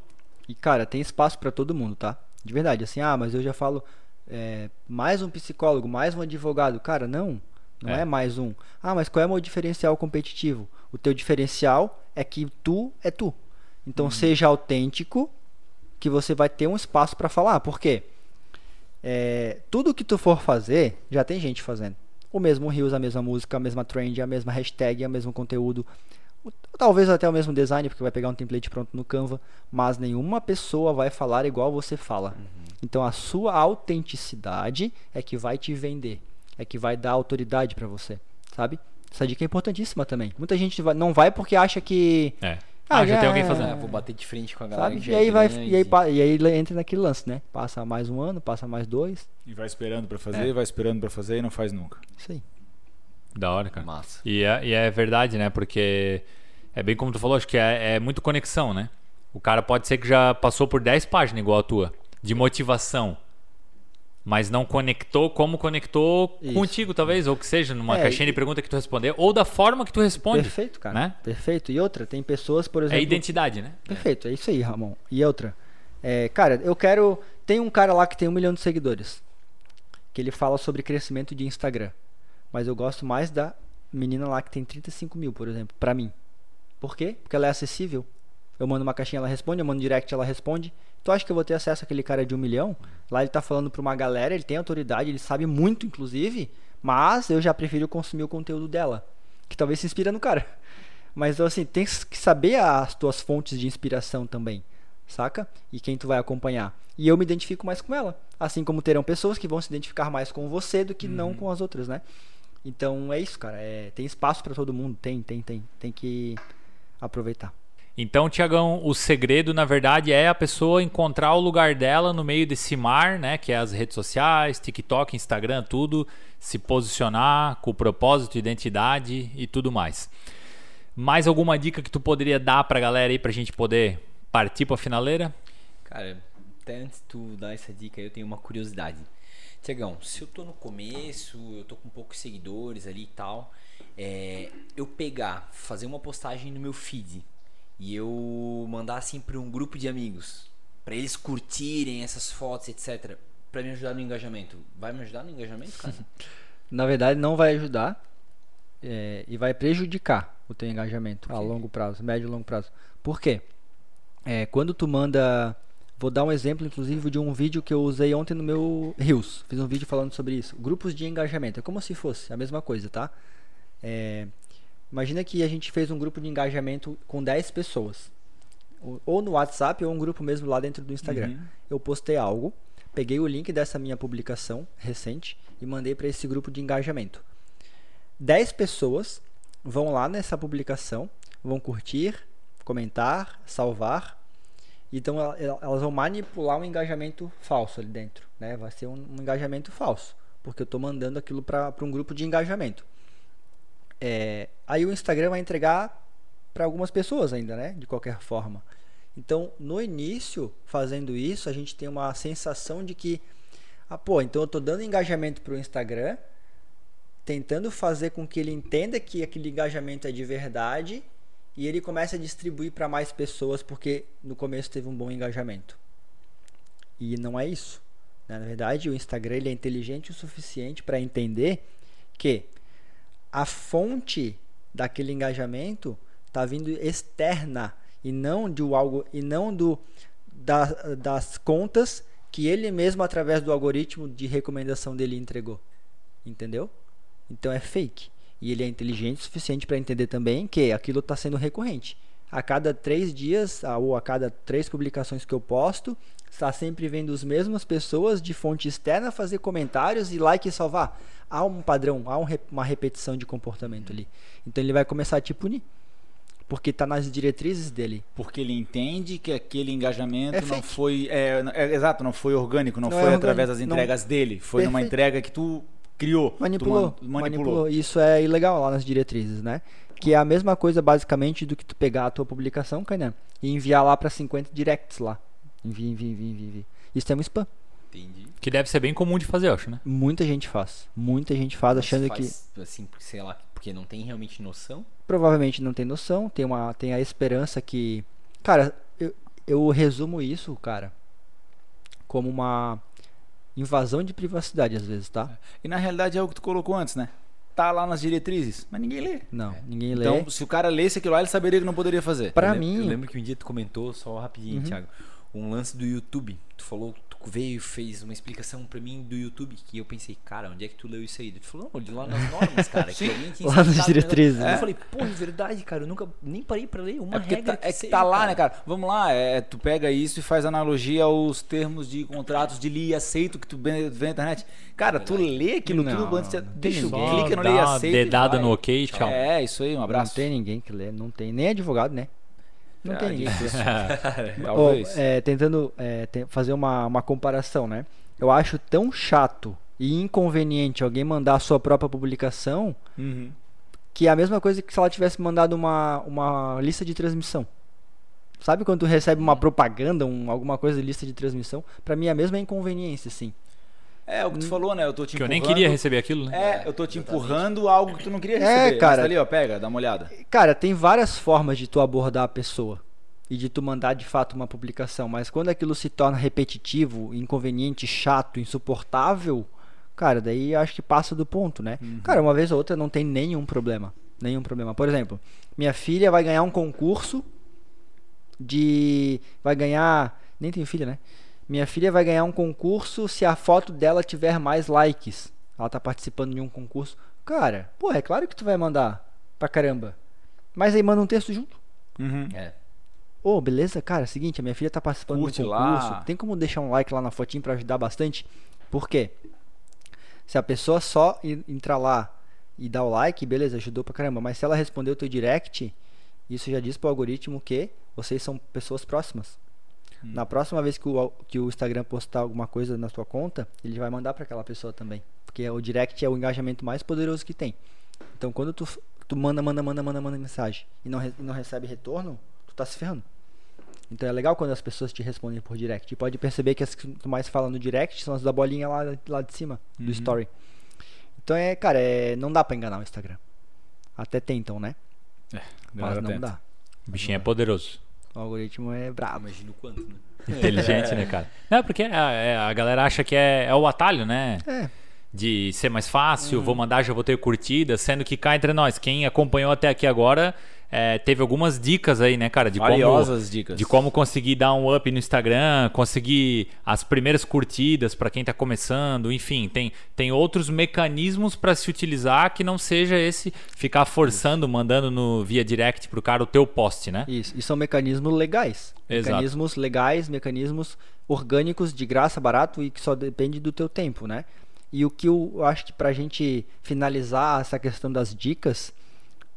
E, cara, tem espaço pra todo mundo, tá? De verdade, assim, ah, mas eu já falo é, mais um psicólogo, mais um advogado. Cara, não. Não É. é. mais um. Ah, mas qual é o meu diferencial competitivo? O teu diferencial é que tu é tu. Então seja autêntico, que você vai ter um espaço pra falar. Por quê? É, tudo que tu for fazer, já tem gente fazendo. O mesmo rios, a mesma música, a mesma trend, a mesma hashtag, o mesmo conteúdo. Talvez até o mesmo design, porque vai pegar um template pronto no Canva, mas nenhuma pessoa vai falar igual você fala. Então a sua autenticidade é que vai te vender, é que vai dar autoridade pra você, sabe? Essa dica é importantíssima também. Muita gente não vai porque acha que É. Ah, Ah, já já tem alguém é. fazendo. Ah, vou bater de frente com a galera. sabe? E já aí vai grande. e aí, e aí entra naquele lance, né? Passa mais um ano, passa mais dois, E vai esperando pra fazer, É. vai esperando pra fazer e não faz nunca. isso aí. Da hora, cara. Massa. E é, e é verdade, né? Porque é bem como tu falou, acho que é, é muito conexão, né? O cara pode ser que já passou por 10 páginas igual a tua, de motivação. Mas não conectou como conectou Isso. contigo, talvez, ou que seja, numa É, caixinha de pergunta que tu respondeu, ou da forma que tu responde. Perfeito, cara. né? Perfeito. E outra, tem pessoas, por É exemplo, identidade, né? Perfeito, é isso aí, Ramon. E outra, é, cara, eu quero. Tem um cara lá que tem um milhão de seguidores. Que ele fala sobre crescimento de Instagram. Mas eu gosto mais da menina lá que tem 35 mil, por exemplo, pra mim. Por quê? Porque ela é acessível. Eu mando uma caixinha, ela responde, eu mando direct, ela responde. Tu acha que eu vou ter acesso àquele cara de um milhão? Lá ele tá falando pra uma galera, ele tem autoridade, ele sabe muito, inclusive. Mas eu já prefiro consumir o conteúdo dela. Que talvez se inspira no cara. [laughs] Mas assim, tem que saber as tuas fontes de inspiração também, saca? E quem tu vai acompanhar. E eu me identifico mais com ela. Assim como terão pessoas que vão se identificar mais com você do que não com as outras, né? Então é isso, cara. É, tem espaço pra todo mundo. Tem, tem, tem. Tem que aproveitar. Então, Tiagão, o segredo, na verdade, é a pessoa encontrar o lugar dela no meio desse mar, né? Que é as redes sociais, TikTok, Instagram, tudo. Se posicionar com propósito, identidade e tudo mais. Mais alguma dica que tu poderia dar pra galera aí pra gente poder partir pra finaleira? Cara, até antes de tu dar essa dica, eu tenho uma curiosidade. Tiagão, se eu tô no começo, eu tô com poucos seguidores ali e tal, é, eu pegar, fazer uma postagem no meu feed e eu mandar assim para um grupo de amigos, pra eles curtirem essas fotos, etc, Pra me ajudar no engajamento, vai me ajudar no engajamento, cara? [laughs] Na verdade, não vai ajudar é, e vai prejudicar o teu engajamento a longo prazo, médio e longo prazo. Por quê? É, quando tu manda. Vou dar um exemplo, inclusive, de um vídeo que eu usei ontem no meu Rios. Fiz um vídeo falando sobre isso. Grupos de engajamento. É como se fosse a mesma coisa, tá? É, imagina que a gente fez um grupo de engajamento com 10 pessoas. Ou- no WhatsApp ou um grupo mesmo lá dentro do Instagram. Eu postei algo, peguei o link dessa minha publicação recente e mandei para esse grupo de engajamento. 10 pessoas vão lá nessa publicação, vão curtir, comentar, salvar. Então ela- ela- elas vão manipular um engajamento falso ali dentro, né? Vai ser um, um engajamento falso, porque eu estou mandando aquilo para um grupo de engajamento. É, aí o Instagram vai entregar para algumas pessoas ainda, né? De qualquer forma. Então, no início, fazendo isso, a gente tem uma sensação de que, ah, pô, então eu estou dando engajamento para o Instagram, tentando fazer com que ele entenda que aquele engajamento é de verdade e ele comece a distribuir para mais pessoas porque no começo teve um bom engajamento. E não é isso. né? Na verdade, o Instagram ele é inteligente o suficiente para entender que a fonte daquele engajamento está vindo externa e não de algo e não do da- das contas que ele mesmo através do algoritmo de recomendação dele entregou. Entendeu? Então é fake. E ele é inteligente o suficiente para entender também que aquilo está sendo recorrente. A cada três dias, ou a cada três publicações que eu posto, está sempre vendo as mesmas pessoas de fonte externa fazer comentários e like e salvar. Há um padrão, há um uma repetição de comportamento ali. Então ele vai começar a te punir. Porque está nas diretrizes dele. Porque ele entende que aquele engajamento É não fake. foi. É, é, exato, não foi orgânico, não, Não é foi orgânico, através das não- entregas dele. Foi numa Perfeito. entrega que tu criou. Tu Manipulou, man- manipulou. Isso é ilegal lá nas diretrizes, né? Que é a mesma coisa basicamente do que tu pegar a tua publicação, Kainan, e enviar lá pra 50 directs lá. Envia, envia, envia, envia, envia. Isso é um spam. Entendi. Que deve ser bem comum de fazer, eu acho, né? Muita gente faz. Muita gente faz Mas achando que faz, Assim, sei lá, porque não tem realmente noção. provavelmente não tem noção, tem, uma, tem a esperança que. Cara, eu, eu resumo isso, cara, como uma invasão de privacidade às vezes, tá? E na realidade é o que tu colocou antes, né? Tá lá nas diretrizes, mas ninguém lê. Não, ninguém lê. Então, se o cara lesse aquilo lá, ele saberia que não poderia fazer. Pra eu lembro, mim- Eu lembro que um dia tu comentou, só rapidinho, Uhum. Thiago, um lance do YouTube. Tu falou, tu veio e fez uma explicação pra mim do YouTube. Que eu pensei, cara, onde é que tu leu isso aí? Tu falou, não, de lá nas normas, cara. que tinha Lá nas o diretrizes, né? Eu falei, pô, é verdade, cara. Eu nunca nem parei pra ler uma É regra tá, é que seja, tá lá, né, cara? Vamos lá, é, tu pega isso e faz analogia aos termos de contratos de li e aceito que tu vê na internet. Cara, tu lê aquilo Não, tudo antes não Deixa, ninguém. clica no li e aceito dedada no ok, tchau. É, isso aí, um abraço. Não tem ninguém que lê, não tem. Nem advogado, né? Não Ah, tem lê. [laughs] Talvez. É, tentando é, te- fazer uma, uma comparação, né? Eu acho tão chato e inconveniente alguém mandar a sua própria publicação Uhum. que é a mesma coisa que se ela tivesse mandado uma, uma lista de transmissão. Sabe quando tu recebe uma propaganda, um, alguma coisa de lista de transmissão? Pra mim é a mesma inconveniência, assim. É, o que tu falou, né? Eu tô te Que eu nem queria receber aquilo, né? É, eu tô te empurrando algo que tu não queria É, receber. Mas cara. tá ali, ó, pega, dá uma olhada. Cara, tem várias formas de tu abordar a pessoa e de tu mandar de fato uma publicação, mas quando aquilo se torna repetitivo, inconveniente, chato, insuportável, cara, daí acho que passa do ponto, né? Cara, uma vez ou outra não tem nenhum problema. Nenhum problema. Por exemplo, minha filha vai ganhar um concurso de. Vai ganhar. Nem tenho filha, né? Minha filha vai ganhar um concurso se a foto dela tiver mais likes. Ela tá participando de um concurso. Cara, pô, é claro que tu vai mandar pra caramba. Mas aí manda um texto junto. Uhum. É. Ô, beleza, cara, seguinte, a minha filha tá participando Curte do concurso. lá. Tem como deixar um like lá na fotinho pra ajudar bastante? Por quê? Se a pessoa só en- entrar lá e dar o like, beleza, ajudou pra caramba. Mas se ela responder o teu direct, isso já diz pro algoritmo que vocês são pessoas próximas. Hum. Na próxima vez que o, que o Instagram postar alguma coisa na tua conta, ele vai mandar pra aquela pessoa também. Porque o direct é o engajamento mais poderoso que tem. Então quando tu, tu manda, manda, manda, manda, manda mensagem e não, re- e não recebe retorno, tu tá se ferrando. Então é legal quando as pessoas te respondem por direct. E pode perceber que as que tu mais fala no direct são as da bolinha lá, lá de cima, do Uhum. story. Então é, cara, é, não dá pra enganar o Instagram. Até tentam, né? Mas galera não tenta. dá. O bichinho é poderoso. O algoritmo é brabo. Imagina o quanto, né? [laughs] Inteligente, né, cara? Não, porque a, é, a galera acha que é, é o atalho, né? É, De ser mais fácil, vou mandar, já vou ter curtida, sendo que cá entre nós, quem acompanhou até aqui agora, é, teve algumas dicas aí, né, cara? De como, Valiosas dicas. de como conseguir dar um up no Instagram, conseguir as primeiras curtidas para quem tá começando, enfim, tem, tem outros mecanismos para se utilizar que não seja esse ficar forçando, mandando no via direct pro cara o teu post, né? isso. E são mecanismos legais. Exato. Mecanismos legais, mecanismos orgânicos, de graça, barato e que só depende do teu tempo, né? E o que eu acho que pra gente finalizar essa questão das dicas,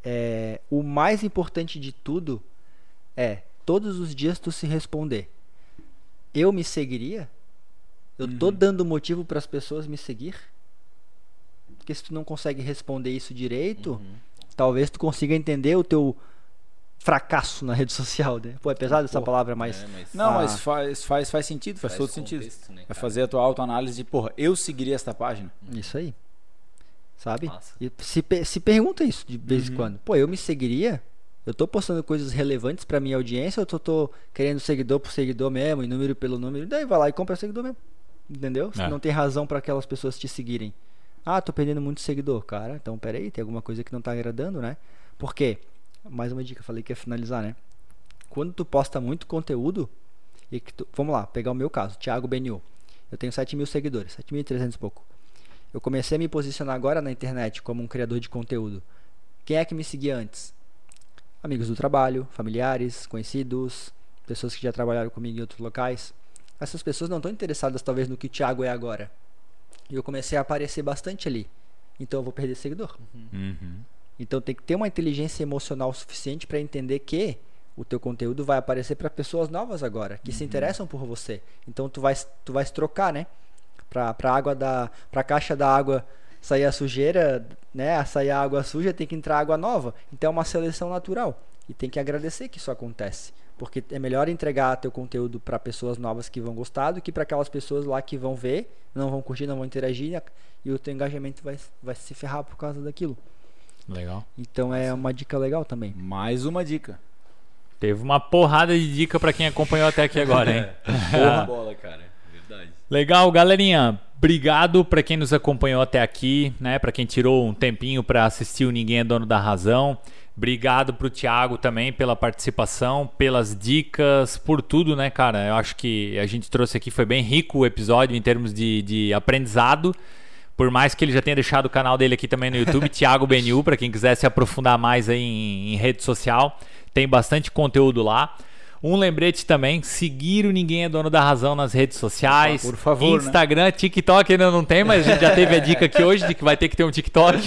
é, o mais importante de tudo é todos os dias tu se responder. Eu me seguiria? Eu tô dando motivo para as pessoas me seguir? Porque se tu não consegue responder isso direito, talvez tu consiga entender o teu fracasso na rede social, né? Pô, é pesado essa Pô, palavra, mas É, mas Não, Ah. mas faz, faz, faz sentido, faz, Faz todo sentido. contexto, né, Vai cara? fazer a tua autoanálise de, porra, eu seguiria esta página. isso aí. Sabe? E se, se pergunta isso de vez em Uhum. quando. Pô, eu me seguiria? Eu tô postando coisas relevantes pra minha audiência ou eu tô, tô querendo seguidor por seguidor mesmo, e número pelo número? Daí vai lá e compra seguidor mesmo. Entendeu? É. não tem razão pra aquelas pessoas te seguirem. Ah, tô perdendo muito seguidor. Cara, então peraí, tem alguma coisa que não tá agradando, né? Por quê? Mais uma dica, falei que ia finalizar, né? Quando tu posta muito conteúdo, e que tu, vamos lá, pegar o meu caso, Thiago Benio. Eu tenho 7 mil seguidores, 7.300 e pouco. Eu comecei a me posicionar agora na internet como um criador de conteúdo. Quem é que me seguia antes? Amigos do trabalho, familiares, conhecidos, pessoas que já trabalharam comigo em outros locais. Essas pessoas não estão interessadas talvez no que o Thiago é agora. E eu comecei a aparecer bastante ali. Então eu vou perder seguidor. Uhum. Então tem que ter uma inteligência emocional suficiente para entender que o teu conteúdo vai aparecer para pessoas novas agora, que se interessam por você. Então tu vais tu vais trocar, né? Pra, pra água da pra caixa da água sair a sujeira, né? A sair a água suja, tem que entrar água nova. Então é uma seleção natural. E tem que agradecer que isso acontece. Porque é melhor entregar teu conteúdo para pessoas novas que vão gostar do que para aquelas pessoas lá que vão ver, não vão curtir, não vão interagir e o teu engajamento vai, vai se ferrar por causa daquilo. Legal. Então é uma dica legal também. Mais uma dica. Teve uma porrada de dica para quem acompanhou até aqui agora, hein? [laughs] Porra bola, cara. Legal, galerinha. Obrigado para quem nos acompanhou até aqui, né? Para quem tirou um tempinho para assistir o Ninguém é Dono da Razão. Obrigado pro Thiago também pela participação, pelas dicas, por tudo, né, cara? Eu acho que a gente trouxe aqui, foi bem rico o episódio em termos de, de aprendizado. Por mais que ele já tenha deixado o canal dele aqui também no YouTube, [laughs] Thiago Beniu, para quem quiser se aprofundar mais aí em, em rede social, tem bastante conteúdo lá. Um lembrete também, seguir o Ninguém é Dono da Razão nas redes sociais. Por favor, né? Instagram, TikTok ainda não tem, mas a gente já teve a dica aqui hoje de que vai ter que ter um TikTok.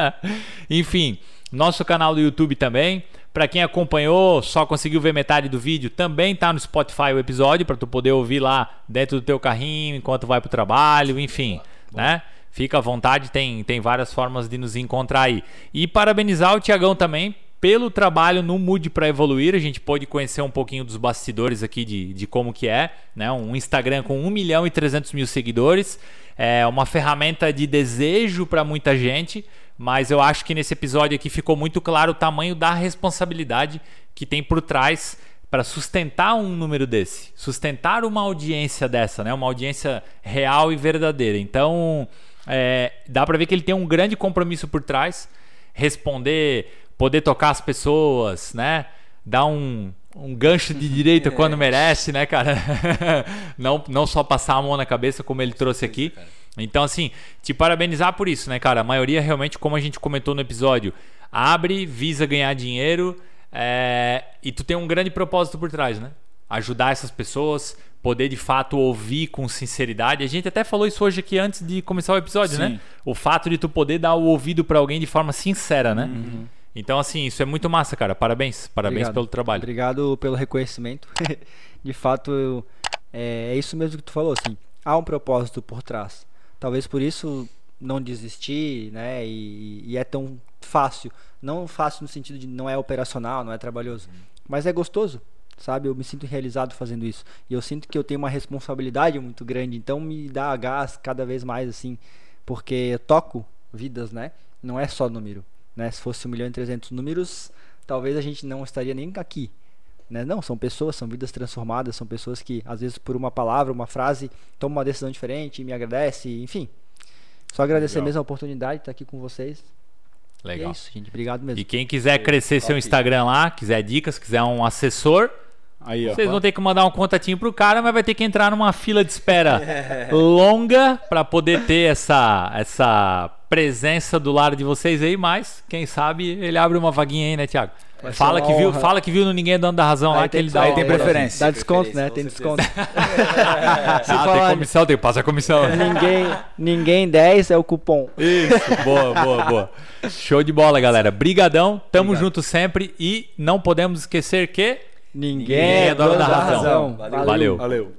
[laughs] Enfim, nosso canal do YouTube também. Para quem acompanhou, só conseguiu ver metade do vídeo, também tá no Spotify o episódio para tu poder ouvir lá dentro do teu carrinho enquanto vai pro trabalho, enfim, né? Fica à vontade, tem, tem várias formas de nos encontrar aí. E parabenizar o Tiagão também pelo trabalho no Mude para Evoluir. A gente pôde conhecer um pouquinho dos bastidores aqui de, de como que é, né? Um Instagram com 1 milhão e 300 mil seguidores. É uma ferramenta de desejo para muita gente, mas eu acho que nesse episódio aqui ficou muito claro o tamanho da responsabilidade que tem por trás para sustentar um número desse, sustentar uma audiência dessa, né? Uma audiência real e verdadeira. Então, é, dá para ver que ele tem um grande compromisso por trás, responder, poder tocar as pessoas, né? Dar um, um gancho de direita [laughs] quando merece, né, cara? [laughs] não, não só passar a mão na cabeça como ele trouxe aqui. Então, assim, te parabenizar por isso, né, cara? A maioria realmente, como a gente comentou no episódio, abre, visa ganhar dinheiro é, e tu tem um grande propósito por trás, né? Ajudar essas pessoas, poder de fato ouvir com sinceridade. A gente até falou isso hoje aqui antes de começar o episódio, Sim. né? O fato de tu poder dar o ouvido para alguém de forma sincera, né? Então, assim, isso é muito massa, cara. Parabéns. Parabéns Obrigado. pelo trabalho. Obrigado pelo reconhecimento. [laughs] De fato, é, é isso mesmo que tu falou, assim. Há um propósito por trás. Talvez por isso não desistir, né? E, e é tão fácil. Não fácil no sentido de não é operacional, não é trabalhoso. Mas é gostoso, sabe? Eu me sinto realizado fazendo isso. E eu sinto que eu tenho uma responsabilidade muito grande. Então me dá gás cada vez mais, assim. Porque eu toco vidas, né? Não é só número. Né? Se fosse 1 milhão e 300 números, talvez a gente não estaria nem aqui. Né? Não, são pessoas, são vidas transformadas, são pessoas que, às vezes, por uma palavra, uma frase, tomam uma decisão diferente, me agradece, enfim. Só agradecer Legal. mesmo a oportunidade de estar aqui com vocês. E é Legal. isso, gente. Obrigado mesmo. E quem quiser crescer seu Instagram lá, quiser dicas, quiser um assessor, Aí, ó. vocês vão ter que mandar um contatinho pro cara, mas vai ter que entrar numa fila de espera [laughs] longa para poder ter essa essa presença do lado de vocês aí, mas quem sabe ele abre uma vaguinha aí, né, ser Fala que viu, fala que viu no ninguém é dono da razão lá Aí que tem ele que dá aí tem preferência. Dá desconto, Preferência, né? Tem desconto. Se [laughs] Ah, tem comissão, tem que passar comissão. ninguém, ninguém 10 é o cupom. Isso, boa, boa, boa. Show de bola, galera. Brigadão, tamo Obrigado. junto sempre e não podemos esquecer que Ninguém, Ninguém é dono da razão. Valeu. Valeu. Valeu.